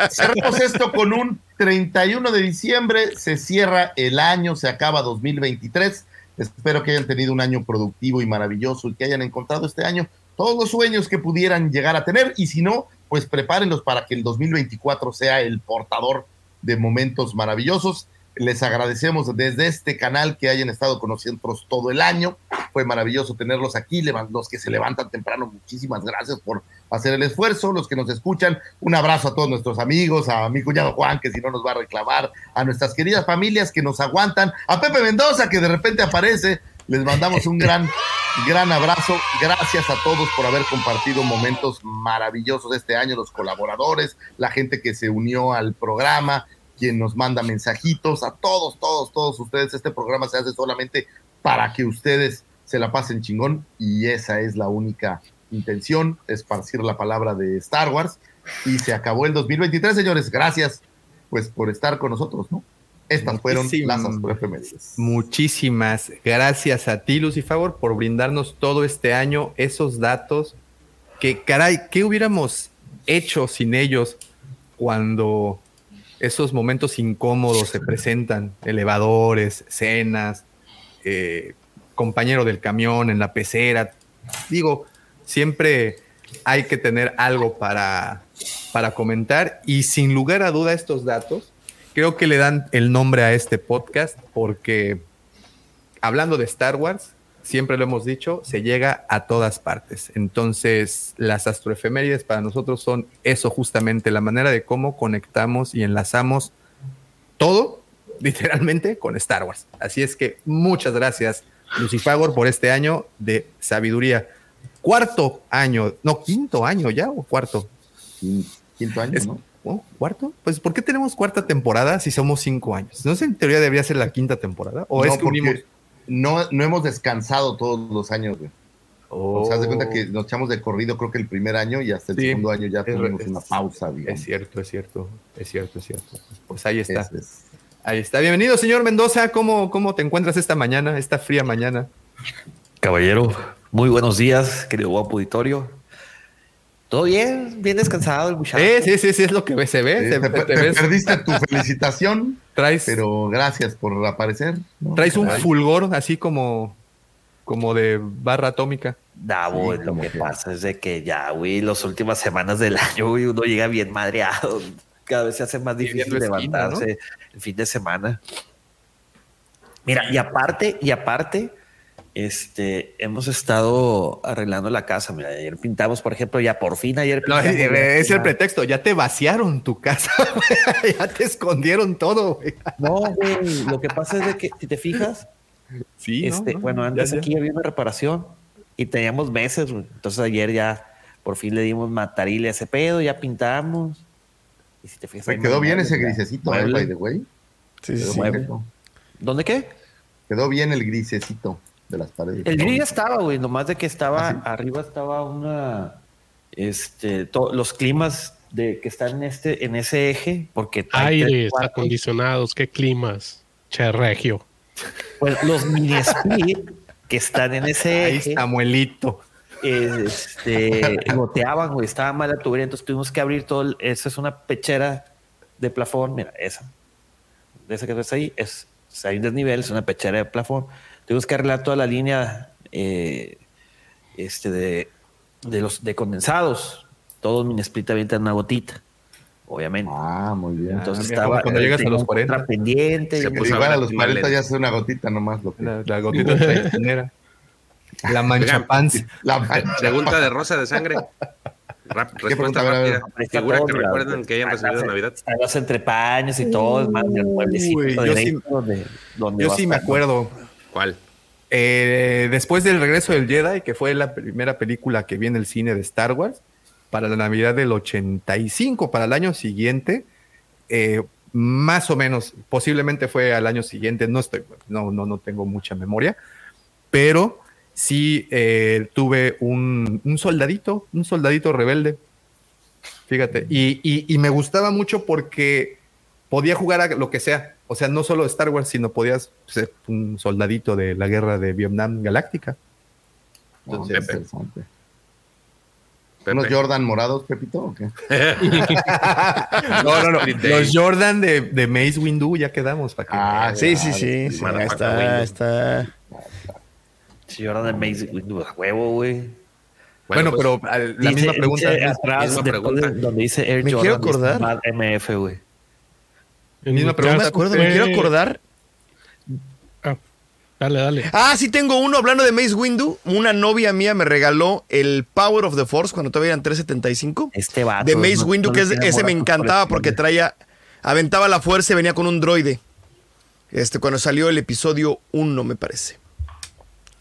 Cerramos esto con un 31 de diciembre, se cierra el año, se acaba 2023. Espero que hayan tenido un año productivo y maravilloso y que hayan encontrado este año todos los sueños que pudieran llegar a tener y si no, pues prepárenlos para que el 2024 sea el portador de momentos maravillosos. Les agradecemos desde este canal que hayan estado con nosotros todo el año. Fue maravilloso tenerlos aquí, los que se levantan temprano, muchísimas gracias por hacer el esfuerzo, los que nos escuchan, un abrazo a todos nuestros amigos, a mi cuñado Juan, que si no nos va a reclamar, a nuestras queridas familias que nos aguantan, a Pepe Mendoza, que de repente aparece, les mandamos un gran, gran abrazo, gracias a todos por haber compartido momentos maravillosos este año, los colaboradores, la gente que se unió al programa, quien nos manda mensajitos, a todos, todos, todos ustedes, este programa se hace solamente para que ustedes se la pasen chingón y esa es la única intención, esparcir la palabra de Star Wars y se acabó el 2023, señores, gracias pues por estar con nosotros, ¿no? Estas fueron las astroefemérides. Muchísimas gracias a ti, Lucifagor, por brindarnos todo este año esos datos. Que caray, ¿qué hubiéramos hecho sin ellos cuando esos momentos incómodos se presentan? Elevadores, cenas, eh, compañero del camión en la pecera. Digo, siempre hay que tener algo para, para comentar y sin lugar a duda estos datos creo que le dan el nombre a este podcast porque hablando de Star Wars, siempre lo hemos dicho, se llega a todas partes. Entonces, las astroefemérides para nosotros son eso justamente, la manera de cómo conectamos y enlazamos todo, literalmente, con Star Wars. Así es que muchas gracias, Lucifagor, por este año de sabiduría. Cuarto año, no, quinto año ya o cuarto. Quinto año, Es- ¿no? ¿Oh, ¿Cuarto? Pues ¿por qué tenemos cuarta temporada si somos cinco años? ¿No sé, en teoría debería ser la quinta temporada? ¿O No, es que unimos? no, no hemos descansado todos los años, güey. O sea, de cuenta que nos echamos de corrido, creo que el primer año y hasta el Oh. Sí. segundo año ya tuvimos es- una pausa, digamos. Es cierto, es cierto, es cierto, es cierto. Pues ahí está. Es- es- Ahí está. Bienvenido, señor Mendoza. ¿Cómo, ¿Cómo te encuentras esta mañana, esta fría mañana? Caballero, muy buenos días, querido guapo auditorio. ¿Todo bien? ¿Bien descansado el muchacho? Sí, sí, sí, es lo que se ve. Sí, te, te, te te ves- perdiste tu felicitación, traes pero gracias por aparecer. ¿no? traes un Caray. fulgor así como, como de barra atómica. Davo, Sí, lo que- pasa es de que ya, güey, las últimas semanas del año, güey, uno llega bien madreado. Cada vez se hace más difícil Pidiendo esquina, levantarse el fin de semana. Mira, y aparte, y aparte, este, hemos estado arreglando la casa. Mira, ayer pintamos, por ejemplo, ya por fin ayer. No, pintamos, eh, es ya- el pretexto. Ya te vaciaron tu casa. güey. ya te escondieron todo. güey. No, güey, lo que pasa es de que si te fijas, Sí, ¿no? este, ¿no? bueno, Ya, antes ya. aquí había una reparación y teníamos meses, güey. Entonces ayer ya por fin le dimos matarile a ese pedo, ya pintamos. Y si te fijas, quedó bien ese grisecito, eh, by the way. Sí, sí. ¿Dónde qué? Quedó bien el grisecito de las paredes. El gris ya estaba, güey, nomás de que estaba, ¿Ah, sí? arriba estaba una, este, to- los climas de que están en este, en ese eje, porque Aires acondicionados, qué climas. Che regio. Pues los mini split que están en ese Ahí eje, Samuelito. Este, goteaban, güey, estaba mal la tubería, entonces tuvimos que abrir todo. el- esa es una pechera de plafón, mira, esa, de esa que ves ahí, es, es- hay un desnivel, es una pechera de plafón. Tuvimos que arreglar toda la línea eh, este de, de los de condensados. Todos mini split avientan una gotita, obviamente. Ah, muy bien. Entonces mira, estaba cuando llegas a los tenía 40. otra pendiente. Se y- puso Igual a los mal 40 el- ya hace una gotita nomás. Lo que... La, la gotita. La mancha pants. La mancha. Pregunta de Rosa de Sangre. Rap- ¿Qué respuesta rápida. Figura que recuerden que hayan recibido en Navidad. Están los entrepaños y todo, yo sí- me acuerdo. ¿Cuál? Eh, después del regreso del Jedi, que fue la primera película que vi en el cine de Star Wars, para la Navidad del 85, para el año siguiente, eh, más o menos, posiblemente fue al año siguiente, no estoy, no, no, no tengo mucha memoria, pero sí eh, tuve un, un soldadito, un soldadito rebelde. Fíjate, y, y- y me gustaba mucho porque podía jugar a lo que sea. O sea, no solo Star Wars, sino podías ser un soldadito de la guerra de Vietnam Galáctica. Entonces, interesante. Pepe. ¿Unos Jordan morados, Pepito? ¿o qué? No, no, no. Los Jordan de, de Mace Windu ya quedamos para que. Ah, Sí, sí, claro, sí. sí, Motherfucker está, está. Sí, de Maze, güey, huevo, güey. bueno, pues, pero al- la Dice- misma pregunta. dice es- atrás, misma después pregunta. de- donde dice Air Me Jordan, quiero dice acordar. Mad MF, güey. En Misma mi pregunta. Me acuerdo, quiero acordar. Ah, dale, dale. Ah, sí tengo uno hablando de Mace Windu. Una novia mía me regaló el Power of the Force cuando todavía eran 375. Este vato. de Mace no- Windu, no que es- ese me encantaba porque traía, aventaba la fuerza y venía con un droide. Este, cuando salió el episodio 1, me parece.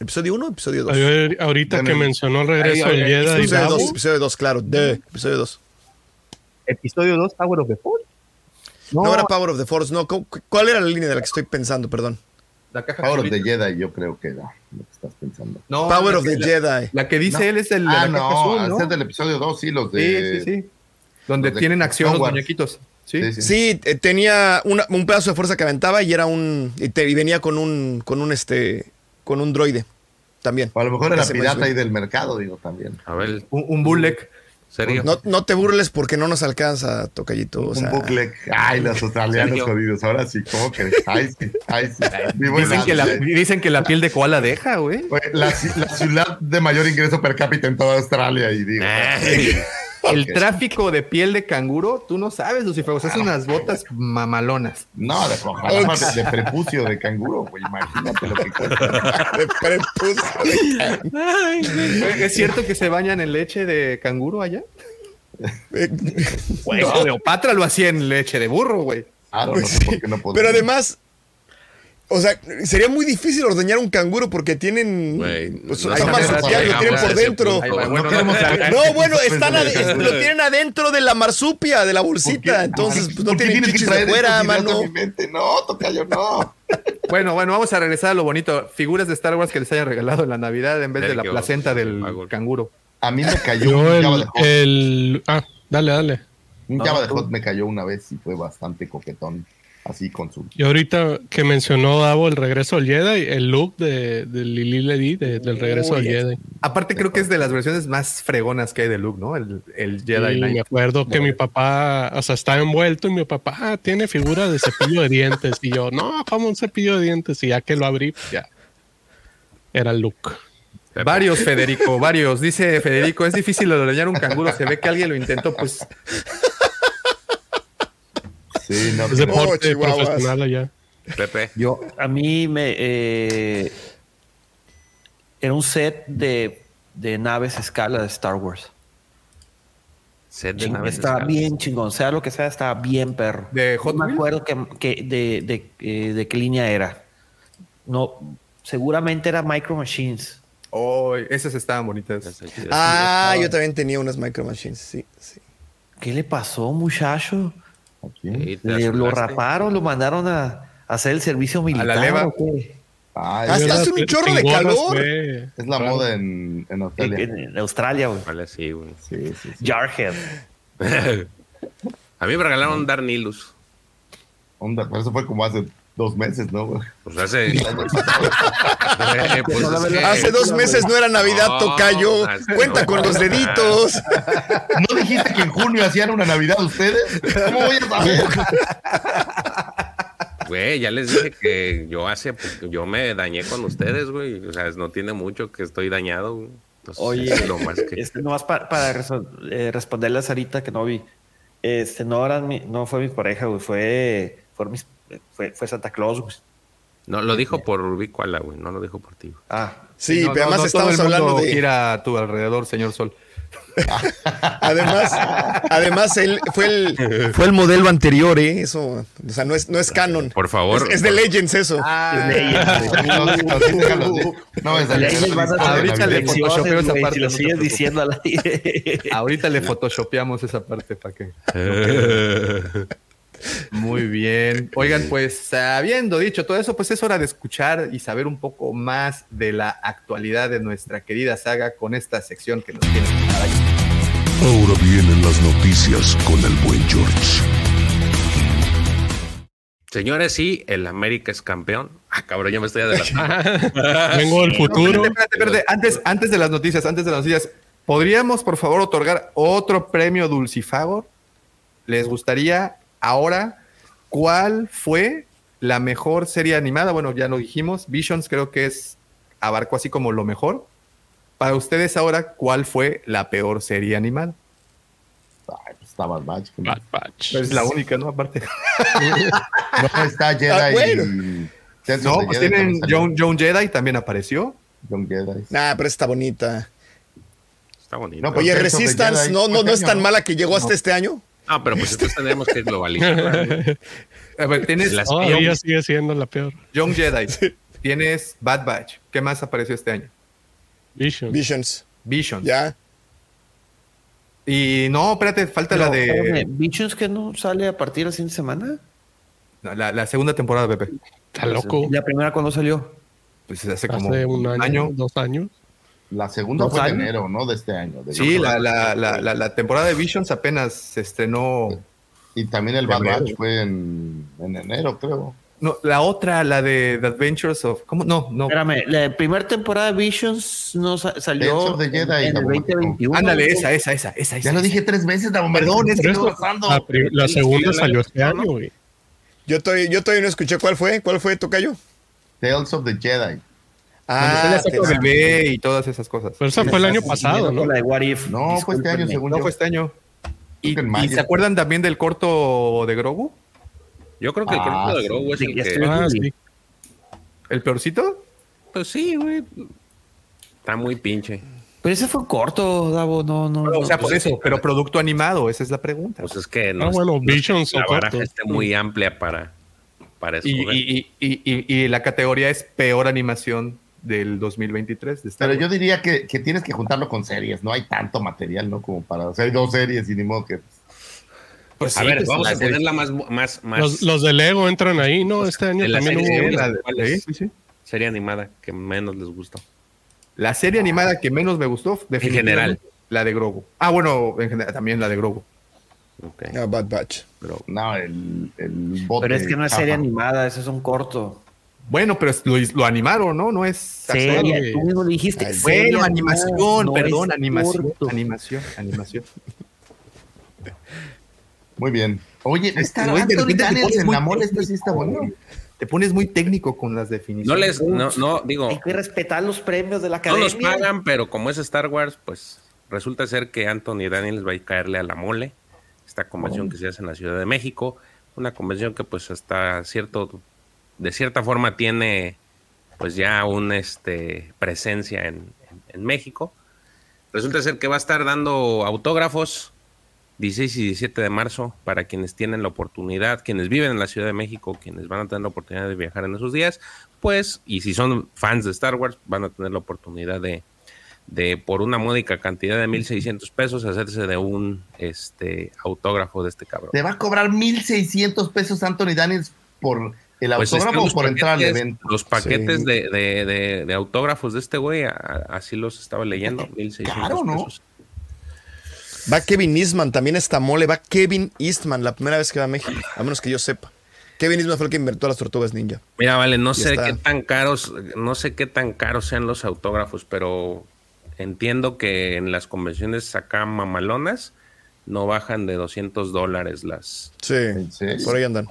¿Episodio 1 o episodio 2? A ver, ahorita que mencionó el regreso del Jedi, Episodio Davo, 2, episodio 2, claro. De, episodio 2. Episodio 2, Power of the Force. No, era Power of the Force, no. ¿cu- ¿Cuál era la línea de la que estoy pensando? Perdón. La caja Power of the Jedi, yo creo que era lo que estás pensando. No, Power of the la- Jedi. La que dice No. él es el de Ah, la caja no, azul, ¿no? ese es del episodio 2, sí, los Sí, de... sí, sí. Donde los de tienen acción los muñequitos. Sí. Sí, sí. Sí, eh, tenía una- un pedazo de fuerza que aventaba y era un. Y, te- y venía con un. con un este. con un droide. También. O a lo mejor era pirata ahí Windu. del mercado, digo, también. A ver, Un, un serio. No, no te burles porque no nos alcanza, Tocayito. O sea, un bucle. Ay, los australianos jodidos. Ahora sí, ¿cómo que? Ay, sí, ay, sí. Dicen que, la, dicen que la piel de koala deja, güey. La, la ciudad de mayor ingreso per cápita en toda Australia y digo. Ay. El tráfico de piel de canguro, tú no sabes, Lucifer. O sea, es unas botas mamalonas. No, de, de, de prepucio de canguro, güey. Imagínate lo que cuesta. de prepucio. ¿Es cierto que se bañan en leche de canguro allá? Güey, Cleopatra lo hacía en leche de burro, güey. Claro, no sé por qué no podría. Pero además, o sea, sería muy difícil ordeñar un canguro porque tienen. Güey, pues, no marsupial, lo tienen por dentro. No bueno, no, bueno, están lo tienen adentro de la marsupia, de la ¿Por bolsita. Entonces, pues, no ¿por qué tienen chichis de fuera, mano. No, tocayo, no. Bueno, bueno, vamos a regresar a lo bonito. Figuras de Star Wars que les hayan regalado en la Navidad en vez de la placenta del canguro. A mí me cayó el, Hot. el- Ah, dale, dale. Un No, Java de. Hot me cayó una vez y fue bastante coquetón. Así con su. Y ahorita que mencionó Davo el regreso del Jedi, el look de, de Lili Ledi de- del regreso Uy, del Jedi. Aparte, creo que es de las versiones más fregonas que hay de Luke, ¿no? El, el Jedi Sí, Knight. me acuerdo que mi papá, o sea, estaba envuelto y mi papá ah, tiene figura de cepillo de dientes. Y yo, no, como un cepillo de dientes. Y ya que lo abrí, ya. Era el look. Varios, Federico, varios. Dice Federico, es difícil ordeñar un canguro. Se ve que alguien lo intentó, pues. Sí, no. Es deporte chihuahuas. profesional allá. Pepe. Yo, a mí me. eh, era un set de, de naves escala de Star Wars. Set de Chingón, naves estaba escala. bien chingón, sea lo que sea, estaba bien perro. ¿De No me acuerdo que, que de, de, eh, de qué línea era. No, seguramente era Micro Machines. Oh, esas estaban bonitas. Ah, yo también tenía unas Micro Machines, sí, sí. ¿Qué le pasó, muchacho? Le- lo raparon, lo mandaron a, a hacer el servicio militar. leva. ¿o qué? Ay, Hace- un chorro de calor. es la moda en, en En, Australia. en Australia, güey. Vale, sí, güey. Sí, sí, sí. Jarhead. A mí me regalaron Darnilus. Onda, pero eso fue como hace dos meses, ¿no? güey? Pues hace. Pues es que- Hace dos meses no era Navidad, No, tocayo. Cuenta con los deditos. ¿No dijiste que en junio hacían una Navidad ustedes? ¿Cómo voy a saber? Güey, ya les dije que yo hace. pues, yo me dañé con ustedes, güey. O sea, no tiene mucho que estoy dañado. güey. Entonces, Oye, es lo más que. este, nomás pa- para reso- eh, responderle a Sarita que no vi. Este, no, eran mi- no fue mi pareja, güey. Fue, fue, mis- fue, fue Santa Claus, güey. No, lo dijo por Ubicuala, güey. No lo dijo por ti. güey. Ah, Sí, No, pero no, además no estamos hablando de. gira a tu alrededor, señor Sol. Además, además él fue el, fue el modelo anterior, ¿eh? Eso, o sea, no es, no es canon. Por favor. Es, es de Legends eso. es de ella, güey. No, van a tener Ahorita le photoshopeo esa parte, Si lo no te sigues preocupes. diciendo al aire. Ahorita le photoshopeamos esa parte para que. Muy bien. Oigan, pues habiendo dicho todo eso, pues es hora de escuchar y saber un poco más de la actualidad de nuestra querida saga con esta sección que nos tiene. Ahora vienen las noticias con el buen George. Señores, sí, el América es campeón. Ah, cabrón, ya me estoy adelantando. Vengo del futuro. Espérate, espérate, espérate. Antes, antes de las noticias, antes de las noticias, ¿podríamos por favor otorgar otro premio Dulcifagor? ¿Les gustaría ahora cuál fue la mejor serie animada? Bueno, ya lo dijimos, Visions creo que es abarcó así como lo mejor. Para ustedes ahora, ¿cuál fue la peor serie animada? Ay, pues estaba Batch. Bad Batch. Es la única, ¿no? Aparte. No, está Jedi Ah, bueno. y... No, pues Jedi tienen. John, John Jedi también apareció. John Jedi. Nah, pero está bonita. Está bonito. No, pero- Oye, Resistance, Jedi no, no, no es tan mala que llegó hasta este año. Pero pues entonces tenemos que globalizar. A ver, tienes Las- Todavía sigue siendo la peor. Young Jedi. Tienes Bad Batch. ¿Qué más apareció este año? Vision. Visions. Vision. Ya. Y no, espérate, falta la de Espérame, ¿Visions que no sale a partir del fin de semana? no, la, la segunda temporada, Pepe. Está loco. ¿La primera cuándo salió? Pues hace como Hace un año, dos años. La segunda ¿Dos fue de años? enero, ¿no? De este año. de- Sí, la, la, la, la, la temporada de Visions apenas se estrenó. Y también el Bad. Batch fue en, en enero, creo. No, la otra, la de The Adventures of. ¿Cómo? No, no. Espérame, la primera temporada de Visions no salió of the en, Jedi, en el tampoco. 2021. Ándale, esa, esa, esa, esa. Ya esa, lo esa. dije tres veces, Davo, Perdón, es ¿qué que está no- pasando? La segunda salió este año, güey. Yo todavía, yo todavía no escuché cuál fue. ¿Cuál fue, Tocayo? Tales of the Jedi. Ah, te- el bebé y todas esas cosas. Pero esa fue el año pasado, ¿no? La de What If. No, fue este año, según No yo. fue este año. ¿Y, se acuerdan también del corto de Grogu? Yo creo que el Ah, corto de sí. Grogu es el que. Ah, sí. ¿El peorcito? Pues sí, güey. Está muy pinche. Pero ese fue corto, Davo. No, no. o no. sea, por eso, pero producto animado, esa es la pregunta. Pues es que no. Ah, bueno, no- Visions La baraja está muy amplia para, para Y, escoger. y, y, y, y la categoría es peor animación del 2023. De Star Pero yo diría que, que tienes que juntarlo con series. No hay tanto material, ¿no? Como para. O sea, hay dos series y ni modo que. Pues a sí, ver, pues, vamos a ponerla más, más, más Los, los de Lego entran ahí, ¿no? Este año también hubo. sí, serie animada que menos les gustó. La serie animada que menos me gustó, definitivamente, general. la de Grogu. Ah, bueno, en general, también la de Grogu. Ok. Ah, Bad Batch. Pero No, el, el bote. Pero es que no es serie animada, ese es un corto. Bueno, pero es- lo, lo animaron, ¿no? No es Ay. tú mismo lo dijiste. Ay, Bueno, animación, no perdón, animación, corto. animación, animación. Muy bien. Oye, está Güey, de Anthony repente te Daniels pones en muy la mole, este sí está bueno. Te pones muy técnico con las definiciones. no les, no, no, digo, Hay que respetar los premios de la no academia. nos pagan, pero como es Star Wars, pues resulta ser que Anthony Daniels va a caerle a la mole. Esta convención que se hace en la Ciudad de México, una convención que pues hasta cierto, de cierta forma tiene pues ya una este, presencia en, en- en México. Resulta ser que va a estar dando autógrafos 16 y 17 de marzo para quienes tienen la oportunidad, quienes viven en la Ciudad de México, quienes van a tener la oportunidad de viajar en esos días, pues, y si son fans de Star Wars, van a tener la oportunidad de, de por una módica cantidad de 1.600 pesos, hacerse de un este, autógrafo de este cabrón. Te va a cobrar 1.600 pesos Anthony Daniels por el Pues es que autógrafo por entrar al paquetes- evento. Los paquetes Sí. de, de- de- de autógrafos de este güey, así los estaba leyendo, 1.600 Caro, ¿no? pesos. Va Kevin Eastman, también está mole. Va Kevin Eastman, la primera vez que va a México, a menos que yo sepa. Kevin Eastman fue el que inventó las tortugas ninja. Mira, vale, no Y sé está- qué tan caros, no sé qué tan caros sean los autógrafos, pero entiendo que en las convenciones acá mamalonas no bajan de 200 dólares las. Sí, serio? por ahí andan.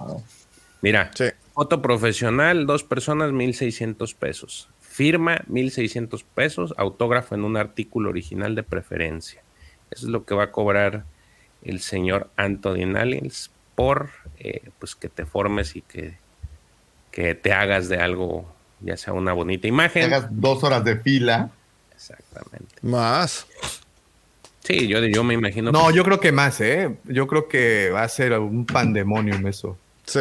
Mira, Sí. Foto profesional, dos personas, 1.600 pesos. Firma, 1.600 pesos. Autógrafo en un artículo original de preferencia. Eso es lo que va a cobrar el señor Anthony Nallins por eh, pues que te formes y que, que te hagas de algo, ya sea una bonita Que imagen. hagas dos horas de fila. Exactamente. Más. Sí, yo, yo me imagino. No, que- yo creo que más, ¿eh? Yo creo que va a ser un pandemonium eso. Sí.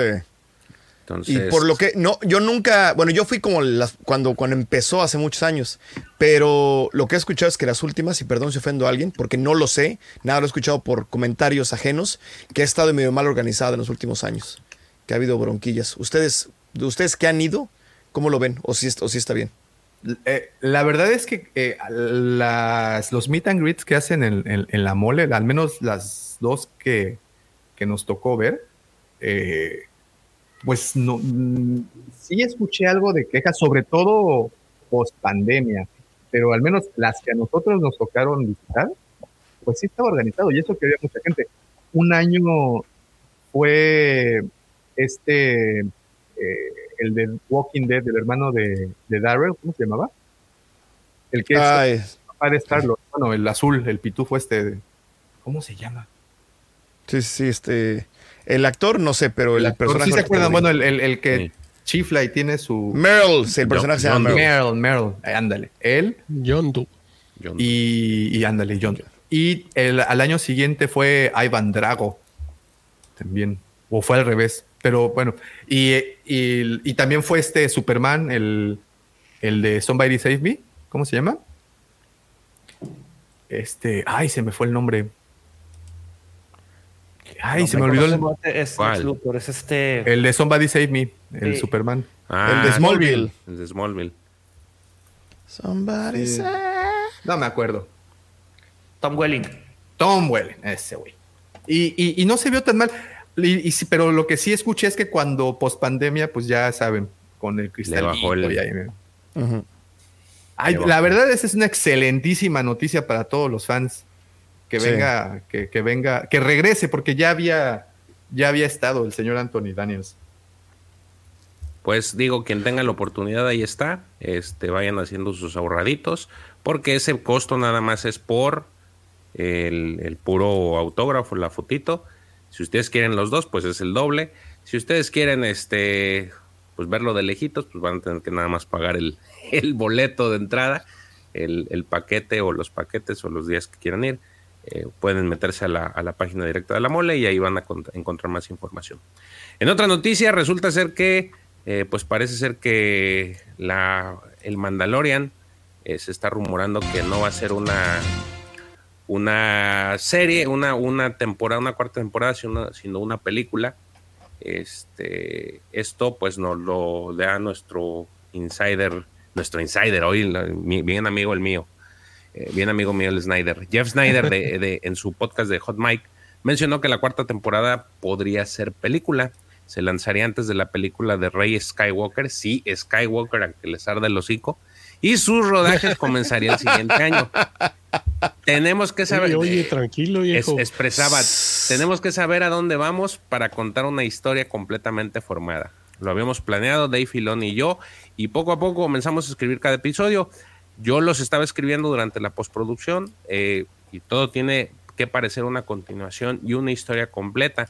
Entonces, Y por lo que, no, yo nunca, bueno, yo fui como las, cuando, cuando empezó hace muchos años, pero lo que he escuchado es que las últimas, y perdón si ofendo a alguien, porque no lo sé, nada lo he escuchado por comentarios ajenos, que ha estado medio mal organizada en los últimos años, que ha habido bronquillas. ¿Ustedes, ustedes que han ido, cómo lo ven? ¿O si, o si está bien? Eh, la verdad es que eh, las, los meet and greets que hacen en, en- en la mole, al menos las dos que, que nos tocó ver, eh, pues no, sí escuché algo de quejas, sobre todo post pandemia, pero al menos las que a nosotros nos tocaron visitar, pues sí estaba organizado y eso que había mucha gente. Un año fue este, eh, el de Walking Dead, el hermano de, de Darrell, ¿cómo se llamaba? El que es Ay, el papá de Star-Lord, bueno, el azul, el pitufo este, ¿cómo se llama? sí, sí, este, el actor no sé, pero el, El personaje. ¿Sí se acuerdan? Bueno, el, el- el que Sí. chifla y tiene su... Meryl, sí, el personaje se llama John Meryl. Meryl, Meryl, eh, ándale. Él John Doe. y, y ándale, John. Y el, al año siguiente fue Ivan Drago. También. O fue al revés. Pero bueno. Y, y- y también fue este Superman, el, el de Somebody Save Me. ¿Cómo se llama? Este. Ay, se me fue el nombre. Ay, No, se me olvidó el, Es, ¿Cuál? Lex Luthor, es este. el de Somebody Save Me, el Sí. Superman. Ah, el de Smallville. El de Smallville. Somebody Sí. say- No me acuerdo. Tom Welling. Tom Welling, ese güey. Y, y- y no se vio tan mal. Y, y sí, pero lo que sí escuché es que cuando post pandemia, pues ya saben, con el cristal. bajó el- Ujú. Ay, Le la bajó. verdad, esa es una excelentísima noticia para todos los fans. Que Sí. venga, que, que venga, que regrese, porque ya había, ya había estado el señor Anthony Daniels. Pues digo, quien tenga la oportunidad, ahí está. Este, vayan haciendo sus ahorraditos, porque ese costo nada más es por el, el puro autógrafo, la fotito. Si ustedes quieren los dos, pues es el doble. Si ustedes quieren este, pues verlo de lejitos, pues van a tener que nada más pagar el, el boleto de entrada, el, el paquete o los paquetes o los días que quieran ir. Eh, pueden meterse a la, a la página directa de la mole y ahí van a cont- encontrar más información. En otra noticia, resulta ser que, eh, pues parece ser que la, el Mandalorian eh, se está rumorando que no va a ser una, una serie, una, una temporada, una cuarta temporada, sino, sino una película. Este, esto pues nos lo da nuestro insider, nuestro insider hoy, bien amigo el mío, eh, bien amigo mío el Snyder. Jeff Snyder de, de- en su podcast de Hot Mike mencionó que la cuarta temporada podría ser película. Se lanzaría antes de la película de Rey Skywalker, sí, Skywalker, a que les arde el hocico, y sus rodajes comenzarían el siguiente año. Tenemos que saber. Oye, oye, eh, tranquilo, es- viejo. expresaba, tenemos que saber a dónde vamos para contar una historia completamente formada. Lo habíamos planeado Dave Filoni y yo, y poco a poco comenzamos a escribir cada episodio. Yo los estaba escribiendo durante la postproducción eh, y todo tiene que parecer una continuación y una historia completa.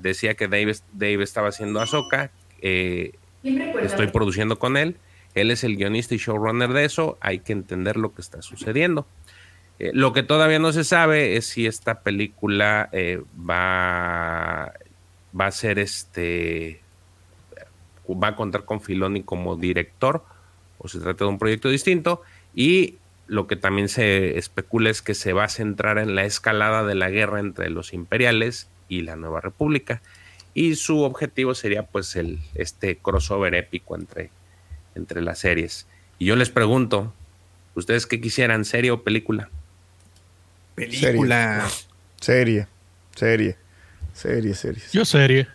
Decía que Dave, Dave estaba haciendo Ahsoka, eh, estoy produciendo con él Él es el guionista y showrunner de eso. Hay que entender lo que está sucediendo. Eh, lo que todavía no se sabe es si esta película eh, va, va a ser este. va a contar con Filoni como director o se trata de un proyecto distinto. Y lo que también se especula es que se va a centrar en la escalada de la guerra entre los imperiales y la nueva república. Y su objetivo sería pues el, este crossover épico entre, entre las series. Y yo les pregunto, ¿ustedes qué quisieran, serie o película? Película. Serie. Serie. Serie, serie. Yo serie.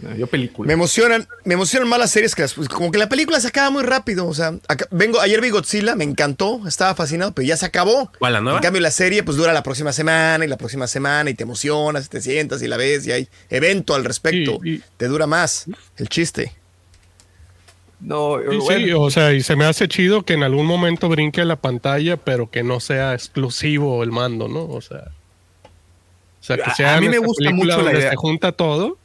No, yo película. Me emocionan, me emocionan más las series que las. pues, Como que la película se acaba muy rápido. O sea, acá- vengo, ayer vi Godzilla, me encantó, estaba fascinado, pero ya se acabó. ¿Cuál, la nueva? En cambio, la serie pues dura la próxima semana y la próxima semana y te emocionas, te sientas y la ves y hay evento al respecto. Y- y- Te dura más el chiste. No, Sí, bueno, sí, o sea, y se me hace chido que en algún momento brinque la pantalla, pero que no sea exclusivo el mando, ¿no? O sea, o sea que A- sea a mí me gusta mucho la idea. se junta todo,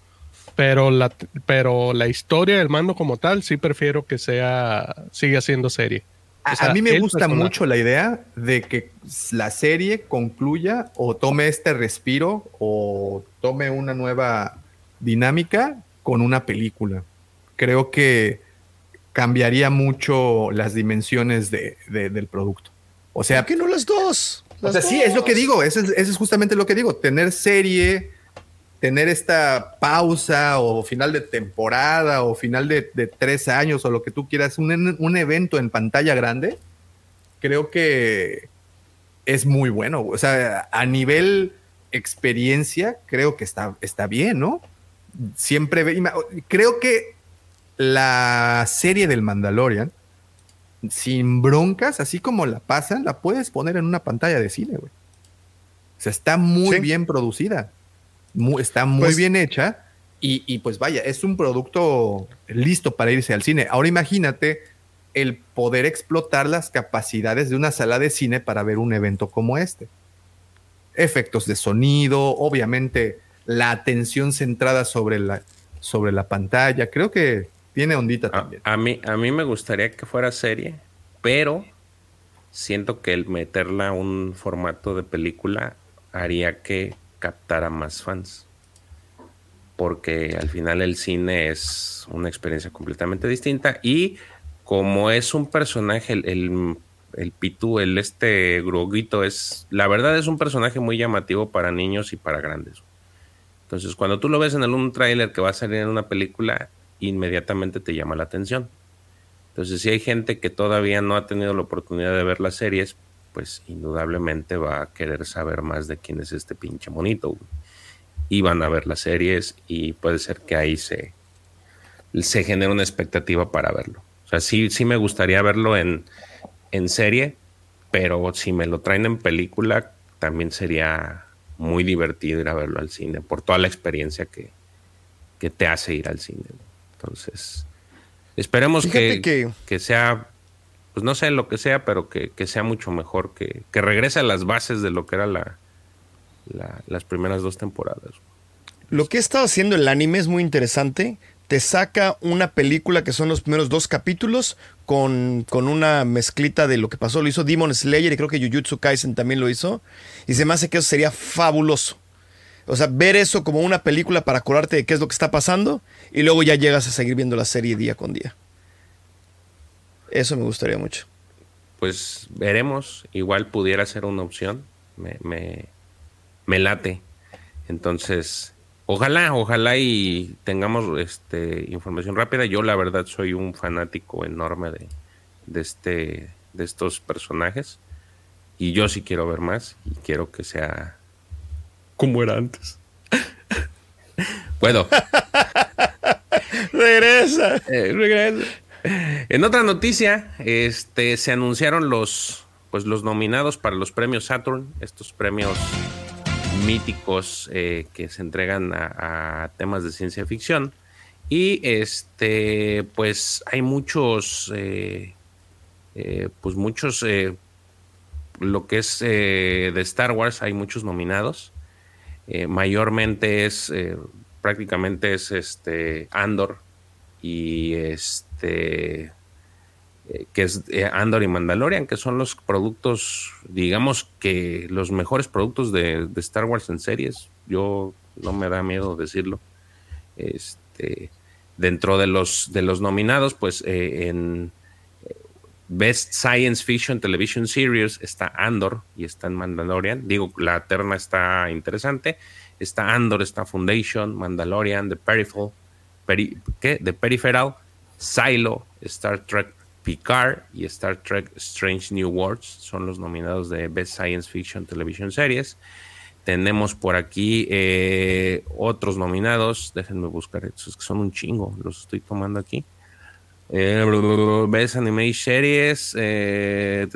pero la, pero la historia del mando como tal, sí prefiero que sea, siga siendo serie. A, O sea, a mí me gusta personaje. mucho la idea de que la serie concluya o tome este respiro o tome una nueva dinámica con una película. Creo que cambiaría mucho las dimensiones de- de- del producto. O sea, ¿Por qué no las dos? o sea, sí, es lo que digo, eso es, eso es justamente lo que digo, tener serie, tener esta pausa o final de temporada o final de, de tres años o lo que tú quieras, un, un evento en pantalla grande, creo que es muy bueno. O sea, a nivel experiencia, creo que está, está bien, ¿no? Siempre ve- creo que la serie del Mandalorian, sin broncas, así como la pasan, la puedes poner en una pantalla de cine, güey. O sea, está muy Sí. bien producida. Está muy Pues- bien hecha. Y, y pues vaya, es un producto listo para irse al cine. Ahora imagínate el poder explotar las capacidades de una sala de cine para ver un evento como este. Efectos de sonido, obviamente la atención centrada sobre la, sobre la pantalla. Creo que tiene ondita A, también. a mí, a mí me gustaría que fuera serie, pero siento que el meterla a un formato de película haría que captara más fans. Porque al final el cine es una experiencia completamente distinta. Y como es un personaje, el, el, Pitu, el este Groguito, es. La verdad es un personaje muy llamativo para niños y para grandes. Entonces, cuando tú lo ves en un tráiler que va a salir en una película, inmediatamente te llama la atención. Entonces, si hay gente que todavía no ha tenido la oportunidad de ver las series, pues indudablemente va a querer saber más de quién es este pinche monito. güey. Y van a ver las series y puede ser que ahí se, se genere una expectativa para verlo. O sea, sí, sí me gustaría verlo en, en serie, pero si me lo traen en película, también sería muy divertido ir a verlo al cine, por toda la experiencia que, que te hace ir al cine. Entonces, esperemos que- que sea, pues no sé lo que sea, pero que, que sea mucho mejor, que, que regrese a las bases de lo que era la, la- las primeras dos temporadas. Lo que he estado haciendo el anime es muy interesante. Te saca una película que son los primeros dos capítulos con, con una mezclita de lo que pasó. Lo hizo Demon Slayer y creo que Jujutsu Kaisen también lo hizo. Y se me hace que eso sería fabuloso. O sea, ver eso como una película para acordarte de qué es lo que está pasando y luego ya llegas a seguir viendo la serie día con día. Eso me gustaría mucho. Pues veremos, igual pudiera ser una opción, me, me, me late. Entonces, ojalá, ojalá y tengamos este, información rápida. Yo la verdad soy un fanático enorme de, de, este, de estos personajes y yo sí quiero ver más y quiero que sea como era antes. bueno, Regresa. Eh, regresa. En otra noticia, este, se anunciaron los, pues, los nominados para los premios Saturn, estos premios míticos eh, que se entregan a, temas de ciencia ficción. Y este, pues hay muchos, eh, eh, pues muchos, lo que es de Star Wars, hay muchos nominados. Mayormente es, prácticamente es este Andor, y este eh, que es eh, Andor y Mandalorian, que son los productos, digamos que los mejores productos de, de Star Wars en series. Yo no me da miedo decirlo. Este, dentro de los de los nominados, pues eh, en Best Science Fiction Television Series está Andor y está en Mandalorian. Digo, la terna está interesante. Está Andor, está Foundation, Mandalorian, The Peripheral, Peri- ¿qué? The Peripheral, Silo, Star Trek Picard y Star Trek Strange New Worlds son los nominados de Best Science Fiction Television Series. Tenemos por aquí eh, otros nominados. Déjenme buscar estos que son un chingo. Los estoy tomando aquí. Eh, Best Anime Series, eh,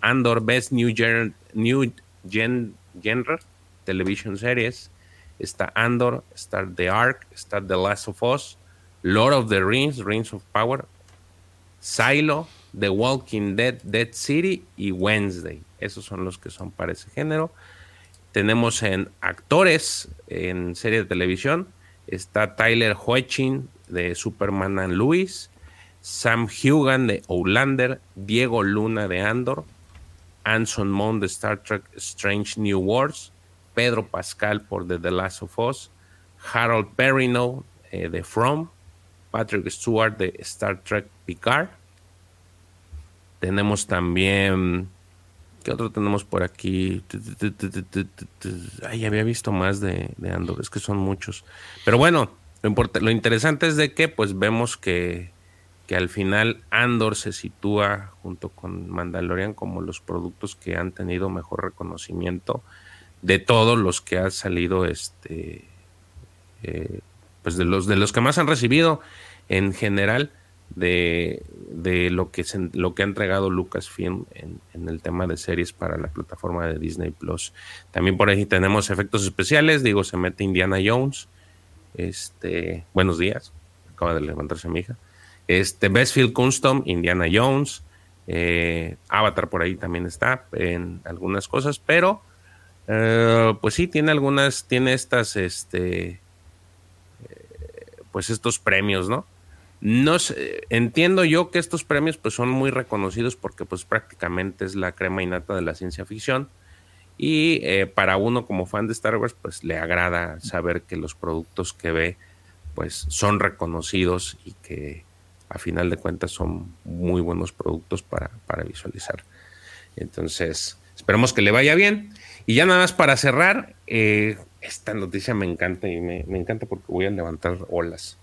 Andor Best New Gen, New Gen Genre Television Series. Está Andor, está The Ark, está The Last of Us, Lord of the Rings, Rings of Power, Silo, The Walking Dead, Dead City y Wednesday. Esos son los que son para ese género. Tenemos en actores en serie de televisión. Está Tyler Hoechlin de Superman and Louis, Sam Hugan de Outlander, Diego Luna de Andor, Anson Mount de Star Trek Strange New Worlds, Pedro Pascal por The, The Last of Us, Harold Perrineau eh, de From, Patrick Stewart de Star Trek Picard. Tenemos también. ¿Qué otro tenemos por aquí? Ay, había visto más de, Andor, es que son muchos. Pero bueno, lo, lo interesante es de que pues vemos que, que al final Andor se sitúa junto con Mandalorian como los productos que han tenido mejor reconocimiento de todos los que ha salido este eh, pues de los de los que más han recibido en general de, de lo que se- lo que ha entregado Lucasfilm en, en el tema de series para la plataforma de Disney Plus. También por ahí tenemos efectos especiales, digo, se mete Indiana Jones. Este, buenos días. Acaba de levantarse mi hija. Este, Bestfield Custom, Indiana Jones. eh, Avatar por ahí también está en algunas cosas, pero eh, pues sí, tiene algunas, tiene estas, este, pues estos premios, ¿no? No sé, entiendo yo que estos premios pues son muy reconocidos porque pues prácticamente es la crema innata de la ciencia ficción y eh, para uno como fan de Star Wars pues le agrada saber que los productos que ve pues son reconocidos y que a final de cuentas son muy buenos productos para, para visualizar. Entonces, esperemos que le vaya bien. Y ya nada más para cerrar, eh, esta noticia me encanta y me, me encanta porque voy a levantar olas.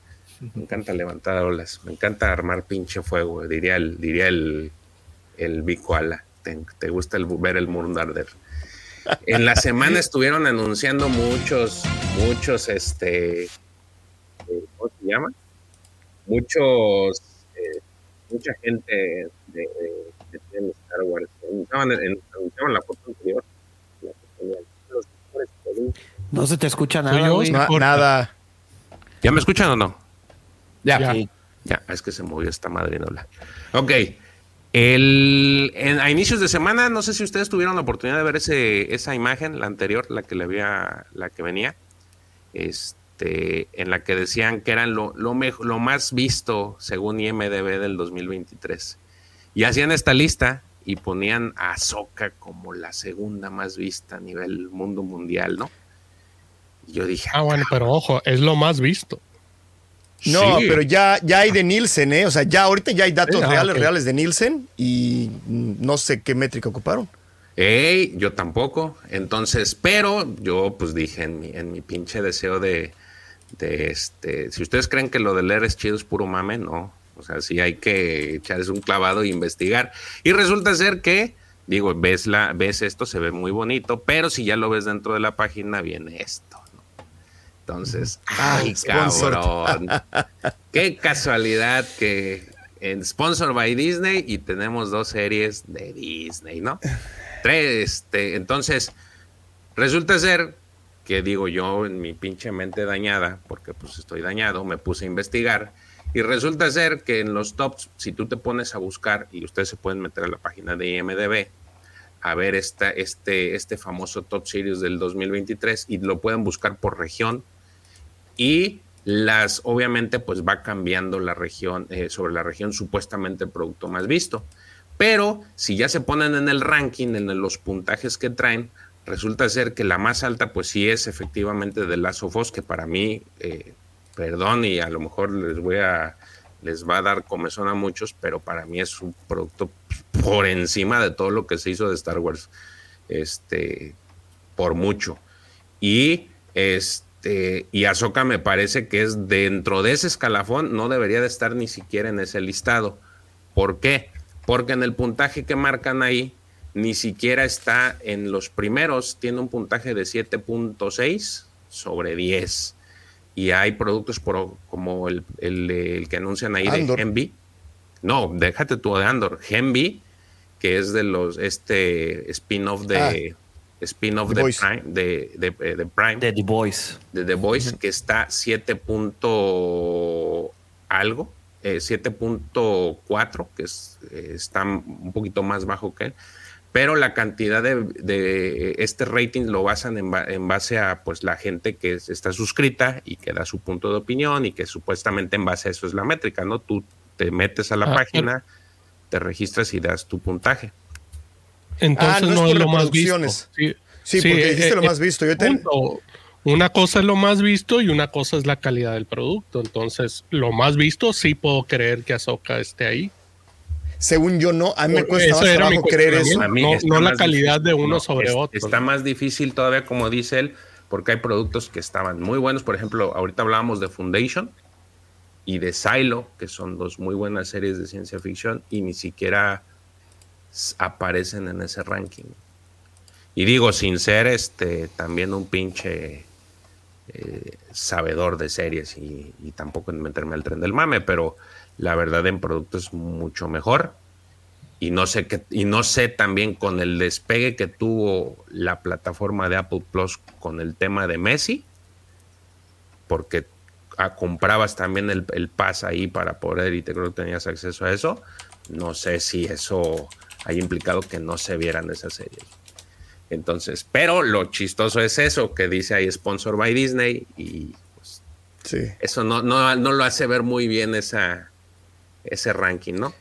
Me encanta levantar olas, me encanta armar pinche fuego, diría el, diría el, el Bicoala. Te, te gusta el, ver el mundo arder. En la semana estuvieron anunciando muchos, muchos, este, eh, ¿cómo se llama? Muchos, eh, mucha gente de, de, de, de Star Wars. Anunciaban, en- anunciaban la foto anterior. los mejores productos. No se te escucha nada, yo, güey. se Na- corta. nada. ¿Ya me escuchan o no? Ya. Ya. Sí. Ya, es que se movió esta madre no la. Ok. El, en- a inicios de semana, no sé si ustedes tuvieron la oportunidad de ver ese, esa imagen, la anterior, la que le había, la que venía, este, en la que decían que eran lo, lo, mejo- lo más visto según IMDB del 2023. Y hacían esta lista y ponían a Ahsoka como la segunda más vista a nivel mundo mundial, ¿no? Y yo dije, Ah, bueno, pero ojo, es lo más visto. No, Sí. pero ya, ya hay de Nielsen, ¿eh? O sea, ya ahorita ya hay datos Ah, reales, reales de Nielsen y no sé qué métrica ocuparon. Ey, yo tampoco. Entonces, pero yo pues dije en mi, en mi pinche deseo de, de este, si ustedes creen que lo de leer es chido es puro mame, no. O sea, sí hay que echarles un clavado e investigar. Y resulta ser que, digo, ves la, ves esto, se ve muy bonito, pero si ya lo ves dentro de la página, viene esto. Entonces, ay, cabrón. Qué casualidad que en Sponsor by Disney y tenemos dos series de Disney, ¿no? Tres, este, entonces, resulta ser que digo yo en mi pinche mente dañada, porque pues estoy dañado, me puse a investigar y resulta ser que en los tops, si tú te pones a buscar y ustedes se pueden meter a la página de IMDB a ver esta, este, este famoso Top Series del 2023 y lo pueden buscar por región y las obviamente pues va cambiando la región, eh, sobre la región supuestamente el producto más visto. Pero si ya se ponen en el ranking, en los puntajes que traen, resulta ser que la más alta pues sí es efectivamente de Last of que para mí, eh, perdón y a lo mejor les voy a, les va a dar comezón a muchos, pero para mí es un producto por encima de todo lo que se hizo de Star Wars, este, por mucho. Y este este, y Ahsoka me parece que es dentro de ese escalafón, no debería de estar ni siquiera en ese listado. ¿Por qué? Porque en el puntaje que marcan ahí, ni siquiera está en los primeros, tiene un puntaje de 7.6 sobre 10. Y hay productos como el, que anuncian ahí de Genvi. No, déjate tú de Andor. Genvi, que es de los, este spin-off de, ah spin-off de Prime, de, de, eh, de, Prime. De The Voice. De The Voice, que está 7. algo, 7.4, eh, que es, eh, está un poquito más bajo que él. Pero la cantidad de, este rating lo basan en, base a pues la gente que está suscrita y que da su punto de opinión y que supuestamente en base a eso es la métrica, ¿no? Tú te metes a la ah, página, te registras y das tu puntaje. Entonces ah, no, es, lo más visto. Sí, sí, porque dijiste eh, lo más visto. Una cosa es lo más visto y una cosa es la calidad del producto. Entonces, lo más visto sí puedo creer que Azoka esté ahí. Según yo, no. A mí me cuesta más trabajo creer eso. no, la calidad de uno sobre otro. Está más difícil todavía, como dice él, porque hay productos que estaban muy buenos. Por ejemplo, ahorita hablábamos de Foundation y de Silo, que son dos muy buenas series de ciencia ficción y ni siquiera aparecen en ese ranking. Y digo, sin ser este también un pinche eh, sabedor de series y, tampoco en meterme al tren del mame, pero la verdad en producto es mucho mejor. Y no sé qué, y no sé también con el despegue que tuvo la plataforma de Apple Plus con el tema de Messi, porque ah, comprabas también el, el pass ahí para poder y te creo que tenías acceso a eso. No sé si eso hay implicado que no se vieran esas series. Entonces, pero lo chistoso es eso, que dice ahí sponsor by Disney y pues, eso no, no, no, lo hace ver muy bien esa, ese ranking, ¿no?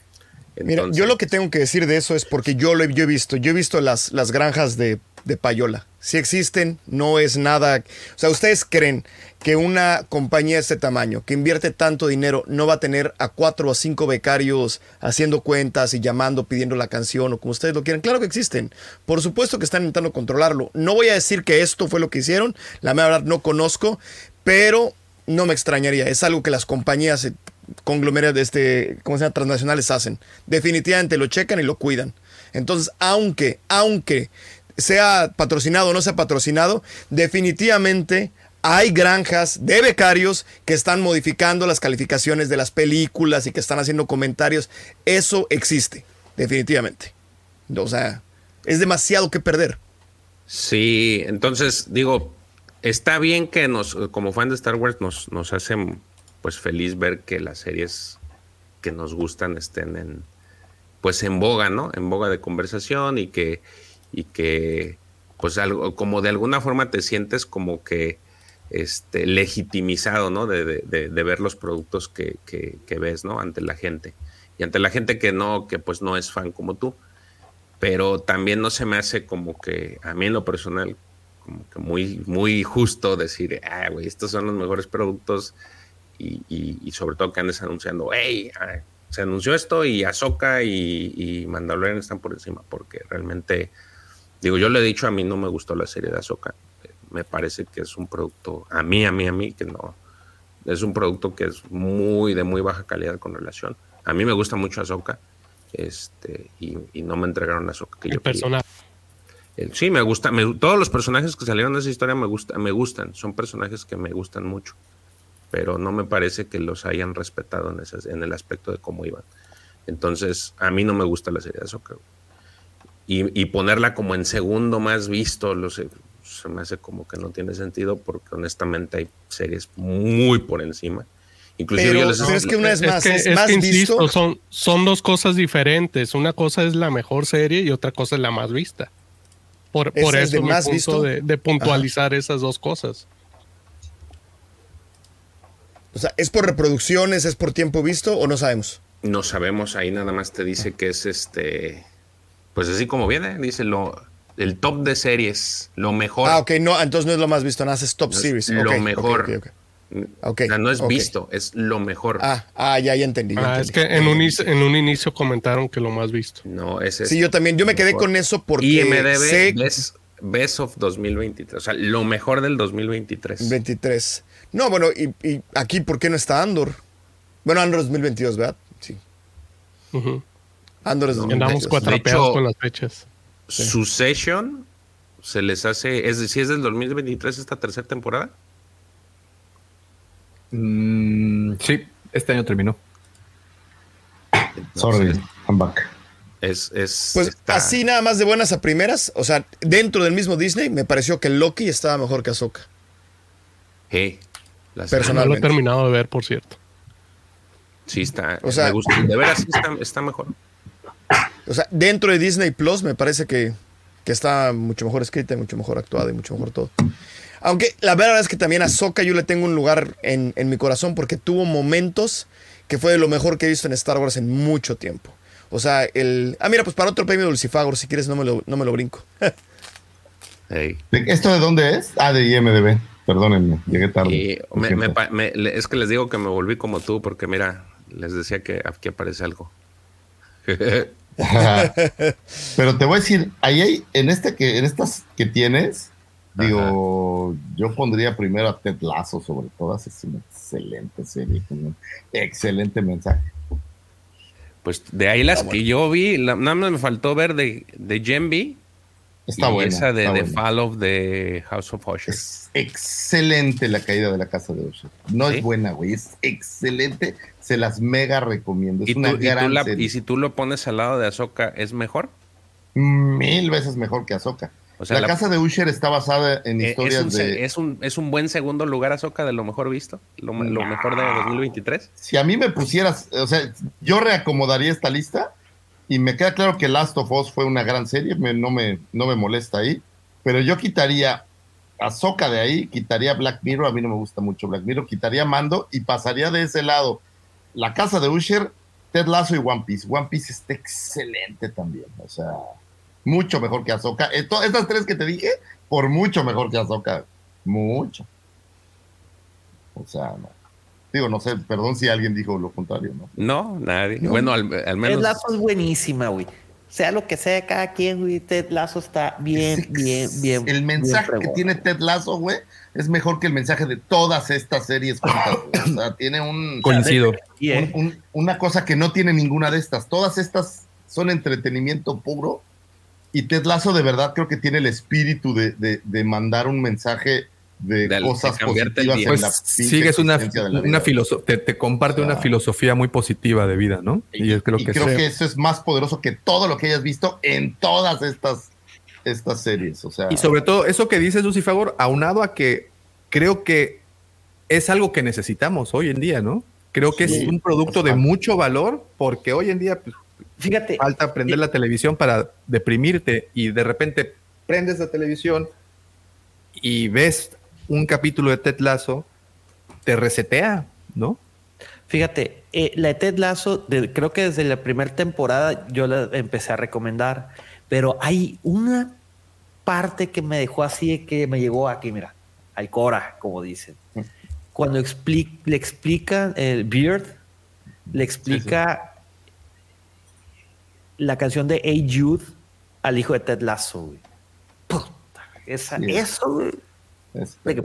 Mira, yo lo que tengo que decir de eso es porque yo lo he, yo he visto, yo he visto las, las granjas de, de payola. Si existen, no es nada. O sea, ¿ustedes creen que una compañía de este tamaño, que invierte tanto dinero, no va a tener a cuatro o cinco becarios haciendo cuentas y llamando, pidiendo la canción o como ustedes lo quieran? Claro que existen. Por supuesto que están intentando controlarlo. No voy a decir que esto fue lo que hicieron. La verdad no conozco, pero no me extrañaría. Es algo que las compañías eh, conglomeradas de este, ¿cómo se llama? transnacionales hacen. Definitivamente lo checan y lo cuidan. Entonces, aunque, aunque sea patrocinado o no sea patrocinado, definitivamente hay granjas de becarios que están modificando las calificaciones de las películas y que están haciendo comentarios. Eso existe, definitivamente. O sea, es demasiado que perder. Sí, entonces digo, está bien que nos, como fan de Star Wars, nos, nos hacen pues feliz ver que las series que nos gustan estén en pues en boga, ¿no? En boga de conversación y que y que pues algo, como de alguna forma te sientes como que este, legitimizado, ¿no? De, ver los productos que, ves, ¿no? Ante la gente. Y ante la gente que no, que pues no es fan como tú. Pero también no se me hace como que, a mí en lo personal, como que muy, muy justo decir, ah, güey, estos son los mejores productos y, sobre todo que andes anunciando, hey, ah, se anunció esto y Azoka y, y Mandalorian están por encima, porque realmente Digo, yo le he dicho, a mí no me gustó la serie de Azoka. Me parece que es un producto, a mí, a mí, a mí, que no. Es un producto que es muy de muy baja calidad con relación. A mí me gusta mucho Azoka. Este, y, no me entregaron Azoka que El personaje. sí, me gusta. todos los personajes que salieron de esa historia me, gusta, me gustan. Son personajes que me gustan mucho. Pero no me parece que los hayan respetado en, en el aspecto de cómo iban. Entonces, a mí no me gusta la serie de Azoka y, ponerla como en segundo más visto, lo sé, se me hace como que no tiene sentido porque honestamente hay series muy por encima. Inclusive pero, es que una vez más, es, más visto. son, son dos cosas diferentes. Una cosa es la mejor serie y otra cosa es la más vista. Por, por eso de más visto? De, puntualizar esas dos cosas. O sea, ¿es por reproducciones, es por tiempo visto o no sabemos? No sabemos, ahí nada más te dice que es este. Pues así como viene, dice lo. El top de series, lo mejor. Ah, ok, no, entonces no es lo más visto, nada, es top No es series. Lo mejor. ok, ok. Ok, O sea, no es visto, es lo mejor. Ah, ah, ya, ya entendí. ya Ah, es que en un, en un inicio comentaron que lo más visto. No, ese Sí, yo también. Yo me quedé mejor. con eso porque IMDB sé Best, Best of 2023. O sea, lo mejor del 2023. 23. No, bueno, y, y aquí, ¿por qué no está Andor? Bueno, Andor 2022, ¿verdad? Sí. Andor es No, 2022. Andamos cuatrapeados hecho- con las fechas. Succession se les hace. Es decir, es del 2023 esta tercera temporada. Mm, sí, este año terminó. Sorry, I'm back. Es. es Pues está- así nada más de buenas a primeras, o sea, dentro del mismo Disney, me pareció que Loki estaba mejor que Ahsoka. Hey, la Personal. No lo he Personalmente. terminado de ver, por cierto. Sí, está. O sea- me gusta. De veras, sí está, está mejor. O sea, dentro de Disney Plus me parece que, que está mucho mejor escrita y mucho mejor actuada y mucho mejor todo. Aunque la verdad es que también a Ahsoka yo le tengo un lugar en, en mi corazón porque tuvo momentos que fue de lo mejor que he visto en Star Wars en mucho tiempo. O sea, el... Ah, mira, pues para otro premio Dulcifagor, si quieres no me lo, no me lo brinco. Hey. ¿De- ¿Esto de dónde es? Ah, de IMDB. Perdónenme, llegué tarde. Y me- me me- es que les digo que me volví como tú, porque mira, les decía que aquí aparece algo. Pero te voy a decir, ahí hay, en este que, en estas que tienes, digo, yo pondría primero a Ted Lasso sobre todas, es una excelente serie, con un excelente mensaje. Pues de ahí las que yo vi, la- nada más me faltó ver de, de Gen Está buena. esa de The. Fall of the House of Usher. Es excelente la caída de la casa de Usher. No ¿Sí? es buena, güey, es excelente. Se las mega recomiendo. Es ¿Y, una tú- y tú gran la- serie. y si tú lo pones al lado de Ahsoka, ¿es mejor? Mil veces mejor que Ahsoka. O sea, la, la- casa de Usher está basada en Eh, es, historias un, se- de... es, un, es un buen segundo lugar Ahsoka de lo mejor visto, lo, lo mejor de 2023. si a mí me pusieras, o sea, yo reacomodaría esta lista y me queda claro que Last of Us fue una gran serie, me- no, me, no me molesta ahí, pero yo quitaría a de ahí, quitaría Black Mirror, a mí no me gusta mucho Black Mirror, quitaría Mando y pasaría de ese lado la casa de Usher, Ted Lasso y One Piece. One Piece está excelente también, o sea, mucho mejor que Ahsoka. Esto- estas tres que te dije, por mucho mejor que Ahsoka, mucho. O sea, no. Digo, no sé, perdón si alguien dijo lo contrario, ¿no? No, nadie. Bueno, al, al menos. Ted Lasso es buenísima, güey. Sea lo que sea cada quien, güey, Ted Lasso está bien, bien, bien. El bien mensaje que tiene Ted Lasso, güey, es mejor que el mensaje de todas estas series juntas. O sea, tiene un, Coincido. Y, un- un- una cosa que no tiene ninguna de estas. Todas estas son entretenimiento puro. Y Ted Lasso de verdad creo que tiene el espíritu de, de- de mandar un mensaje de, De- de cosas cambiarte el positivas día. en Pues la sigues una, existencia de la una vida. filosofía, te, te comparte O sea, una filosofía muy positiva de vida, ¿no? Y, y que creo que eso es más poderoso que todo lo que hayas visto en todas estas, estas series. O sea, Y sobre todo, eso que dices, Lucy Favor, aunado a que creo que es algo que necesitamos hoy en día, ¿no? Creo que Sí, es un producto de mucho valor porque hoy en día pues, fíjate, falta prender la televisión para deprimirte y de repente prendes la televisión y ves un capítulo de Ted Lasso, te resetea, ¿no? fíjate, eh, la de Ted Lasso, de- creo que desde la primera temporada yo la empecé a recomendar, pero hay una parte que me dejó así, de que me llegó aquí, mira, al Cora, como dicen. Cuando expli- le explica el Beard, le explica la canción de Hey Jude al hijo de Ted Lasso, güey. Puta, esa, Sí. eso, güey. Es- en-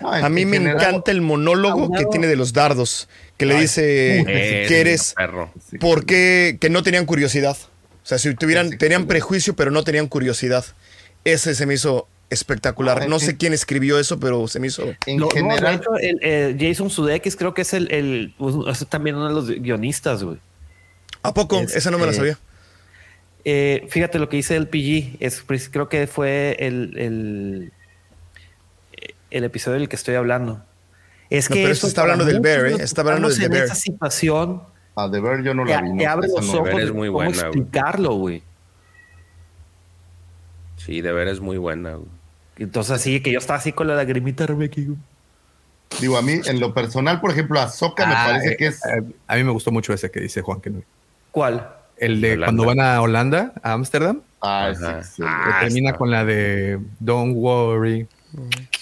A mí me general- encanta el monólogo que tiene de los dardos, que le dice que eres, perro. Sí. ¿por qué? Que no tenían curiosidad. O sea, si tuvieran, tenían prejuicio, pero no tenían curiosidad. Ese se me hizo espectacular. Ah, No sé quién escribió eso, pero se me hizo. En No, no, de general, el, Jason Sudeikis creo que es el, el- pues, es también uno de los guionistas, güey. ¿A poco? Este- Esa no me la sabía. Eh, fíjate lo que dice el PG, es, pues, creo que fue el, el, episodio del que estoy hablando. Es No, que pero eso esto está hablando del Bear, ¿eh? Está hablando del en The Bear. esa situación a de ver yo no te, la vi. no, te abre los ojos Bear de es muy cómo buena, güey. explicarlo, güey. Sí, de ver es muy buena. güey. Entonces así que yo estaba así con la lagrimita Rebeca, güey. Digo, a mí, en lo personal, por ejemplo, Ahsoka me Ah, parece eh, que es. eh, a mí me gustó mucho ese que dice Juan no. ¿Cuál? El de Holanda. cuando van a Holanda, a Ámsterdam, Ah, sí, sí. Ah, termina está- con la de Don't worry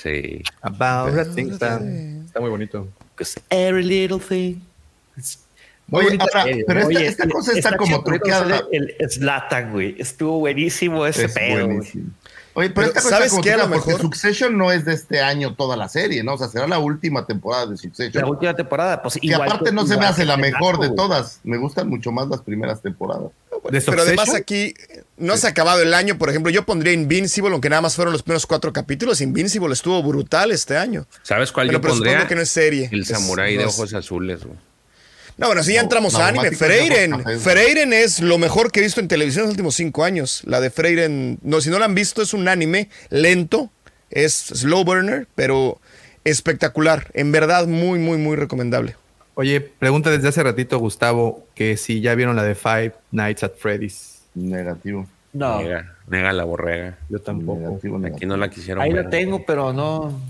Sí. about the things that- Está muy bonito. Because every little thing. Muy Oye, bonita ahora, serie, pero ¿no? esta, Oye, esta cosa está, como chido, porque truqueada. El Slatan, güey. Estuvo buenísimo ese Es pedo, buenísimo. Oye, pero, Pero, esta cosa ¿sabes está como qué? A lo porque mejor- Succession no es de este año toda la serie, ¿no? O sea, será la última temporada de Succession. La última temporada, pues que igual aparte que- no se me hace la mejor de todas. Me gustan mucho más las primeras temporadas. ¿De Pero además aquí no se ha acabado el año. Por ejemplo, yo pondría Invincible, aunque nada más fueron los primeros cuatro capítulos. Invincible estuvo brutal este año. ¿Sabes cuál Pero yo pondría? que no es serie. El samurái de ojos azules, güey. No, bueno, si ya No, entramos a anime. Freiren. Freiren es lo mejor que he visto en televisión en los últimos cinco años. La de Freiren, no, si no la han visto, es un anime lento, es slow burner, pero espectacular. En verdad, muy, muy, muy recomendable. Oye, pregunta desde hace ratito Gustavo que si ya vieron la de Five Nights at Freddy's. Negativo. No, Nega, nega la borrega. Yo tampoco. Negativo, Aquí no la quisieron ahí ver. la tengo, pero no.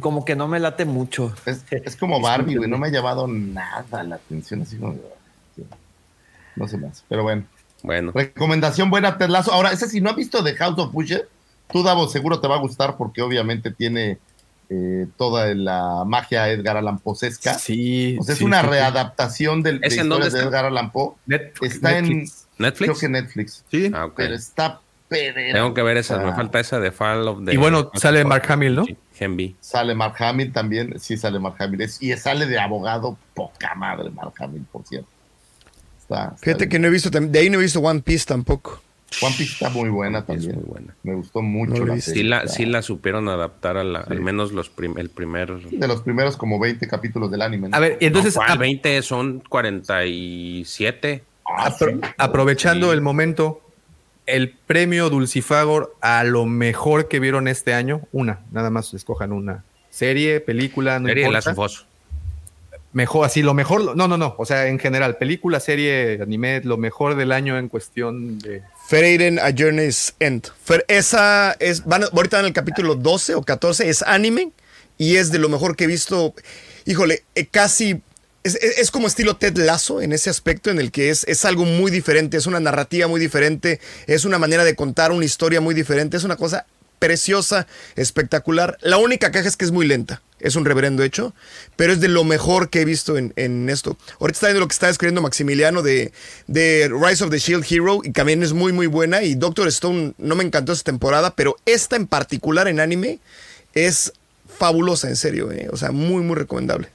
Como que no me late mucho. Es, es como Barbie, güey. No me ha llamado nada la atención. Así como. No sé más. Pero bueno. Bueno, Recomendación buena, Ted Lasso. Ahora, ese si no has visto The House of Usher, tú, Davo, seguro te va a gustar porque obviamente tiene eh, toda la magia Edgar Allan Poesca. Sí. O sea, es una sí, sí. readaptación del, de ¿Ese en dónde historias de está? Edgar Allan Poe. Net- Está Netflix. ¿Netflix? Creo que Netflix. Sí. Ah. Pero está pedera. Tengo que ver esa. Me Ah, falta esa de Fall of the... Y bueno, sale Mark Hamill, ¿no? Sí, Hemby. Sale Mark Hamill también. Sí, sale Mark Hamill. Es- y sale de abogado, poca madre, Mark Hamill, por cierto. Está, Fíjate que no he visto, de ahí no he visto One Piece tampoco. One Piece está muy buena Es también. muy buena. Me gustó mucho No la serie. Sí la, sí la supieron adaptar a la, al menos los prim- el primer... De los primeros como 20 capítulos del anime. ¿no? A ver, y entonces, no, ap- 20 son 47. Ah, apro- sí. aprovechando Sí. el momento, el premio Dulcifagor a lo mejor que vieron este año, una, nada más escojan una. Serie, película, no Serie importa. Last of Us. Mejor, así, lo mejor, no, no, no, o sea, en general, película, serie, anime, lo mejor del año en cuestión de... Freiren A Journey's End. Esa es, van, ahorita en el capítulo 12 o 14, es anime y es de lo mejor que he visto. Híjole, eh, casi. Es- es como estilo Ted Lasso en ese aspecto, en el que es, es algo muy diferente, es una narrativa muy diferente, es una manera de contar una historia muy diferente, es una cosa preciosa, espectacular. La única queja es que es muy lenta, es un reverendo hecho, pero es de lo mejor que he visto en, en esto. Ahorita está viendo lo que está escribiendo Maximiliano de, de Rise of the Shield Hero y también es muy muy buena y Doctor Stone no me encantó esta temporada, pero esta en particular en anime es fabulosa, en serio, eh. o sea, muy muy recomendable.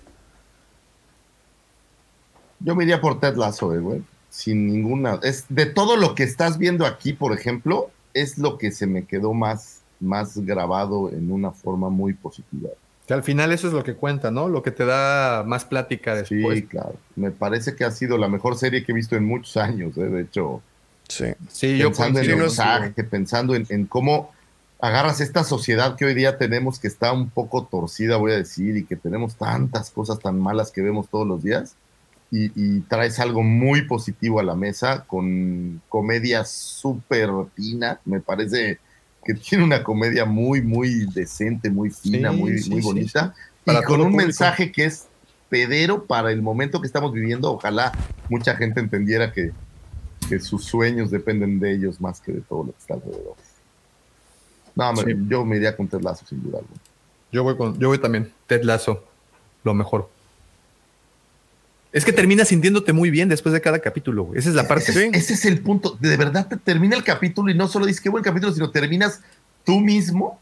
Yo me iría por Ted Lasso, eh. Sin ninguna. Es de todo lo que estás viendo aquí, por ejemplo, es lo que se me quedó más, más grabado en una forma muy positiva. Que al final eso es lo que cuenta, ¿no? Lo que te da más plática después. Sí, claro. Me parece que ha sido la mejor serie que he visto en muchos años, eh, de hecho. Sí. Sí, yo pensando en el mensaje, pensando en, en cómo agarras esta sociedad que hoy día tenemos que está un poco torcida, voy a decir, y que tenemos tantas cosas tan malas que vemos todos los días, y, y traes algo muy positivo a la mesa con comedia súper fina, me parece que tiene una comedia muy, muy decente, muy fina, Sí, muy, sí, muy bonita, Para y con un público. mensaje que es pedero para el momento que estamos viviendo, ojalá mucha gente entendiera que que sus sueños dependen de ellos más que de todo lo que está alrededor. No, me- Sí. yo me iría con Ted Lasso, sin duda alguna. Yo voy con, yo voy también. Ted Lasso, lo mejor. Es que terminas sintiéndote muy bien después de cada capítulo. güey. Esa es la parte. Ese, es- ese es el punto. De verdad te termina el capítulo y no solo dices qué buen capítulo, sino terminas tú mismo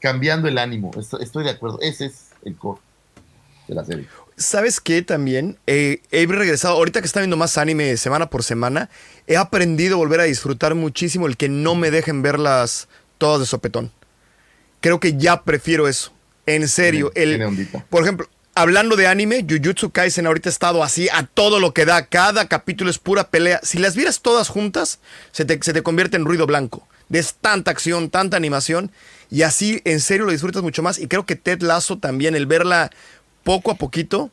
cambiando el ánimo. Estoy, estoy de acuerdo. Ese es el core de la serie. ¿Sabes qué también? Eh, he regresado, ahorita que está viendo más anime semana por semana, he aprendido a volver a disfrutar muchísimo el que no me dejen verlas todas de sopetón. Creo que ya prefiero eso. En serio. Tiene- el, tiene por ejemplo, hablando de anime, Jujutsu Kaisen ahorita ha estado así a todo lo que da. Cada capítulo es pura pelea. Si las vieras todas juntas, se te, se te convierte en ruido blanco. Es tanta acción, tanta animación. Y así, en serio, lo disfrutas mucho más. Y creo que Ted Lasso también, el verla poco a poquito.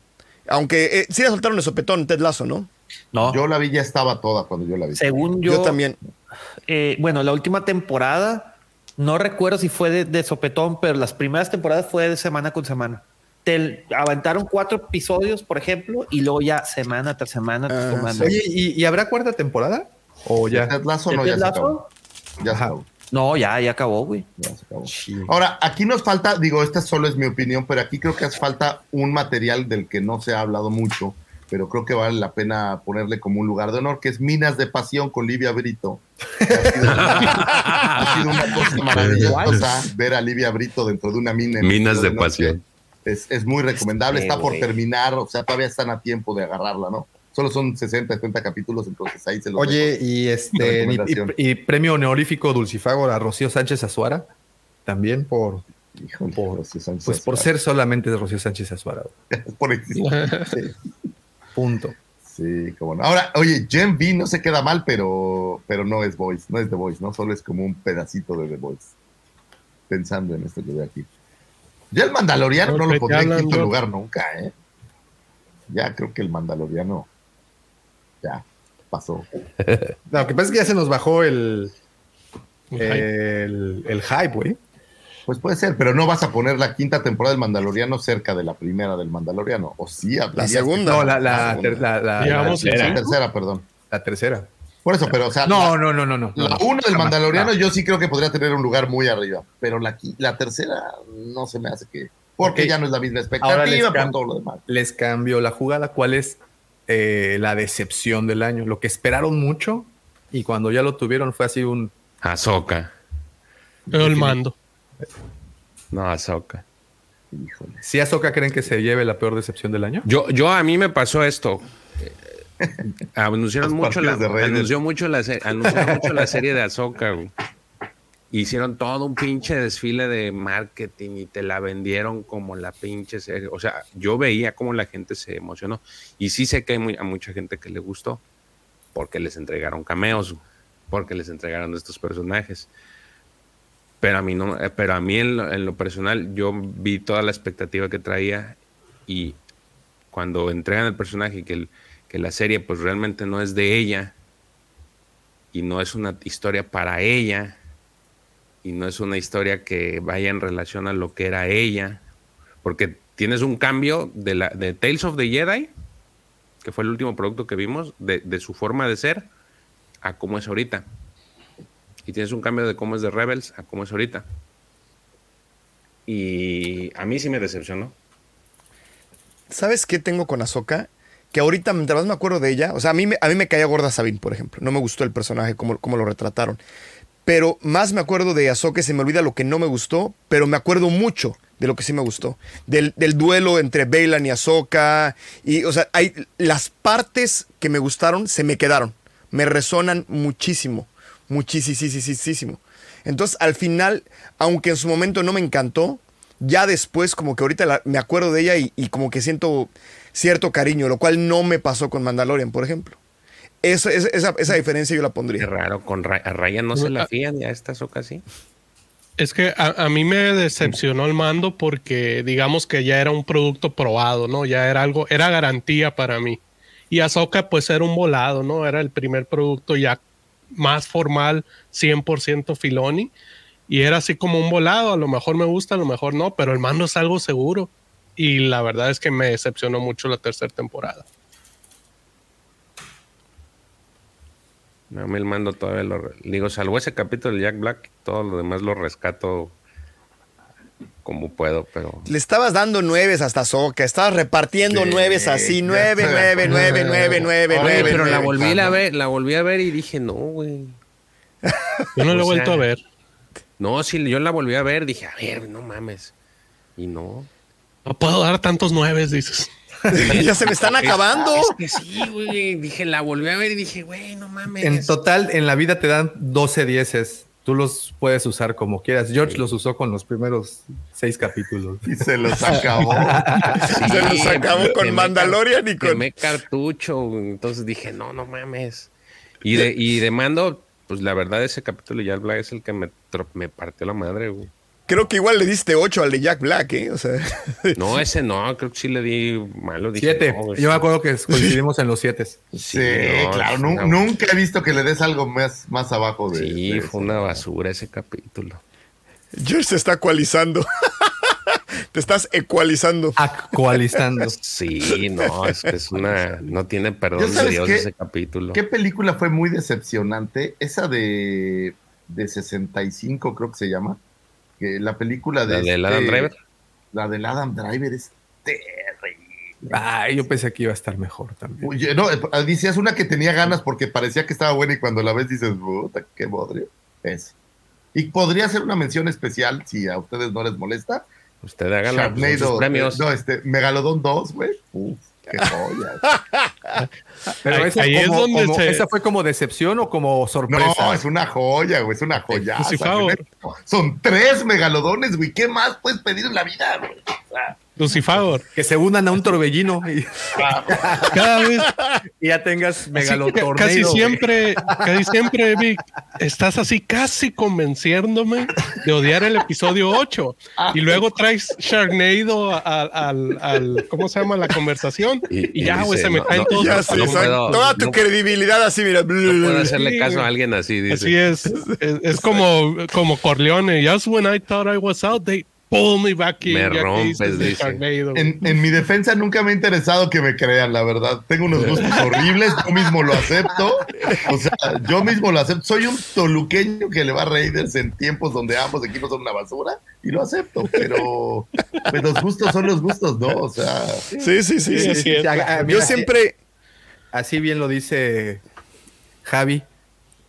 Aunque eh, sí la soltaron de sopetón, Ted Lasso, ¿no? No, Yo la vi, ya estaba toda cuando yo la vi. según yo, Yo también. eh, bueno, la última temporada, no recuerdo si fue de, de sopetón, pero las primeras temporadas fue de semana con semana. Te aventaron cuatro episodios, por ejemplo, y luego ya semana tras semana. Ah, tomando. Oye, ¿y, y habrá cuarta temporada? ¿O ya? Ted Lasso no, ¿Ted ya se Lasso? acabó. Ya se acabó. No, ya, ya acabó, güey. Ya se acabó. Ahora, aquí nos falta, digo, esta solo es mi opinión, pero aquí creo que hace falta un material del que no se ha hablado mucho, pero creo que vale la pena ponerle como un lugar de honor, que es Minas de Pasión con Livia Brito. Ha sido, ha sido una cosa maravillosa ver a Livia Brito dentro de una mina. en Minas de pasión. Es, es muy recomendable, está por güey. terminar, o sea, todavía están a tiempo de agarrarla, ¿no? Solo son 60, 70 capítulos, entonces ahí se los Oye, y este y, Recomendación. y- y premio honorífico Dulcifagor a Rocío Sánchez Azuara, también por, Híjole, por- Rocío Sánchez pues, por ser solamente de Rocío Sánchez Azuara. por existir. Sí. Punto. Sí, como no. Ahora, oye, Gen V no se queda mal, pero, pero no es Voice, no es The Voice, ¿no? Solo es como un pedacito de The Voice. Pensando en esto que veo aquí. Ya el Mandaloriano no, No, lo pondría en quinto lugar nunca, ¿eh? Ya creo que el Mandaloriano ya pasó. No, lo que pasa es que ya se nos bajó el, el, el hype, güey. Pues puede ser, pero no vas a poner la quinta temporada del Mandaloriano cerca de la primera del Mandaloriano. O sí, La segunda. No, la, la, segunda. ter- la, la- Digamos, la- sí. la tercera, perdón. la tercera. Por eso, pero o sea, No, la- no, no, no, no. La no. uno del Jamás. Mandaloriano No. yo sí creo que podría tener un lugar muy arriba, pero la, la tercera no se me hace que... Porque ya no es la misma expectativa por todo lo demás. Les cambio la jugada. ¿Cuál es eh, la decepción del año? Lo que esperaron mucho y cuando ya lo tuvieron fue así un... Ahsoka. El mando. No, Ahsoka. Híjole. ¿Sí Ahsoka creen que se lleve la peor decepción del año? Yo, yo a mí me pasó esto. Anunciaron mucho la, de anunció mucho la, anunciaron mucho la serie de güey. Hicieron todo un pinche desfile de marketing y te la vendieron como la pinche serie. O sea, yo veía cómo la gente se emocionó. Y sí sé que hay muy- a mucha gente que le gustó porque les entregaron cameos, porque les entregaron estos personajes. Pero a mí no, eh, pero a mí en lo, en lo personal, yo vi toda la expectativa que traía y cuando entregan el personaje y que, el- la serie pues realmente no es de ella y no es una historia para ella y no es una historia que vaya en relación a lo que era ella, porque tienes un cambio de, la, de Tales of the Jedi, que fue el último producto que vimos, de, de su forma de ser a cómo es ahorita. Y tienes un cambio de cómo es de Rebels a cómo es ahorita. Y a mí sí me decepcionó. ¿Sabes qué tengo con Ahsoka? Que ahorita, mientras más me acuerdo de ella, o sea, a mí, a mí me caía gorda Sabine, por ejemplo. No me gustó el personaje, como, como lo retrataron. Pero más me acuerdo de Ahsoka se me olvida lo que no me gustó, pero me acuerdo mucho de lo que sí me gustó. Del, del duelo entre Bailan y Ahsoka. Y, o sea, hay, las partes que me gustaron se me quedaron. Me resonan muchísimo. Muchísimo. Entonces, al final, aunque en su momento no me encantó, ya después como que ahorita me acuerdo de ella y como que siento cierto cariño, lo cual no me pasó con Mandalorian, por ejemplo. Eso, esa, esa, esa diferencia yo la Qué pondría. raro, con Ra- a Ryan no se la fían y a esta Soca sí. Es que a, a mí me decepcionó el mando porque digamos que ya era un producto probado, ¿no? Ya era algo, era garantía para mí. Y Ahsoka pues era un volado, ¿no? Era el primer producto ya más formal, 100% Filoni. Y era así como un volado, a lo mejor me gusta, a lo mejor no, pero el mando es algo seguro. Y la verdad es que me decepcionó mucho la tercera temporada. No, a mí el mando todavía lo... Digo, salvo ese capítulo de Jack Black, todo lo demás lo rescato como puedo, pero... Le estabas dando nueves hasta Soca, estabas repartiendo Sí, nueves así, nueve, nueve, nueve, nueve, nueve, nueve. pero la volví a ver, la volví a ver y dije, no, güey. Yo no lo he vuelto sea, a ver. No, sí, yo la volví a ver, dije, a ver, no mames. Y no. No puedo dar tantos nueves, dices. ya se me están acabando. Es que sí, güey. Dije, la volví a ver y dije, güey, no mames. En total, en la vida te dan 12 dieces. Tú los puedes usar como quieras. George los usó con los primeros seis capítulos. Y se los acabó. Se los acabó con quemé Mandalorian y con- quemé cartucho. güey. Entonces dije, no, no mames. Y de, y de mando, pues la verdad, ese capítulo ya Black es el que me, me partió la madre, güey. Creo que igual le diste 8 al de Jack Black, ¿eh? O sea, No, ese no, creo que sí le di malo. Dije, Siete. no, güey. Yo me acuerdo que coincidimos en los siete. Sí, no, claro. una- Nunca he visto que le des algo más, más abajo de. Sí, de fue una basura ese capítulo. George se está cualizando. Te estás ecualizando. Actualizando. Sí, no, es que es una. No tiene ¿Yo perdón de Dios qué? ese capítulo. ¿Qué película fue muy decepcionante? Esa de, de 65, creo que se llama. Que la película de. ¿La del Adam este- Driver? La del Adam Driver es terrible. Ay, yo pensé que iba a estar mejor también. Oye, no, eh, decías una que tenía ganas porque parecía que estaba buena y cuando la ves dices, puta, qué bodrio. Es. Y podría ser una mención especial, si a ustedes no les molesta. Usted pues, Sharknado, sus premios. eh, No, este, Megalodon 2, güey. Uf, qué joya. Pero Ahí- esa, ahí es como- donde como- se- ¿esa fue como decepción o como sorpresa? No, es una joya, güey, es una joya. Son tres megalodones, güey. ¿Qué más puedes pedir en la vida, güey? O sea, Lucifer. Que se unan a un torbellino y, Cada vez, y ya tengas ca- casi siempre, casi siempre, Vic, estás así casi convenciéndome de odiar el episodio 8 y luego traes Sharknado al, al- ¿cómo se llama? La conversación y, Y- y ya, güey, se me caen no, todos Ya los no puedo- Toda tu no- credibilidad así, mira. No puedo hacerle Sí, caso a alguien así, dice. Así es, es, es como, como Corleone. Just when I thought I was out, they pulled me back in. Me rompes, en, en mi defensa nunca me ha interesado que me crean, la verdad. Tengo unos gustos horribles, yo mismo lo acepto. O sea, yo mismo lo acepto. Soy un toluqueño que le va a Raiders en tiempos donde ambos equipos son una basura y lo acepto, pero pues los gustos son los gustos, ¿no? O sea, Sí, sí, sí. sí, Sí, Yo siempre. Así bien lo dice Javi.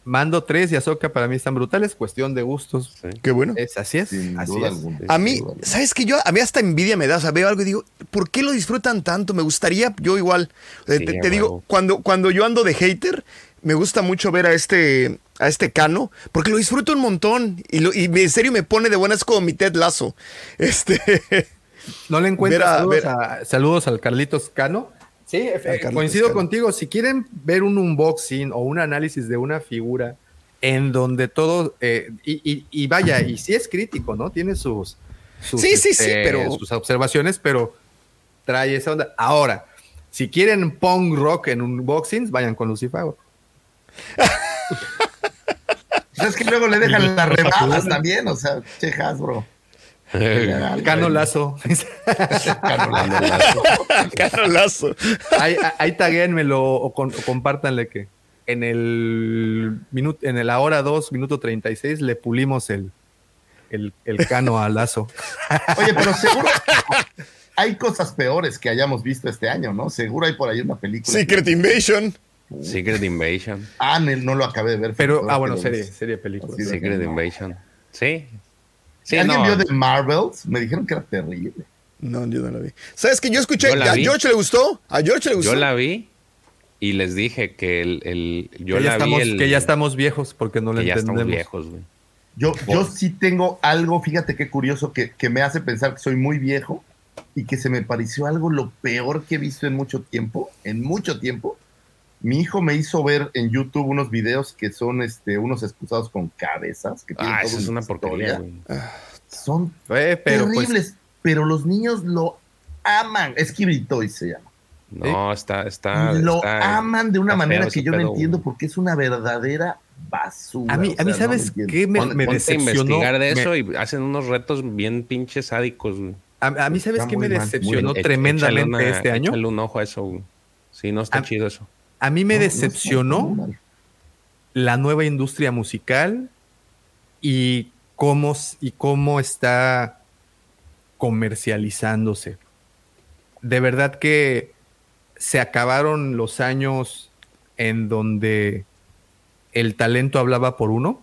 Mando 3 y Azoka para mí están brutales, cuestión de gustos. Qué bueno. Es, así es, sin así duda es. alguna. A mí, duda. ¿sabes qué? Yo, a mí hasta envidia me da, o sea, veo algo y digo, ¿por qué lo disfrutan tanto? Me gustaría, yo igual, Sí, te, digo, cuando, cuando yo ando de hater, me gusta mucho ver a este, a este Cano, porque lo disfruto un montón y, lo, y en serio me pone de buenas como mi Ted Lazo. Este, No le encuentro saludos al Carlitos Cano. Sí, Carlitos coincido contigo. Si quieren ver un unboxing o un análisis de una figura en donde todo, eh, y, y- y vaya, y sí es crítico, ¿no? Tiene sus, sus, Sí, sí, sí, pero- sus observaciones, pero trae esa onda. Ahora, si quieren punk rock en unboxings, vayan con Lucifer. Pues es que luego le dejan las rebajas también, o sea, che Hasbro. Cano Lazo. Cano Lazo. ahí, ahí taguéenmelo o, con- o compártanle que en el minuto, en la hora 2, minuto 36, le pulimos el, el, el cano a Lazo. Oye, pero seguro hay cosas peores que hayamos visto este año, ¿no? Seguro hay por ahí una película. Secret Invasion. Secret Invasion. Ah, ne- no lo acabé de ver. Pero, ah, bueno, serie, serie película. Secret Invasion. Sí. Sí, ¿Alguien no. vio de Marvels? Me dijeron que era terrible. No, yo no la vi. ¿Sabes que yo escuché? Yo la ¿A vi. George le gustó? ¿A George le gustó? Yo la vi y les dije que el, el- yo que, ya la estamos, vi el, que ya estamos viejos porque no lo que ya entendemos. estamos viejos, güey. Yo, yo sí tengo algo, fíjate qué curioso, que, que me hace pensar que soy muy viejo y que se me pareció algo lo peor que he visto en mucho tiempo, en mucho tiempo. Mi hijo me hizo ver en YouTube unos videos que son este, unos excusados con cabezas. Que tienen Ah, esa es una porquería, güey. Son Eh, pero pues, terribles, pero los niños lo aman. Es Toys se llama. No, está, está. Lo está- aman de una manera que yo no entiendo porque es una verdadera basura. a mí, o a mí sea, no ¿sabes entiendo. qué me, me ponte a decepcionó? investigar de Me- eso y hacen unos retos bien pinches sádicos, güey. a, a mí, ¿sabes Está qué me mal, decepcionó Échale tremendamente una- este año? échale un ojo a eso, güey. Sí, no está A- chido eso. A mí me decepcionó la nueva industria musical y cómo, y cómo está comercializándose. De verdad que se acabaron los años en donde el talento hablaba por uno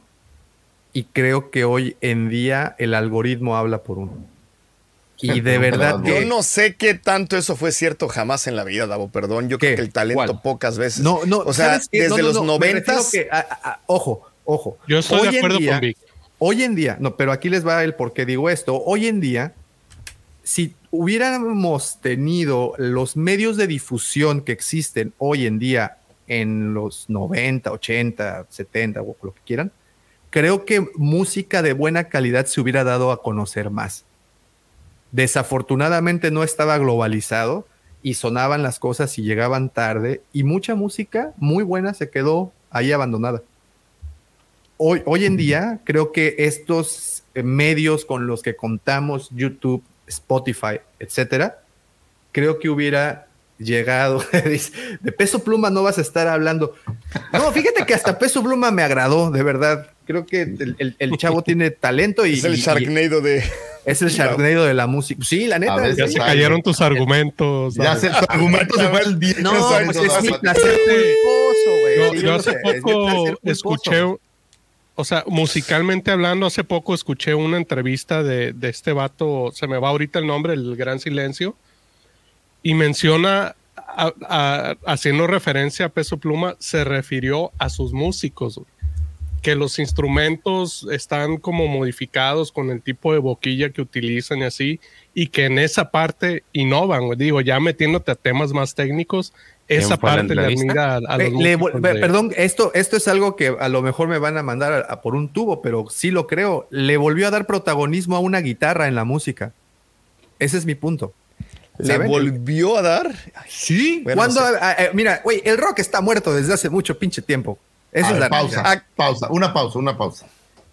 y creo que hoy en día el algoritmo habla por uno. Y de verdad Yo no sé qué tanto eso fue cierto jamás en la vida, Davo, perdón. Yo ¿Qué? creo que el talento ¿Cuál? pocas veces. No, no, o sea, desde No, no, los noventas. ojo, ojo. Yo estoy Hoy de en acuerdo día- con Vic. Hoy en día, no, pero aquí les va el por qué digo esto. Hoy en día, si hubiéramos tenido los medios de difusión que existen hoy en día en los 90, 80, 70 o lo que quieran, creo que música de buena calidad se hubiera dado a conocer más. Desafortunadamente no estaba globalizado y sonaban las cosas y llegaban tarde y mucha música muy buena se quedó ahí abandonada. Hoy, hoy en día creo que estos eh, medios con los que contamos, YouTube, Spotify, etcétera, creo que hubiera llegado. Dice, de peso pluma no vas a estar hablando. No, fíjate que hasta peso pluma me agradó, de verdad. Creo que el, el- el chavo tiene talento y. Es el y- Sharknado de. es el Sharknado de la música. Sí, la neta. Ya sí. se Ay, cayeron tus argumentos. Ya se, tu argumento se fue al 10. No, pues es mi placer culposo, güey. Yo, Sí, yo lo hace sé, poco escuché, o sea, musicalmente hablando, hace poco escuché una entrevista de, de este vato, se me va ahorita el nombre, el Gran Silencio, y menciona, a- a- haciendo referencia a Peso Pluma, se refirió a sus músicos, güey, que los instrumentos están como modificados con el tipo de boquilla que utilizan y así, y que en esa parte innovan, güey. digo, ya metiéndote a temas más técnicos, esa parte le admira a, a Ve- los le de- Perdón, esto, esto es algo que a lo mejor me van a mandar a- a por un tubo, pero sí lo creo. Le volvió a dar protagonismo a una guitarra en la música. Ese es mi punto. ¿Le ¿Saben? volvió a dar? Sí, Bueno, cuando, ah, ah, mira, güey, el rock está muerto desde hace mucho pinche tiempo. Eso A es ver, la pausa, realidad. pausa, una pausa, una pausa.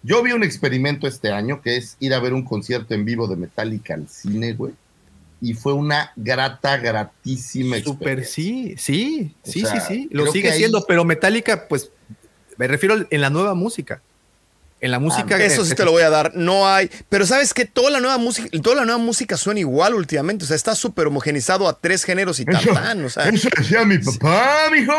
Yo vi un experimento este año que es ir a ver un concierto en vivo de Metallica al cine, güey. Y fue una grata, gratísima Super, sí, sí, O sí, sea, sí, sí. Lo sigue ahí- siendo, pero Metallica, pues, me refiero en la nueva música. En la música. Eso sí te lo voy a dar. No hay. Pero sabes que toda la nueva música, toda la nueva música suena igual últimamente. O sea, está súper homogenizado a tres géneros y tan, O sea, eso decía mi papá, mijo.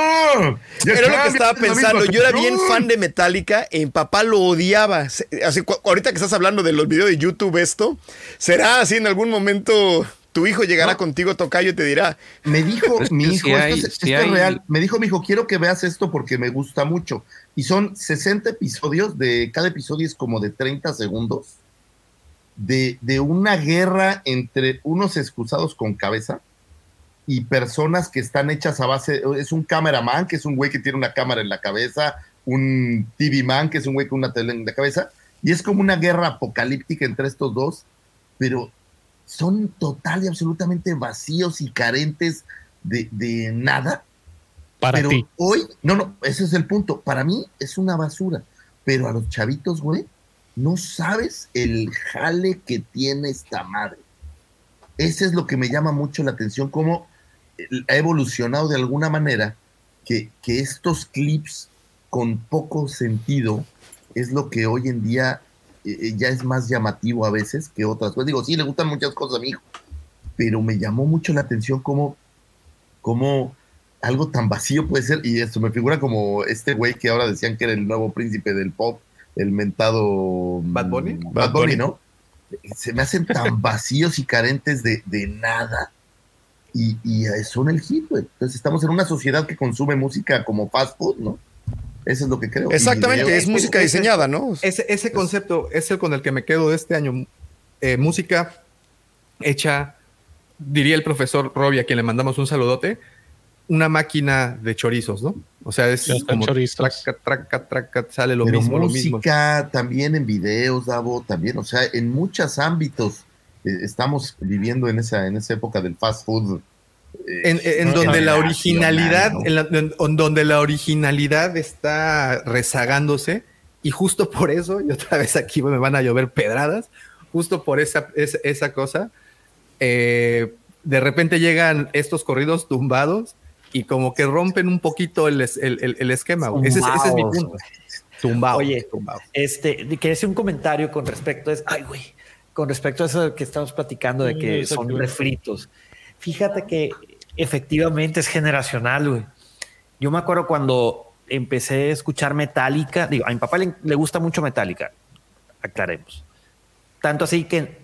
Ya Era lo que estaba pensando. Yo era bien fan de Metallica. y Mi papá lo odiaba. Así, ahorita que estás hablando de los videos de YouTube, esto, ¿será así en algún momento tu hijo llegará No. contigo, Tocayo, y te dirá, Me dijo Es que mi hijo, hay- esto, es, esto es real. Me dijo mi hijo, quiero que veas esto porque me gusta mucho. Y son 60 episodios, de cada episodio es como de 30 segundos, de, de una guerra entre unos excusados con cabeza y personas que están hechas a base, es un cameraman, que es un güey que tiene una cámara en la cabeza, un TV man, que es un güey con una tele en la cabeza, y es como una guerra apocalíptica entre estos dos, pero son total y absolutamente vacíos y carentes de, de nada. para pero ti. hoy, no, no, ese es el punto. Para mí es una basura, pero a los chavitos, güey, no sabes el jale que tiene esta madre. Ese es lo que me llama mucho la atención, cómo ha evolucionado de alguna manera que, que estos clips con poco sentido es lo que hoy en día eh, ya es más llamativo a veces que otras cosas. Digo, sí, le gustan muchas cosas a mi hijo, pero me llamó mucho la atención cómo, cómo algo tan vacío puede ser, y esto me figura como este güey que ahora decían que era el nuevo príncipe del pop, el mentado ¿Bad Bunny? Bad Bad Bunny, Bunny. ¿no? Se me hacen tan vacíos y carentes de, de nada. Y, y son el hit, güey. Entonces estamos en una sociedad que consume música como fast food, ¿no? Eso es lo que creo. Exactamente, video- es música es- es- diseñada, ¿no? Ese, ese concepto es el con el que me quedo de este año. Eh, música hecha, diría el profesor Robbie, a quien le mandamos un saludote, una máquina de chorizos, ¿no? O sea, es como traca, traca, traca, sale lo pero mismo, lo mismo. música también en videos, Davo, también, o sea, en muchos ámbitos eh, estamos viviendo en esa, en esa época del fast food. Eh, En, en ¿no? donde la originalidad, ¿no? en, la- en- en donde la originalidad está rezagándose, y justo por eso, y otra vez aquí me van a llover pedradas, justo por esa, esa, esa cosa, eh, de repente llegan estos corridos tumbados y como que rompen un poquito el, el- el- el esquema. Ese, es- ese es mi punto. Tumbado. Oye, tumbado. Este, quería hacer un comentario con respecto a eso. Ay, güey. Con respecto a eso que estamos platicando de que Mm, son refritos. Fíjate que efectivamente es generacional, güey. Yo me acuerdo cuando empecé a escuchar Metallica. Digo, a mi papá le, gusta mucho Metallica. Aclaremos. Tanto así que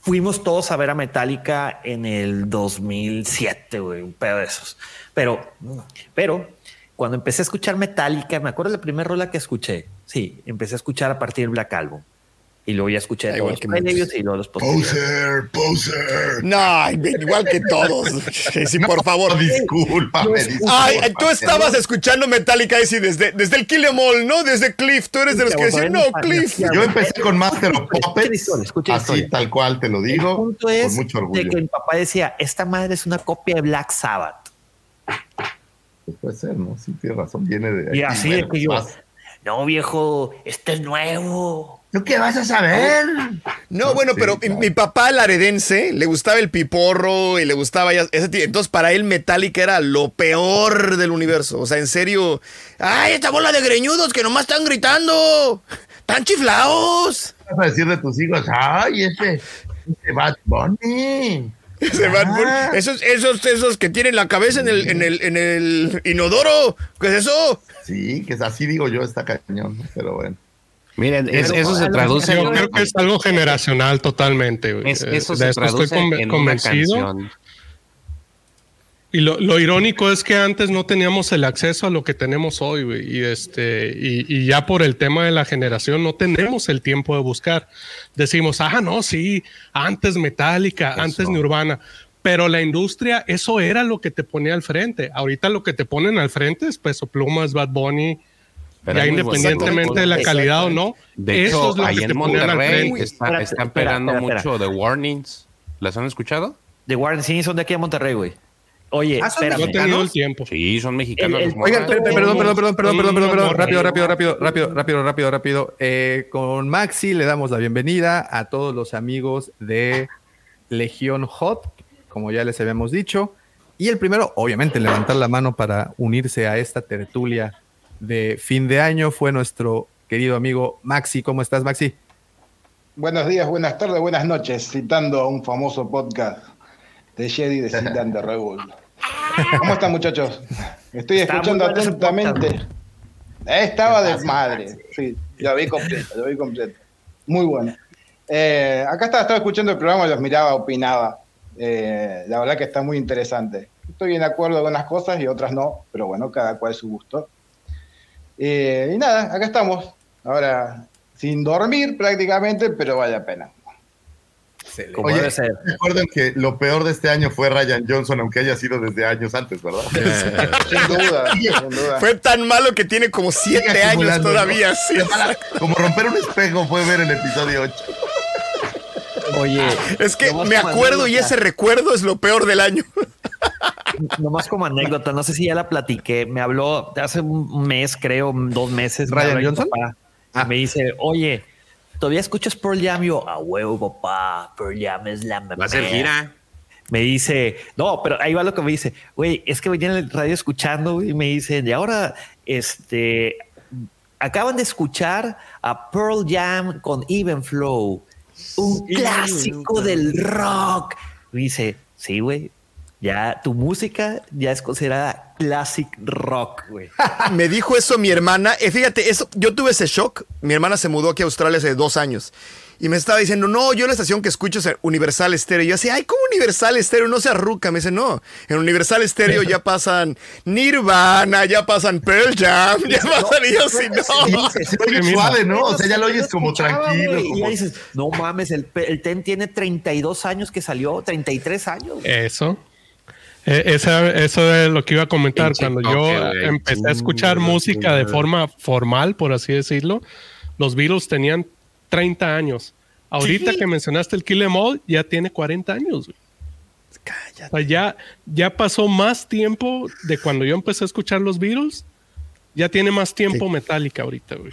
fuimos todos a ver a Metallica en el 2007, güey, un pedo de esos. Pero, pero cuando empecé a escuchar Metallica, me acuerdo de la primera rola que escuché. Sí, empecé a escuchar a partir del Black Album. Y luego ya escuché Ah, todos igual los que previos y luego los posteriores. Poser, poser. No, igual que todos. Sí, por favor. Discúlpame, Ay, tú estabas escuchando Metallica y desde, desde el Kill Em All, ¿no? Desde Cliff. Tú eres de los que decían, no, Cliff. Yo empecé con Master of Puppets, escucha así historia. tal cual te lo El digo, punto es con mucho de orgullo. que mi papá decía, esta madre es una copia de Black Sabbath. Pues puede ser, ¿no? Sí, tienes razón, viene de Y aquí, así bueno, de que yo, más. no viejo, este es nuevo. ¿Tú qué vas a saber? No, bueno, pero mi- mi papá, el aredense, le gustaba el piporro y le gustaba ya ese. Entonces, para él, Metallica era lo peor del universo. O sea, en serio. ¡Ay, esta bola de greñudos que nomás están gritando! ¡Están chiflados! ¿Qué vas a decir de tus hijos? ¡Ay, ese, ese Bad Bunny! Ese Bad Bunny, esos, esos, esos que tienen la cabeza en el, en el, en el inodoro. ¿Qué es eso? Sí, que es así digo yo, está cañón, pero bueno. Miren, es- eso se traduce Yo en creo que es algo generacional totalmente. güey. es- Eh, eso de se esto estoy traduce conven- en una convencido. canción. Y lo, lo irónico es que antes no teníamos el acceso a lo que tenemos hoy, güey. Y, este, y, y ya por el tema de la generación no tenemos el tiempo de buscar. Decimos, ah, no, sí, antes Metallica, antes Nirvana. Pero la industria, eso era lo que te ponía al frente. Ahorita lo que te ponen al frente es Peso Plumas, Bad Bunny, Pero ya independientemente de la calidad o no. De eso hecho, es lo ahí que te en al Monterrey frente. está- están espera, pegando espera, mucho de Warnings. ¿Las han escuchado? The Warren, sí, son de aquí a Monterrey, güey. Oye, Ah, espérame. No he tenido el tiempo. Sí, son mexicanos. El- el- Oigan, morras. per- per- perdón, perdón, perdón, perdón, perdón, perdón, perdón, rápido, rápido, rápido, rápido, rápido, rápido, rápido. Eh, con Maxi le damos la bienvenida a todos los amigos de Legión Hot, como ya les habíamos dicho. Y el primero, obviamente, levantar la mano para unirse a esta tertulia de fin de año fue nuestro querido amigo Maxi. ¿Cómo estás, Maxi? Buenos días, buenas tardes, buenas noches, citando a un famoso podcast de Jedi de Citan de Revolt. ¿Cómo están, muchachos? Estoy Está escuchando atentamente. podcast. Eh, Estaba de madre, sí, lo vi completo, lo vi completo. Muy bueno. Eh, acá estaba, estaba escuchando el programa, los miraba, opinaba. Eh, la verdad que está muy interesante. Estoy en acuerdo con unas cosas y otras no, pero bueno, cada cual su gusto. Eh, y nada, acá estamos. Ahora, sin dormir prácticamente, pero vale la pena. Como Oye, debe ser. recuerden que lo peor de este año fue Ryan Johnson, aunque haya sido desde años antes, ¿verdad? Sin duda, sin duda. Fue tan malo que tiene como siete Sigue años todavía. ¿no? sí. Como romper un espejo fue ver el episodio 8. Oye, Es que me acuerdo y ese recuerdo es lo peor del año. Nomás como anécdota, no sé si ya la platiqué. Me habló hace un mes, creo, dos meses. me ¿Ryan mi Johnson? papá. Ah. Me dice, oye, ¿todavía escuchas Pearl Jam? Y yo, a huevo, papá. Pearl Jam es la Va a ser mera". gira. Me dice, no, pero ahí va lo que me dice, güey, es que venía en el radio escuchando y me dice, y ahora, este, acaban de escuchar a Pearl Jam con Even Flow, un clásico del rock. Me dice, sí, güey, ya tu música ya es considerada classic rock, güey. Me dijo eso mi hermana. Eh, fíjate, eso, yo tuve ese shock. Mi hermana se mudó aquí a Australia hace dos años. Y me estaba diciendo, no, yo la estación que escucho es Universal Stereo. Y yo decía, ay, ¿cómo Universal Stereo? No se arruca. Me dice, no, en Universal Stereo ya pasan Nirvana, ya pasan Pearl Jam, ya pasan y yo no. Oye suave, ¿no? O sea, ya lo oyes como tranquilo. Y dices, no mames, el TEN tiene 32 años que salió, 33 años. Eso. Eh, esa- eso es lo que iba a comentar. Cuando yo empecé a escuchar música de forma formal, por así decirlo, los Beatles tenían 30 años. Ahorita que mencionaste el Kill Em All, ya tiene 40 años. güey. O sea, ya, ya pasó más tiempo de cuando yo empecé a escuchar los Beatles. Ya tiene más tiempo Metallica ahorita, güey.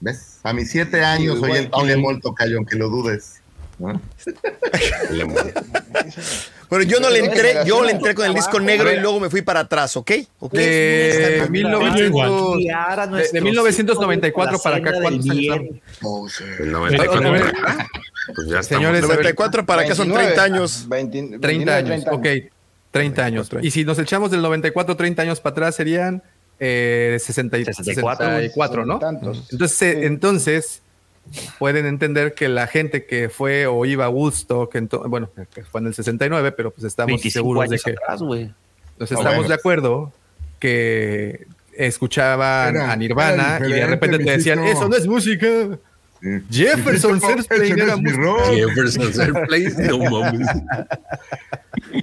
¿Ves? A mis siete años oye el que- Tile Molto Cayo, aunque lo dudes. ¿no? Pero yo no le entré, yo le entré con el disco negro y luego me fui para atrás, ¿ok? ¿Ok? De, Está 1900 Guiar a de- de 1994 hijos para acá, ¿cuántos años. El 94. Otra vez. Pues ya. Señores, 94 para acá son 29, 30 años. 20, 30 29, años, 30 ok. 30 años. Y si nos echamos del 94, 30 años para atrás serían eh, 60 y- 64, 64, ¿no? Tantos. Entonces, Sí. entonces pueden entender que la gente que fue o iba a Woodstock, bueno, que fue en el 69, pero pues estamos 25 seguros de que atrás, nos Ah, estamos bueno. de acuerdo que escuchaban Era- a Nirvana y de repente te decían, eso no es música. Sí. Jefferson Airplane era. Jefferson's Airplane, no mames.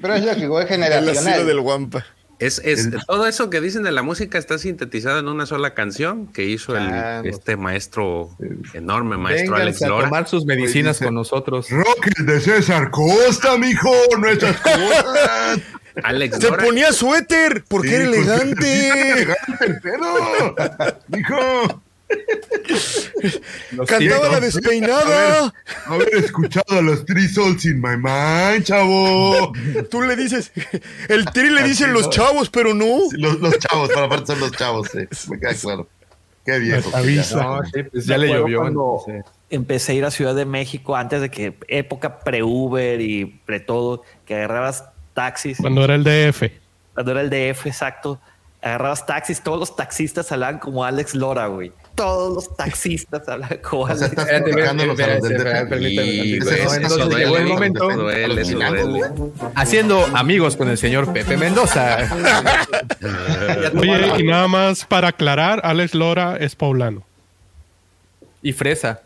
Pero es es El asilo generacional. del Guampa. Es, es, todo eso que dicen de la música está sintetizado en una sola canción que hizo el, este maestro, enorme maestro Alex Vénganse a Lora. tomar sus medicinas Dice- con nosotros. Rock de César Costa, mijo, no esas cosas. Alex Se Lora. ponía suéter porque era Sí, pues, elegante. elegante el pedo. Mijo. Cantaba la despeinada. Haber escuchado a los Three Souls in My Mind, chavo. Tú le dices, el tri le dicen los chavos, pero no. Los, los chavos, para aparte son los chavos, sí. Me queda claro. Qué viejo. No, sí, pues ya le llovió. cuando. Empecé a ir a Ciudad de México antes de que época pre-Uber y pre-todo, que agarrabas taxis. Cuando era el DF. Cuando era el DF, exacto. Agarrabas taxis, todos los taxistas hablaban como Alex Lora, güey. Todos los taxistas hablaban como Alex estás Espérate, espérate, llegó el eso momento duele, eso duele. haciendo amigos con el señor Pepe Mendoza. Oye, y nada más para aclarar, Alex Lora es poblano. y Fresa.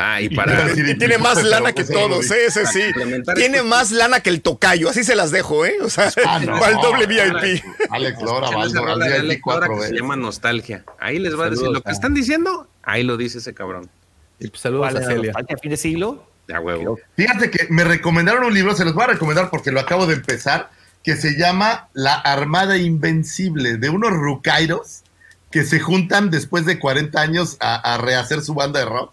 Ah, y para. Y tiene más lana que todos, ese sí. complementar Tiene más lana que el tocayo, así se las dejo, ¿eh? O sea, Ah, no. va el doble VIP. Alex Lora, al Alex Lora que se llama Nostalgia. Ahí les va a decir lo que están diciendo. Ahí lo dice ese cabrón. Y pues saludos ¿Cuál a? Celia. ¿Nostalgia fin de siglo? De huevo. Fíjate que me recomendaron un libro, se los voy a recomendar porque lo acabo de empezar, que se llama La Armada Invencible, de unos rucairos que se juntan después de 40 años a, a rehacer su banda de rock.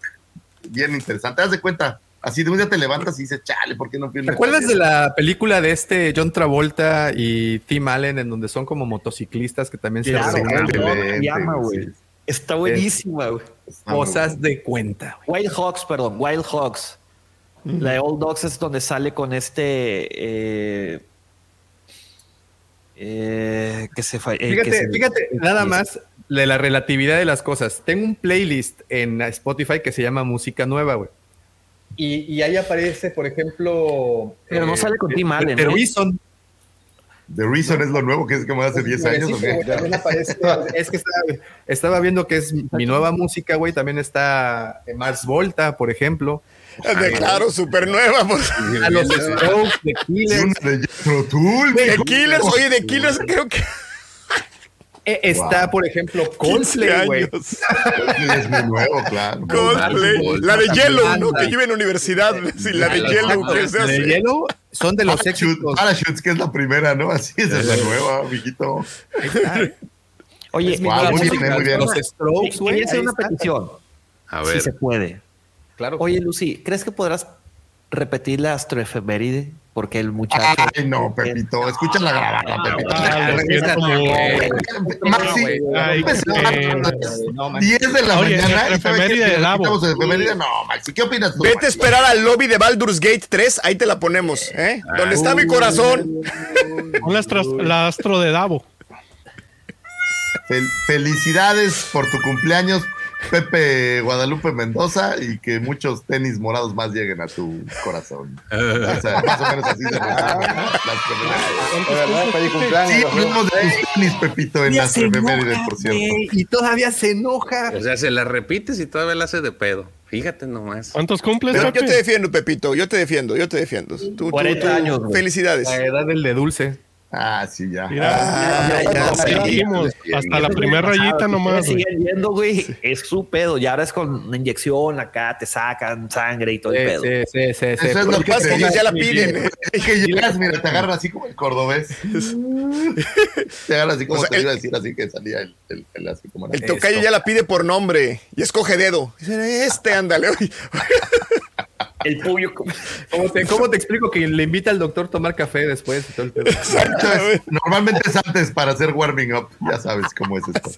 Bien interesante. Haz de cuenta, así de un día te levantas y dices, chale, ¿por qué no fui ¿Te acuerdas de la película de este John Travolta y Tim Allen en donde son como motociclistas que también se Claro, reúnen? llama, güey. Está buenísima, güey. Cosas de cuenta. güey. Wild Hogs, perdón, Wild Hogs. La de Old Dogs es donde sale con este. Eh, eh, que se eh, que Fíjate, se- fíjate, nada más de la relatividad de las cosas. Tengo un playlist en Spotify que se llama Música Nueva, güey. Y, y ahí aparece, por ejemplo. Pero no sale con Tim Allen, The ¿eh? Reason. The Reason es lo nuevo que es como hace 10 años. ¿o qué? también aparece- es que estaba, estaba viendo que es mi nueva música, güey. También está Mars Volta, por ejemplo. De claro, súper nueva. pues. A los Strokes, The Killers. una de. Killers, oye, de Killers creo que Eh, Está, Wow. por ejemplo, 15 Coldplay, güey. años. Es muy nuevo, claro. Coldplay. La de Yellow, ¿no? Que lleva en universidad. Sí, la de Yellow, que se de hace. Yellow son de los. Parachutes, que es la primera, ¿no? Así es, es la nueva, amiguito. Oye, Es mi Wow, nueva muy bien, música. muy bien. Los Strokes, güey. quería hacer una está. petición. A Si se puede. Claro. Oye, Lucy, ¿crees que podrás repetir la astroefeméride? Porque el muchacho. Ay, no, Pepito, escucha la grabada, Pepito. Maxi. 10 de la Oye, mañana. de efeméride. No, Maxi, ¿qué opinas tú? Vete a esperar al lobby de Baldur's Gate 3, ahí te la ponemos, ¿eh? Donde está mi corazón. Un astro, la astro de Davo. Fel- felicidades por tu cumpleaños, Pepe Guadalupe Mendoza, y que muchos tenis morados más lleguen a tu corazón. O sea, más o menos así se resumen las. Sí, hablamos de tus tenis, Pepito, en las efemérides, por cierto. Y todavía se enoja. O sea, se la repites y todavía la hace de pedo. Fíjate nomás. ¿Cuántos cumples, Pero yo te defiendo, Pepito, yo te defiendo, yo te defiendo. Tú, tú, 40 tú, años. Felicidades. La edad del de dulce. Ah, sí, ya. Mira, Ah, ya ya hasta la primera rayita nomás. Siguen viendo, güey. Es su pedo. Ya ahora es con una inyección acá, te sacan sangre y todo el pedo. Sí, sí, sí, sí. Eso es Lo que pasa es te que ellos ya la piden. Es que llegas, mira, te agarran así como el cordobés. Te agarran así como O sea, te el- iba a decir, así que salía el, el, el así como El tocayo ya la pide por nombre y escoge dedo. Dice, este, ándale. El puño. ¿Cómo te, cómo te explico que le invita al doctor a tomar café después? y todo el pedo? Normalmente es antes para hacer warming up. Ya sabes cómo es esto.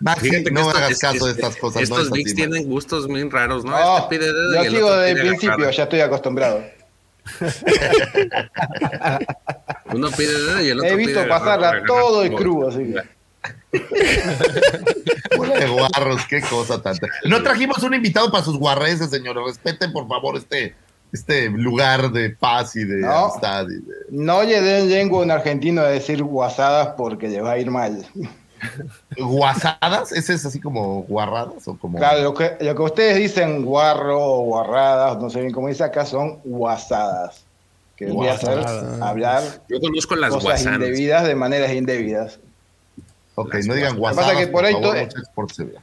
Maxi, Fíjate que no esto- hagas es- caso de es- estas cosas. Estos no es tienen gustos muy raros, ¿no? No, Este pide dedo yo el sigo desde el principio, ya estoy acostumbrado. Uno pide dedo y el otro He visto pide pasarla agarrada. todo de crudo, así que. Bola de guarros, qué cosa tanta. No trajimos un invitado para sus guarreses, señores. Respeten, por favor, este, este lugar de paz y de No. amistad. y de- No le den lengua a un argentino a decir guasadas porque le va a ir mal. ¿Guasadas? ¿Ese es así como guarradas o como.? Claro, lo que, lo que ustedes dicen guarro o guarradas, no sé bien cómo dice acá, son guasadas. Que vendría a Guasadas. hablar Yo conozco las cosas guasanas. indebidas de maneras indebidas. Ok, Las no digan guasadas. Lo que pasa que por ahí favor, todo-.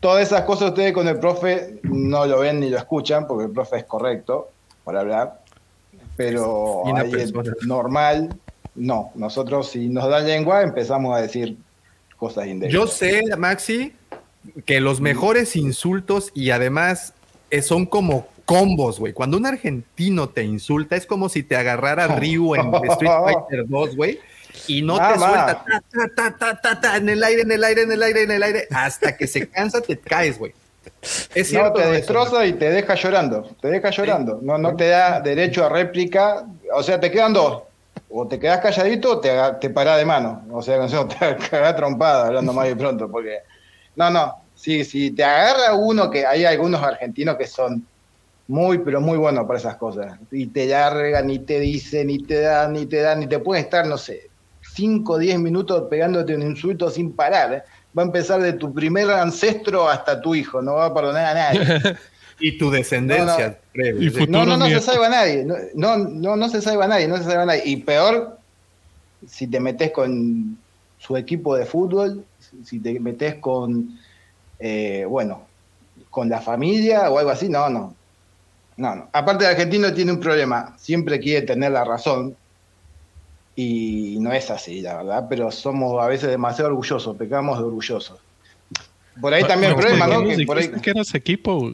Todas esas cosas ustedes con el profe no lo ven ni lo escuchan porque el profe es correcto para hablar, pero persona. normal, no. Nosotros si nos da lengua empezamos a decir cosas indebidas. Yo sé, Maxi, que los mejores insultos y además eh, son como combos, güey. Cuando un argentino te insulta, es como si te agarrara Ryu en Street Fighter 2, güey. Y no te suelta ta, ta, ta, ta, ta, ta, en el aire, en el aire, en el aire, en el aire, hasta que se cansa, te caes, güey. Es no, cierto. te eso, destroza y te deja llorando. Te deja llorando. No, no te da derecho a réplica. O sea, te quedan dos. O te quedas calladito o te, te parás de mano. O sea, no te cagás trompada hablando más de pronto. Porque. No, no. Si, si te agarra uno que hay algunos argentinos que son muy, pero muy buenos para esas cosas. Y te largan, ni te dicen, ni te dan, ni te dan, ni te pueden estar, no sé, 5 o 10 minutos pegándote un insulto sin parar. ¿eh? Va a empezar de tu primer ancestro hasta tu hijo, no va a perdonar a nadie. Y tu descendencia. No. Y No, no, no se salva a nadie. No, no, no, no se salva a nadie, no se salva a nadie. Y peor, si te metes con su equipo de fútbol, si te metes con, eh, bueno, con la familia o algo así, no, no. No, no. Aparte, el argentino tiene un problema. Siempre quiere tener la razón. Y no es así, la verdad. Pero somos a veces demasiado orgullosos. Pecamos de orgullosos. Por ahí también el problema, ¿por ¿no? Que por ahí- que eras equipo?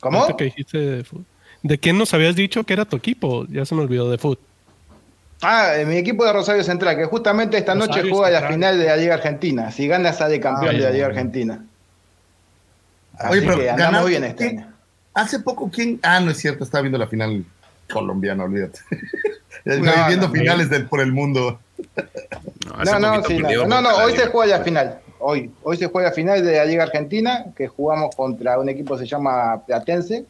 ¿Cómo? Ahorita que dijiste de, fut- ¿De quién nos habías dicho que era tu equipo? Ya se me olvidó de fútbol. Ah, mi equipo de Rosario Central, que justamente esta noche juega la final de la Liga Argentina. Si gana, sale campeón Ah, de la. Liga Argentina. Así Oye, pero que andamos bien este año. Hace poco, ¿quién? Ah, no es cierto, estaba viendo la final colombiana, olvídate. No, viendo no, finales del, por el mundo. No, no, sí, no, no, no, hoy se juega la final. Hoy, hoy se juega la final de la Liga Argentina, que jugamos contra un equipo que se llama Platense.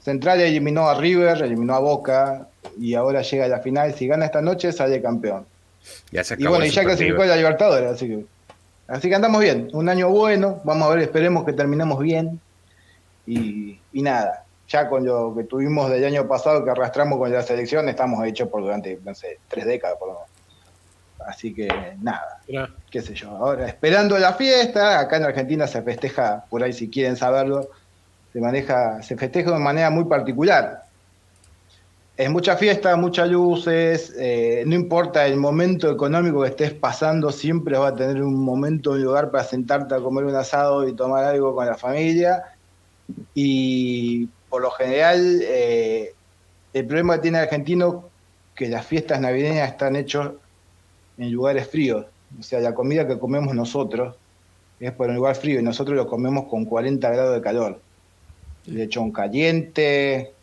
Central eliminó a River, eliminó a Boca, y ahora llega a la final. Si gana esta noche, sale campeón. Ya se Y bueno, y ya clasificó a la Libertadores, así que, así que andamos bien. Un año bueno, vamos a ver, esperemos que terminemos bien. Y, y nada, ya con lo que tuvimos del año pasado que arrastramos con la selección, estamos hechos por durante, no sé, tres décadas por lo menos. Así que nada, qué sé yo. Ahora, esperando la fiesta, acá en Argentina se festeja, por ahí si quieren saberlo, se maneja, se festeja de manera muy particular. Es mucha fiesta, muchas luces, eh, no importa el momento económico que estés pasando, siempre vas a tener un momento, un lugar para sentarte a comer un asado y tomar algo con la familia. Y por lo general, eh, el problema que tiene el argentino que las fiestas navideñas están hechas en lugares fríos. O sea, la comida que comemos nosotros es por un lugar frío y nosotros lo comemos con 40 grados de calor. Lechón caliente,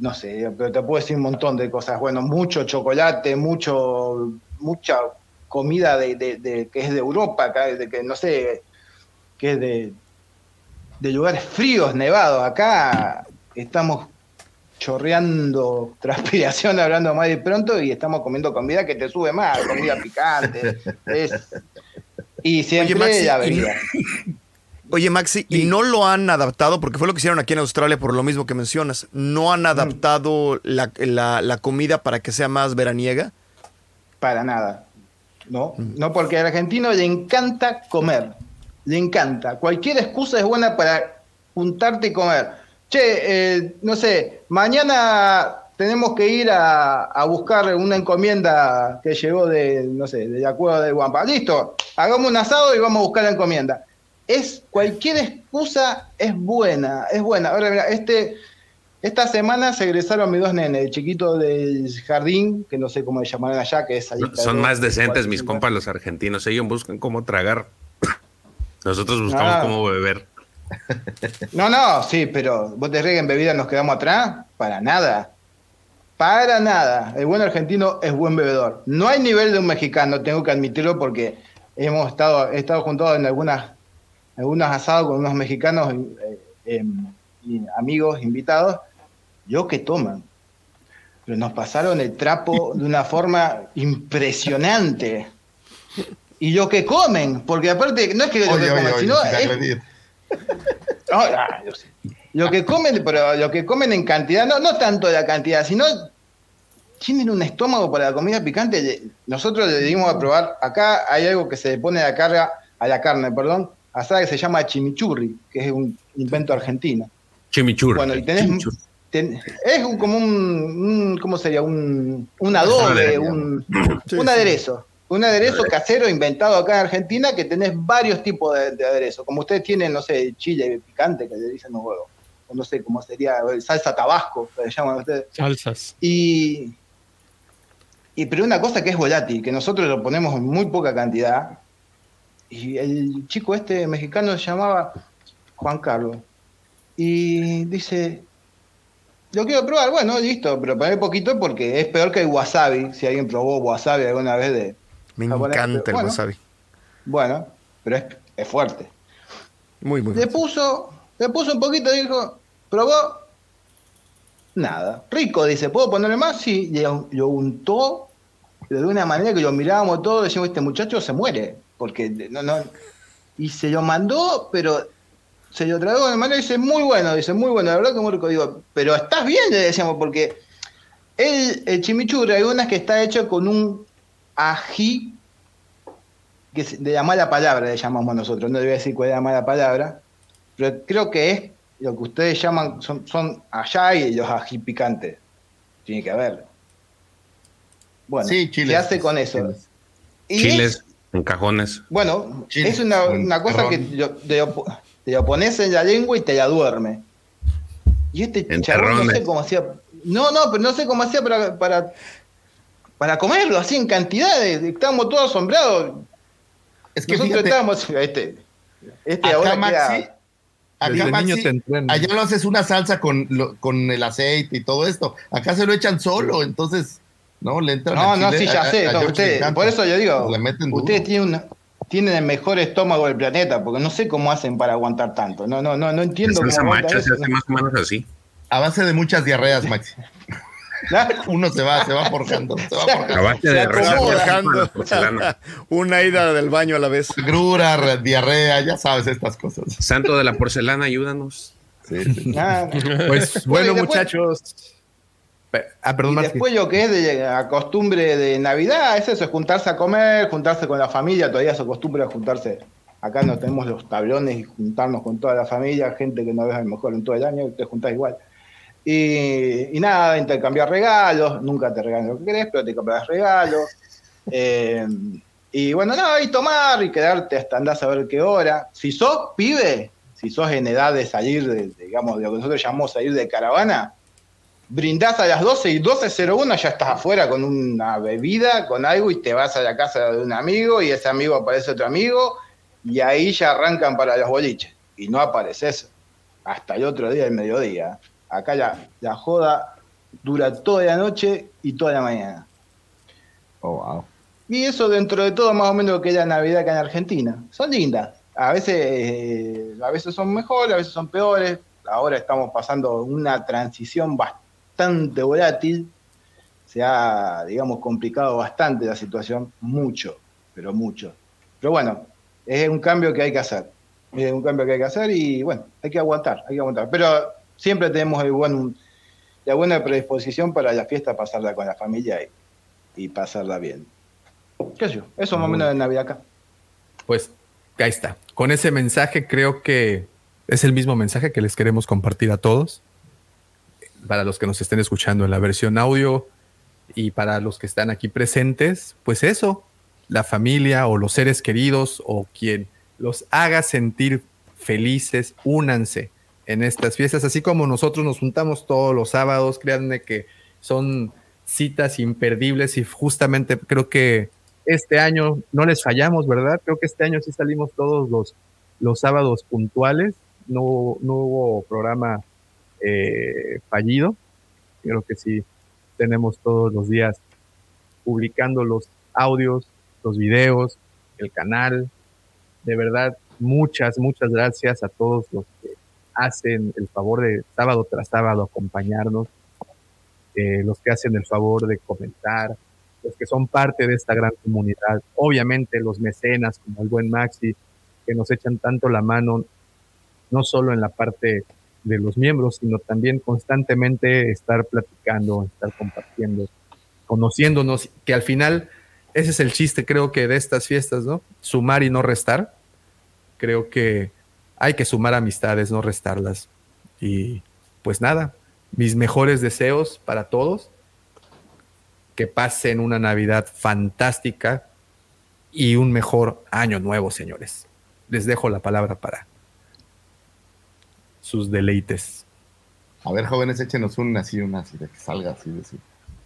no sé, pero te puedo decir un montón de cosas. Bueno, mucho chocolate, mucho, mucha comida de, de- de- que es de Europa, de que no sé, que es de, de lugares fríos, nevados. Acá estamos chorreando transpiración hablando más de pronto y estamos comiendo comida que te sube más, comida picante. es- y siempre Maxi, la y-. Oye, Maxi, ¿y no lo han adaptado? Porque fue lo que hicieron aquí en Australia por lo mismo que mencionas. ¿No Mm. han adaptado la, la- la comida para que sea más veraniega? Para nada. No, no, porque al argentino le encanta comer. Le encanta. Cualquier excusa es buena para juntarte y comer. Che, eh, no sé, mañana tenemos que ir a, a buscar una encomienda que llegó de, no sé, de la cueva de Guampa. Listo, hagamos un asado y vamos a buscar la encomienda. Es cualquier excusa es buena, es buena. Ahora mira, este esta semana se egresaron mis dos nenes, el chiquito del jardín, que no sé cómo le llamarán allá, que es salita Son más decentes de- mis compas los argentinos. Ellos buscan cómo tragar. Nosotros buscamos Ah. cómo beber. No, no, sí, pero vos te que en bebida nos quedamos atrás? Para nada. Para nada. El buen argentino es buen bebedor. No hay nivel de un mexicano, tengo que admitirlo porque hemos estado, he estado juntados en algunas, algunos asados con unos mexicanos eh, eh, y amigos invitados. Yo que toman. Pero nos pasaron el trapo de una forma impresionante. Y lo que comen, porque aparte no es que lo Oye, que oye, comen, oye, sino es no, ah, sé. Lo que comen, pero lo que comen en cantidad, no, no tanto la cantidad, sino tienen un estómago para la comida picante. Nosotros le dimos a probar, acá hay algo que se le pone a la carga, a la carne, perdón, asada que se llama chimichurri, que es un invento argentino. Chimichurri. Bueno, y tenés, Chimichurri. ten- es un- como un, un- ¿cómo sería? Un, un adobe, un, Sí, un sí. aderezo, un aderezo casero inventado acá en Argentina que tenés varios tipos de, de aderezo. Como ustedes tienen, no sé, chile picante, que le dicen los huevos. O no sé cómo sería, salsa tabasco, que le llaman ustedes. Salsas. Y, y pero una cosa que es volátil, que nosotros lo ponemos en muy poca cantidad. Y el chico este mexicano se llamaba Juan Carlos. Y dice, lo quiero probar, bueno, listo, pero poner poquito porque es peor que el wasabi, si alguien probó wasabi alguna vez de... Me japonés, encanta el wasabi. Bueno, pero es, es fuerte. Muy, muy Le puso, le puso un poquito y dijo, probó, nada. Rico, dice, ¿puedo ponerle más? Sí, y lo, untó, pero de una manera que lo mirábamos todos, decíamos, este muchacho se muere, porque no, no, y se lo mandó, pero se lo tragó de manera y dice, muy bueno, dice, muy bueno, la verdad que muy rico. Digo, pero estás bien, le decíamos, porque el, el chimichurri, hay unas que está hecho con un ají, que es de la mala palabra le llamamos nosotros, no le voy a decir cuál es la mala palabra, pero creo que es lo que ustedes llaman, son, son allá y los ají picantes. Tiene que haber. Bueno, Sí, ¿qué chiles. hace con eso? Y es- Chiles en cajones. bueno, es una, una cosa que te lo, te lo- te lo pones en la lengua y te la duerme. Y este En chabón no sé cómo hacía. No, no, pero no sé cómo hacía para, para, para comerlo así en cantidades. Estábamos todos asombrados. Es que Nosotros fíjate, estábamos. Este, este acá ahora Maxi, queda- acá Desde Maxi, niño te entrenan. allá lo haces una salsa con, lo- con el aceite y todo esto. Acá se lo echan solo, entonces, no, le entran No, no, sí, ya a- sé. a no, encanta. por eso yo digo, Le meten duro. ustedes tienen, una- tienen el mejor estómago del planeta, porque no sé cómo hacen para aguantar tanto. No, no, no, no entiendo cómo salsa aguantan macha eso. se hace más o menos así. A base de muchas diarreas, Maxi. Uno se va, se va forjando, se va forjando. Se de Forjando. Una ida del baño a la vez. Grura, re- diarrea, ya sabes estas cosas. Santo de la porcelana, ayúdanos. Sí, sí. Ah, Pues Bueno, bueno, y después- muchachos. Ah, perdón, Y después lo que es de la costumbre de Navidad, es eso, es juntarse a comer, juntarse con la familia, todavía se acostumbra a juntarse. Acá no tenemos los tablones y juntarnos con toda la familia, gente que no ves a lo mejor en todo el año, te juntás igual. Y, y nada, intercambiar regalos, nunca te regalan lo que querés, pero te compras regalos. Eh, y bueno, nada, y tomar y quedarte hasta andás a ver qué hora. Si sos pibe, si sos en edad de salir, de, de, digamos, de lo que nosotros llamamos salir de caravana, brindás a las 12 y 12.01 ya estás afuera con una bebida, con algo y te vas a la casa de un amigo y ese amigo aparece otro amigo y ahí ya arrancan para los boliches y no apareces hasta el otro día, el mediodía. Acá la, la joda dura toda la noche y toda la mañana. Oh, wow. Y eso dentro de todo más o menos lo que es la Navidad acá en Argentina. Son lindas. A veces, eh, a veces son mejores, a veces son peores. Ahora estamos pasando una transición bastante volátil. Se ha, digamos, complicado bastante la situación. Mucho, pero mucho. Pero bueno, es un cambio que hay que hacer. Es un cambio que hay que hacer y bueno, hay que aguantar, hay que aguantar. Pero siempre tenemos el buen, la buena predisposición para la fiesta, pasarla con la familia y, y pasarla bien. ¿Qué sé yo? Eso más o menos de Navidad acá. Pues ahí está. Con ese mensaje creo que es el mismo mensaje que les queremos compartir a todos. Para los que nos estén escuchando en la versión audio y para los que están aquí presentes, pues eso, la familia o los seres queridos o quien los haga sentir felices, únanse en estas fiestas, así como nosotros nos juntamos todos los sábados, créanme que son citas imperdibles y justamente creo que este año no les fallamos, ¿verdad? Creo que este año sí salimos todos los, los sábados puntuales, no, no hubo programa eh, fallido, creo que sí tenemos todos los días publicando los audios, los videos, el canal, de verdad, muchas, muchas gracias a todos los que hacen el favor de sábado tras sábado acompañarnos, eh, los que hacen el favor de comentar, los que son parte de esta gran comunidad, obviamente los mecenas como el buen Maxi, que nos echan tanto la mano, no solo en la parte de los miembros, sino también constantemente estar platicando, estar compartiendo, conociéndonos, que al final ese es el chiste, creo que de estas fiestas, ¿no? Sumar y no restar. Creo que hay que sumar amistades, no restarlas. Y pues nada, mis mejores deseos para todos. Que pasen una Navidad fantástica, y un mejor año nuevo, señores. Les dejo la palabra para sus deleites. A ver, jóvenes, échenos una así, una así, de que salga así, de así.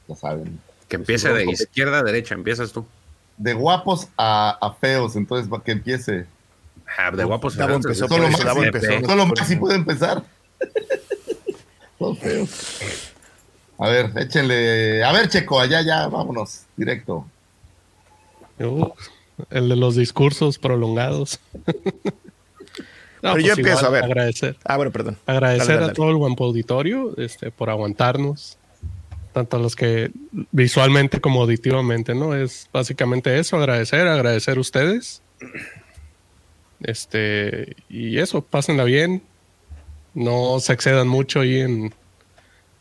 Ya saben. Que empiece de izquierda a derecha, empiezas tú. De guapos a, a feos, entonces para que empiece. Ah, de guapos Davo empezó Solo eso, Maxi, Davo empezó. solo Maxi puede empezar. A ver, échenle. A ver, Checo, allá, ya, vámonos, directo. Uh, el de los discursos prolongados. No, Pero yo pues empiezo, igual, a ver. Agradecer. Ah, bueno, perdón. Agradecer Dale, dale, a todo el Guampa Auditorio este, por aguantarnos, tanto a los que visualmente como auditivamente, ¿no? Es básicamente eso, agradecer, agradecer a ustedes. Este, y eso, pásenla bien, no se excedan mucho ahí en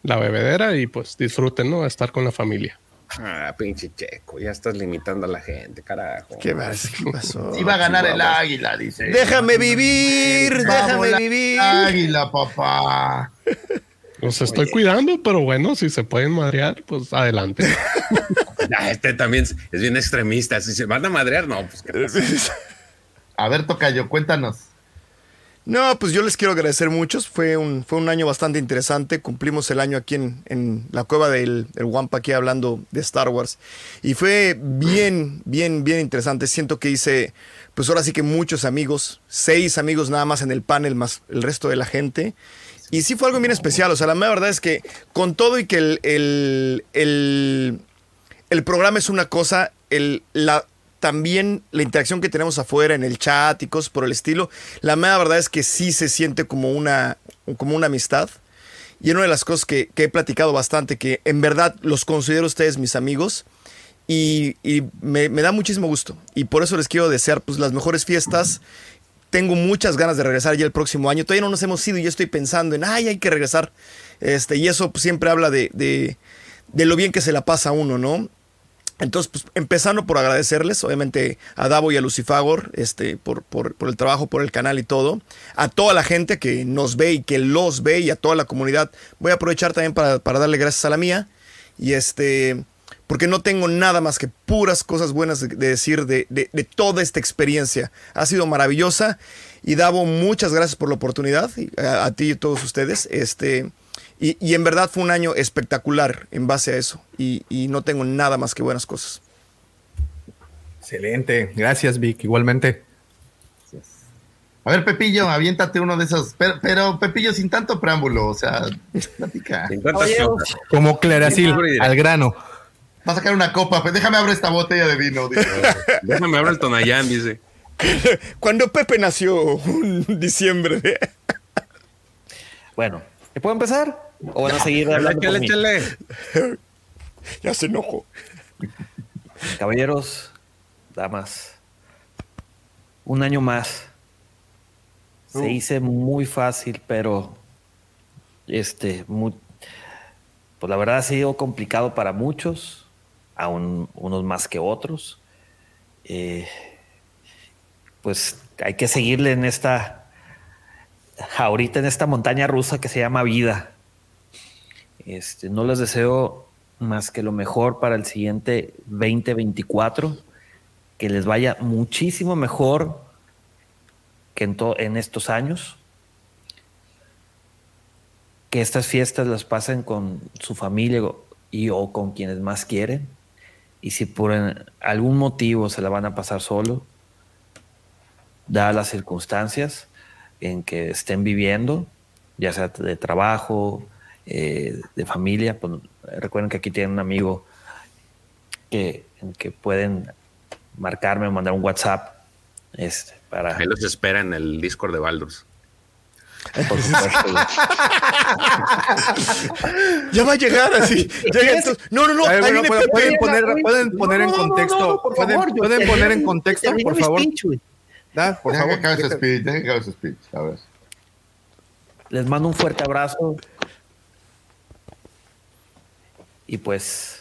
la bebedera y pues disfruten, ¿no? Estar con la familia. Ah, pinche checo, ya estás limitando a la gente, carajo. ¿Qué, vas- qué pasó? Iba a ganar el águila, dice. Déjame vivir, Vamos, déjame la vivir. Águila, papá. Los estoy cuidando, pero bueno, si se pueden madrear, pues adelante. Este también es es bien extremista. Si se van a madrear, no, pues ¿qué pasa? A ver, Tocayo, cuéntanos. No, pues yo les quiero agradecer muchos. Fue un, fue un año bastante interesante. Cumplimos el año aquí en, en la cueva del el Wampa, aquí hablando de Star Wars. Y fue bien, bien, bien interesante. Siento que hice, pues ahora sí que muchos amigos. Seis amigos nada más en el panel, más el resto de la gente. Y sí fue algo bien especial. O sea, la verdad es que con todo y que el, el, el, el programa es una cosa, el, la, también la interacción que tenemos afuera en el chat y cosas por el estilo, la mera verdad es que sí se siente como una, como una amistad. Y una de las cosas que, he platicado bastante, que en verdad los considero ustedes mis amigos, y, me, da muchísimo gusto. Y por eso les quiero desear pues, las mejores fiestas. Tengo muchas ganas de regresar ya el próximo año. Todavía no nos hemos ido y ya estoy pensando en, ay, hay que regresar. Este, y eso pues, siempre habla de, de, de lo bien que se la pasa a uno, ¿no? Entonces, pues, empezando por agradecerles, obviamente, a Davo y a Lucifagor, este, por, por, por el trabajo, por el canal y todo. A toda la gente que nos ve y que los ve y a toda la comunidad. Voy a aprovechar también para, para darle gracias a la mía. Y este, porque no tengo nada más que puras cosas buenas de, de decir de, de- de toda esta experiencia. Ha sido maravillosa. Y Davo, muchas gracias por la oportunidad. y A, a ti y a todos ustedes. Este. Y, y en verdad fue un año espectacular en base a eso. Y, y no tengo nada más que buenas cosas. Excelente. Gracias, Vic. Igualmente. A ver, Pepillo, aviéntate uno de esos. Pero, pero, Pepillo, sin tanto preámbulo, o sea, platica. Sin tantas cosas. Como Claracil, al grano. Va a sacar una copa, pues déjame abrir esta botella de vino. dice. Déjame abrir el Tonayán, dice. Cuando Pepe nació un diciembre. Bueno, ¿me puedo empezar? ¿O van a seguir hablando por échale. ya se enojó. Caballeros, damas, un año más. Se hice muy fácil, pero este, muy- pues la verdad ha sido complicado para muchos, aún unos más que otros. Eh, pues hay que seguirle en esta, ahorita en esta montaña rusa que se llama vida. Este, no les deseo más que lo mejor para el siguiente 2024, que les vaya muchísimo mejor que en, to- en estos años, que estas fiestas las pasen con su familia y o con quienes más quieren, y si por algún motivo se la van a pasar solo, dadas las circunstancias en que estén viviendo, ya sea de trabajo, eh, de familia. Pues, recuerden que aquí tienen un amigo que, en que pueden marcarme o mandar un WhatsApp este, para, Ahí los espera en el Discord de Baldur's. por supuesto. Ya va a llegar así. Llega entonces- No, no, no. Ver, bueno, pueden, Pepe. pueden poner, pueden poner en no, contexto. no, no, por pueden favor, poner en contexto, por favor. Da, por Deja favor. que acabe su speech, deja que acabe su speech. A ver. Les mando un fuerte abrazo. Y pues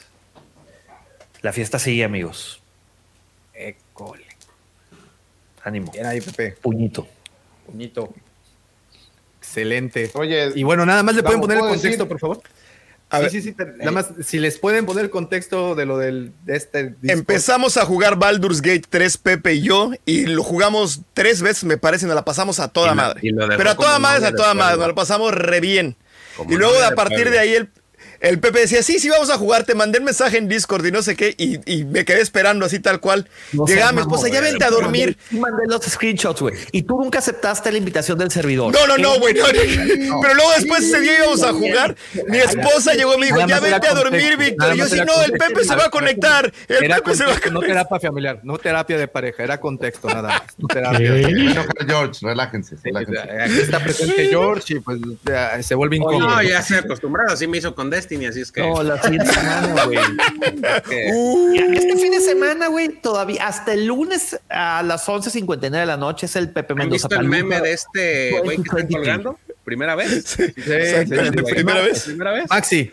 la fiesta sigue, amigos. École. Ánimo. Bien ahí, Pepe. Puñito. Puñito. Excelente. Oye, Y bueno, nada más le pueden poner el ¿puedo contexto, decir? por favor. A Sí, ver. sí, sí. te- Nada más, si les pueden poner el contexto de lo del de este disco. Empezamos a jugar Baldur's Gate 3, Pepe y yo, y lo jugamos tres veces, me parece, y nos la pasamos a toda Y madre. Pero a toda madre, a toda madre, ¿no? nos lo pasamos re bien. Como y luego a partir de ahí el, el Pepe decía, sí, sí, vamos a jugar, te mandé el mensaje en Discord y no sé qué, y, y me quedé esperando así tal cual. No Llegaba mi esposa, ya vente a dormir. Y mandé los screenshots, güey. Y tú nunca aceptaste la invitación del servidor. No, no, no, güey. no, no. Pero luego después ese día íbamos a jugar. Mi esposa llegó y me dijo, ya vente a dormir, Víctor. Y yo sí, no, el. Pepe se va a conectar. El Era Pepe se va a contexto, no conectar. terapia familiar, no terapia de pareja, era contexto nada más. no terapia. George, relájense. relájense. Aquí está presente George y pues se vuelve incómodo. No, ya estoy acostumbrado, así me hizo con Destiny, así es que. No, la siguiente semana, güey. que- Mira, Este fin de semana, güey, todavía, hasta el lunes a las 11.59 de la noche es el Pepe ¿Han Mendoza. visto el meme de este güey que 2023? colgando? ¿Primera vez? Sí, sí, sí, primera vez. ¿Primera vez? Maxi,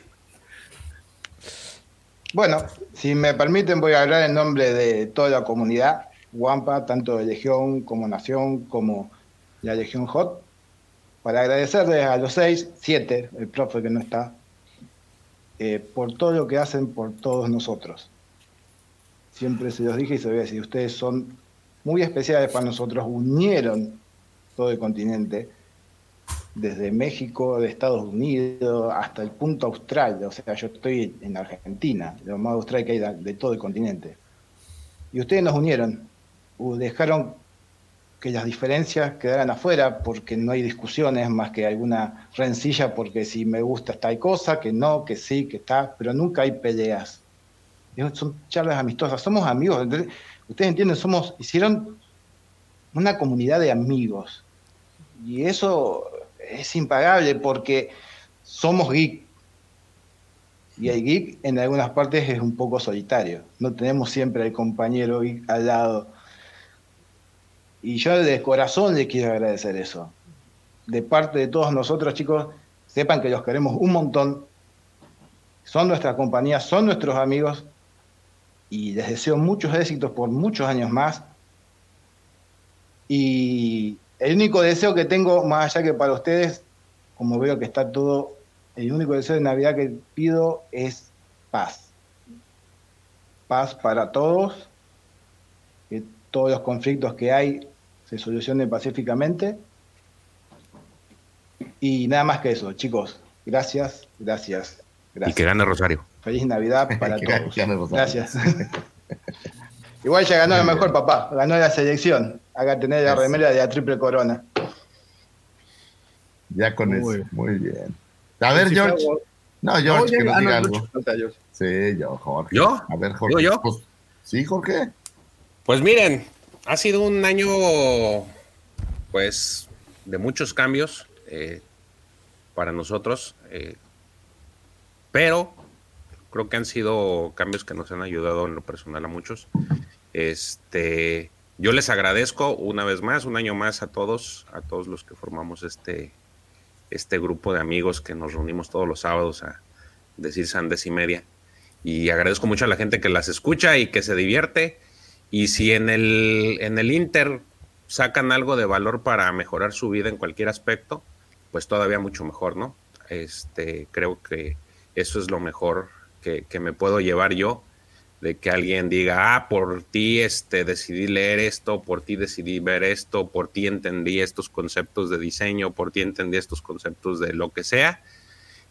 Bueno, si me permiten, voy a hablar en nombre de toda la comunidad Wampa, tanto de Legión como Nación, como la Legión Hot, para agradecerles a los seis, siete, el profe que no está, por todo lo que hacen por todos nosotros. Siempre se los dije y se voy a decir, ustedes son muy especiales para nosotros, unieron todo el continente, desde México, de Estados Unidos, hasta el punto austral. O sea, yo estoy en Argentina, lo más austral que hay de, todo el continente. Y ustedes nos unieron, dejaron que las diferencias quedaran afuera porque no hay discusiones más que alguna rencilla porque si me gusta tal cosa, que no, que sí, que está, pero nunca hay peleas. Son charlas amistosas, somos amigos. Ustedes entienden, somos, hicieron una comunidad de amigos. Y eso es impagable porque somos geek. Y el geek en algunas partes es un poco solitario. No tenemos siempre al compañero geek al lado. Y yo de corazón le quiero agradecer eso. De parte de todos nosotros, chicos, sepan que los queremos un montón. Son nuestra compañía, son nuestros amigos. Y les deseo muchos éxitos por muchos años más. Y el único deseo que tengo, más allá que para ustedes, como veo que está todo, el único deseo de Navidad que pido es paz. Paz para todos, que todos los conflictos que hay se solucionen pacíficamente. Y nada más que eso, chicos. Gracias, gracias, Y gracias. que gane Rosario. Feliz Navidad para Que todos. Gracias. Igual ya ganó lo mejor, papá. Ganó la selección. Haga tener la remera de la triple corona. Ya con Muy eso. Muy bien. A ver, George. No, George, que nos diga algo. Sí, yo, Jorge. ¿Yo? A ver, Jorge. ¿Digo yo? Pues, sí, Jorge. Pues miren, ha sido un año, pues, de muchos cambios eh, para nosotros, eh, pero creo que han sido cambios que nos han ayudado en lo personal a muchos. Este, yo les agradezco una vez más, un año más a todos, a todos los que formamos este, este grupo de amigos que nos reunimos todos los sábados a decir sandes y media. Y agradezco mucho a la gente que las escucha y que se divierte. Y si en el, en el Inter sacan algo de valor para mejorar su vida en cualquier aspecto, pues todavía mucho mejor, ¿no? Este, creo que eso es lo mejor que, que me puedo llevar yo, de que alguien diga, ah, por ti este, decidí leer esto, por ti decidí ver esto, por ti entendí estos conceptos de diseño, por ti entendí estos conceptos de lo que sea.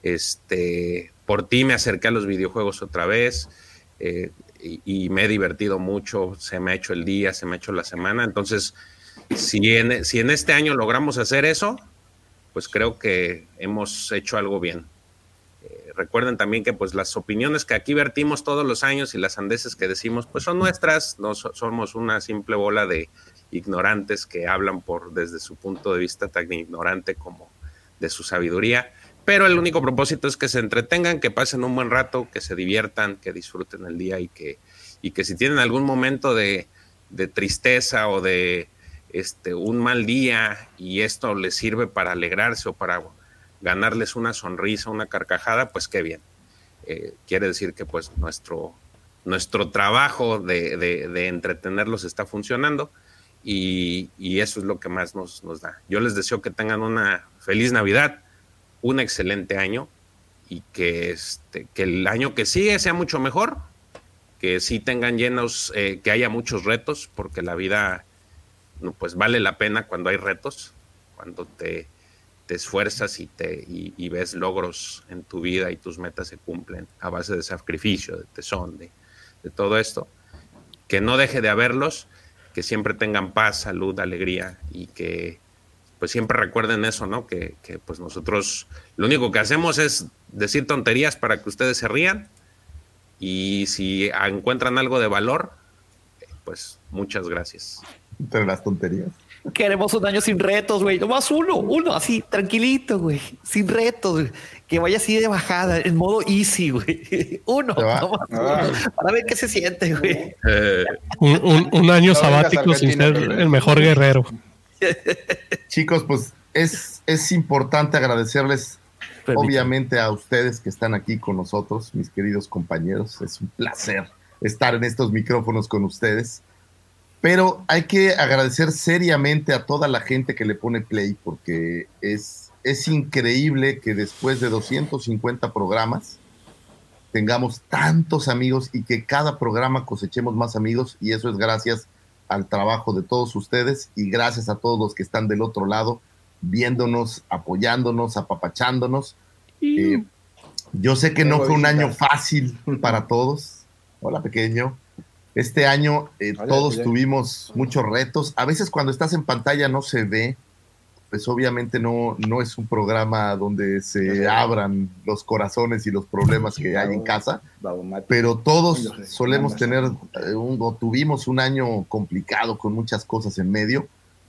Este, por ti me acerqué a los videojuegos otra vez eh, y, me he divertido mucho, se me ha hecho el día, se me ha hecho la semana. Entonces, si en, si en este año logramos hacer eso, pues creo que hemos hecho algo bien. Eh, recuerden también que pues las opiniones que aquí vertimos todos los años y las andeses que decimos, pues son nuestras, no so- somos una simple bola de ignorantes que hablan por desde su punto de vista tan ignorante como de su sabiduría. Pero el único propósito es que se entretengan, que pasen un buen rato, que se diviertan, que disfruten el día y que, y que si tienen algún momento de, de tristeza o de este, un mal día y esto les sirve para alegrarse o para ganarles una sonrisa, una carcajada, pues qué bien. Eh, quiere decir que pues nuestro, nuestro trabajo de, de- de entretenerlos está funcionando y, y eso es lo que más nos, nos da. Yo les deseo que tengan una feliz Navidad, un excelente año y que, este, que el año que sigue sea mucho mejor, que sí tengan llenos, eh, que haya muchos retos, porque la vida pues vale la pena cuando hay retos, cuando te, te esfuerzas y, te, y, y ves logros en tu vida y tus metas se cumplen a base de sacrificio, de tesón, de, de todo esto. Que no deje de haberlos, que siempre tengan paz, salud, alegría y que pues siempre recuerden eso, ¿no? Que, que, pues nosotros lo único que hacemos es decir tonterías para que ustedes se rían y si encuentran algo de valor, pues muchas gracias. Entre las tonterías. Queremos un año sin retos, güey. Nomás uno, uno, así, tranquilito, güey. Sin retos, güey. Que vaya así de bajada, en modo easy, güey. Uno, nomás uno, para ver qué se siente, güey. Eh, Un, un- un año sabático sin ser el mejor guerrero. Chicos, pues es, es importante agradecerles obviamente a ustedes que están aquí con nosotros, mis queridos compañeros. Es un placer estar en estos micrófonos con ustedes. Pero hay que agradecer seriamente a toda la gente que le pone play porque es, es increíble que después de 250 programas tengamos tantos amigos y que cada programa cosechemos más amigos y eso es gracias al trabajo de todos ustedes y gracias a todos los que están del otro lado viéndonos, apoyándonos, apapachándonos. Eh, yo sé que no fue un año fácil para todos. Hola, pequeño. Este año eh, Hola, todos tuvimos muchos retos. A veces cuando estás en pantalla no se ve, pues obviamente no, no es un programa donde se abran los corazones y los problemas que hay en casa, pero todos solemos tener eh, un, o tuvimos un año complicado con muchas cosas en medio,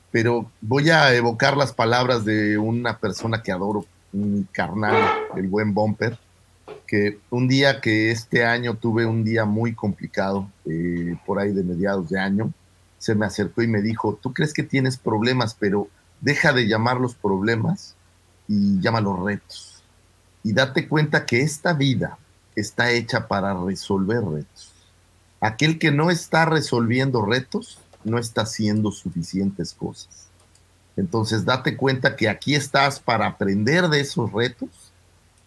pero voy a evocar las palabras de una persona que adoro, un carnal, el buen Bumper, que un día que este año tuve un día muy complicado, eh, por ahí de mediados de año, se me acercó y me dijo, tú crees que tienes problemas, pero deja de llamarlos problemas y llámalos retos. Y date cuenta que esta vida está hecha para resolver retos. Aquel que no está resolviendo retos no está haciendo suficientes cosas. Entonces date cuenta que aquí estás para aprender de esos retos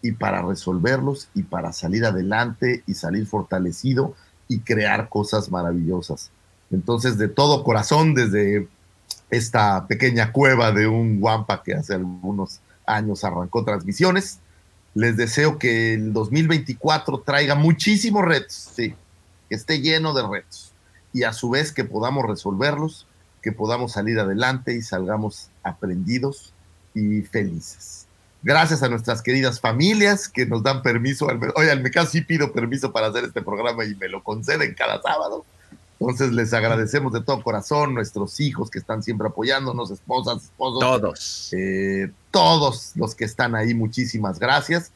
y para resolverlos y para salir adelante y salir fortalecido y crear cosas maravillosas. Entonces de todo corazón, desde esta pequeña cueva de un guampa que hace algunos años arrancó transmisiones, les deseo que el 2024 traiga muchísimos retos, sí, que esté lleno de retos y a su vez que podamos resolverlos, que podamos salir adelante y salgamos aprendidos y felices. Gracias a nuestras queridas familias que nos dan permiso. Oye, al caso sí pido permiso para hacer este programa y me lo conceden cada sábado. Entonces les agradecemos de todo corazón, nuestros hijos que están siempre apoyándonos, esposas, esposos. Todos. Eh, todos los que están ahí, muchísimas gracias.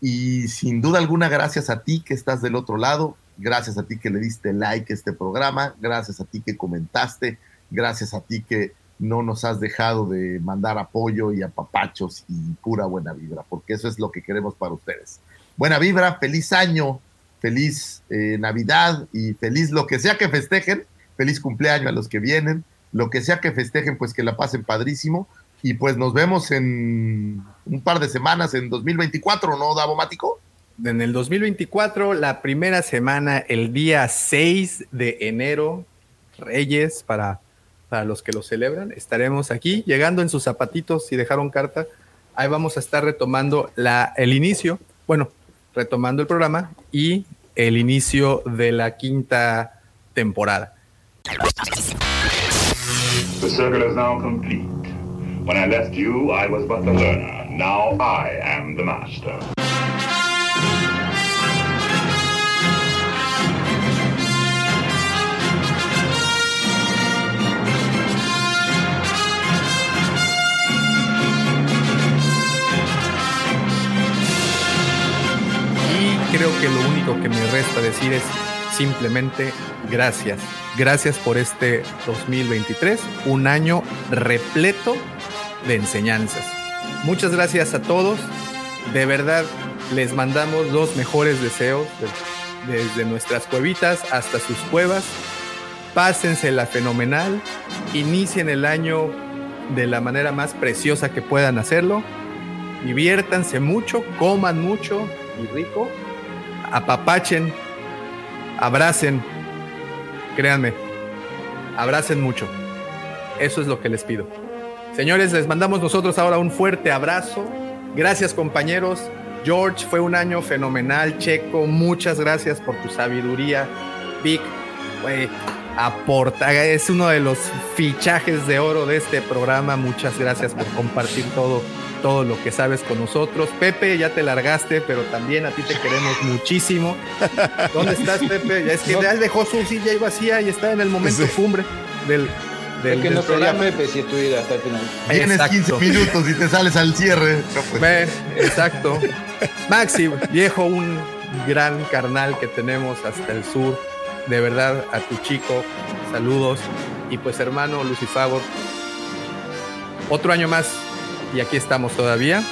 Y sin duda alguna, gracias a ti que estás del otro lado, gracias a ti que le diste like a este programa, gracias a ti que comentaste, gracias a ti que no nos has dejado de mandar apoyo y apapachos y pura buena vibra, porque eso es lo que queremos para ustedes. Buena vibra, feliz año, feliz eh, Navidad y feliz lo que sea que festejen, feliz cumpleaños a los que vienen, lo que sea que festejen, pues que la pasen padrísimo. Y pues nos vemos en un par de semanas en 2024, ¿no, Davomático? En el 2024, la primera semana, el día 6 de enero, Reyes, para, para los que lo celebran, estaremos aquí llegando en sus zapatitos, si dejaron carta, ahí vamos a estar retomando la, el inicio, bueno, retomando el programa y el inicio de la quinta temporada. The circle is now complete. When I left you, I was but the learner. Now I am the master. Creo que lo único que me resta decir es simplemente gracias. Gracias por este 2023, un año repleto de enseñanzas. Muchas gracias a todos. De verdad, les mandamos los mejores deseos de- desde nuestras cuevitas hasta sus cuevas. Pásensela fenomenal. Inicien el año de la manera más preciosa que puedan hacerlo. diviértanse mucho, coman mucho y rico, apapachen, abracen, créanme, abracen mucho. Eso es lo que les pido. Señores, les mandamos nosotros ahora un fuerte abrazo. Gracias compañeros. George, fue un año fenomenal. Checo, muchas gracias por tu sabiduría. Vic, güey, aporta, es uno de los fichajes de oro de este programa. Muchas gracias por compartir todo, todo lo que sabes con nosotros. Pepe, ya te largaste, pero también a ti te queremos muchísimo. ¿Dónde estás, Pepe? Ya es que ya dejó su silla ahí vacía y está en el momento cumbre del, del, Es que del no sería programa. Pepe si estuviera hasta el final. Tienes Exacto. 15 minutos y te sales al cierre. No, pues. Ve, exacto. Maxi, viejo, un gran carnal que tenemos hasta el sur. De verdad, a tu chico, saludos. Y pues, hermano Lucifagor, otro año más. Y aquí estamos todavía.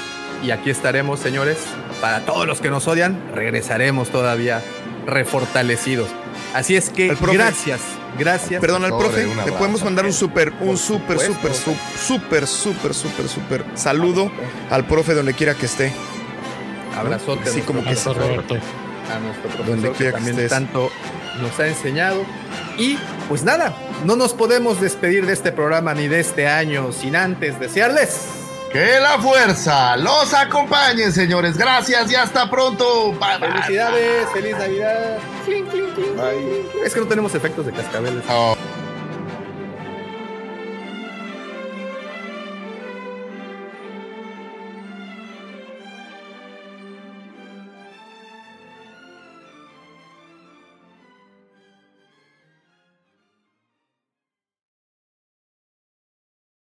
Y aquí estaremos, señores. Para todos los que nos odian, regresaremos todavía refortalecidos. Así es que, gracias, gracias. Perdón, al profe, le podemos mandar un súper, un súper, súper, súper, súper, súper, súper saludo al profe donde quiera que esté. Abrazote. Así como que. Roberto. a nuestro Donde profesor que quiera que también estés. tanto nos ha enseñado. Y pues nada, no nos podemos despedir de este programa ni de este año sin antes desearles. Que la fuerza los acompañe, señores. Gracias y hasta pronto. Bye, bye. Felicidades, feliz Navidad. Bye. Es que no tenemos efectos de cascabeles. Oh.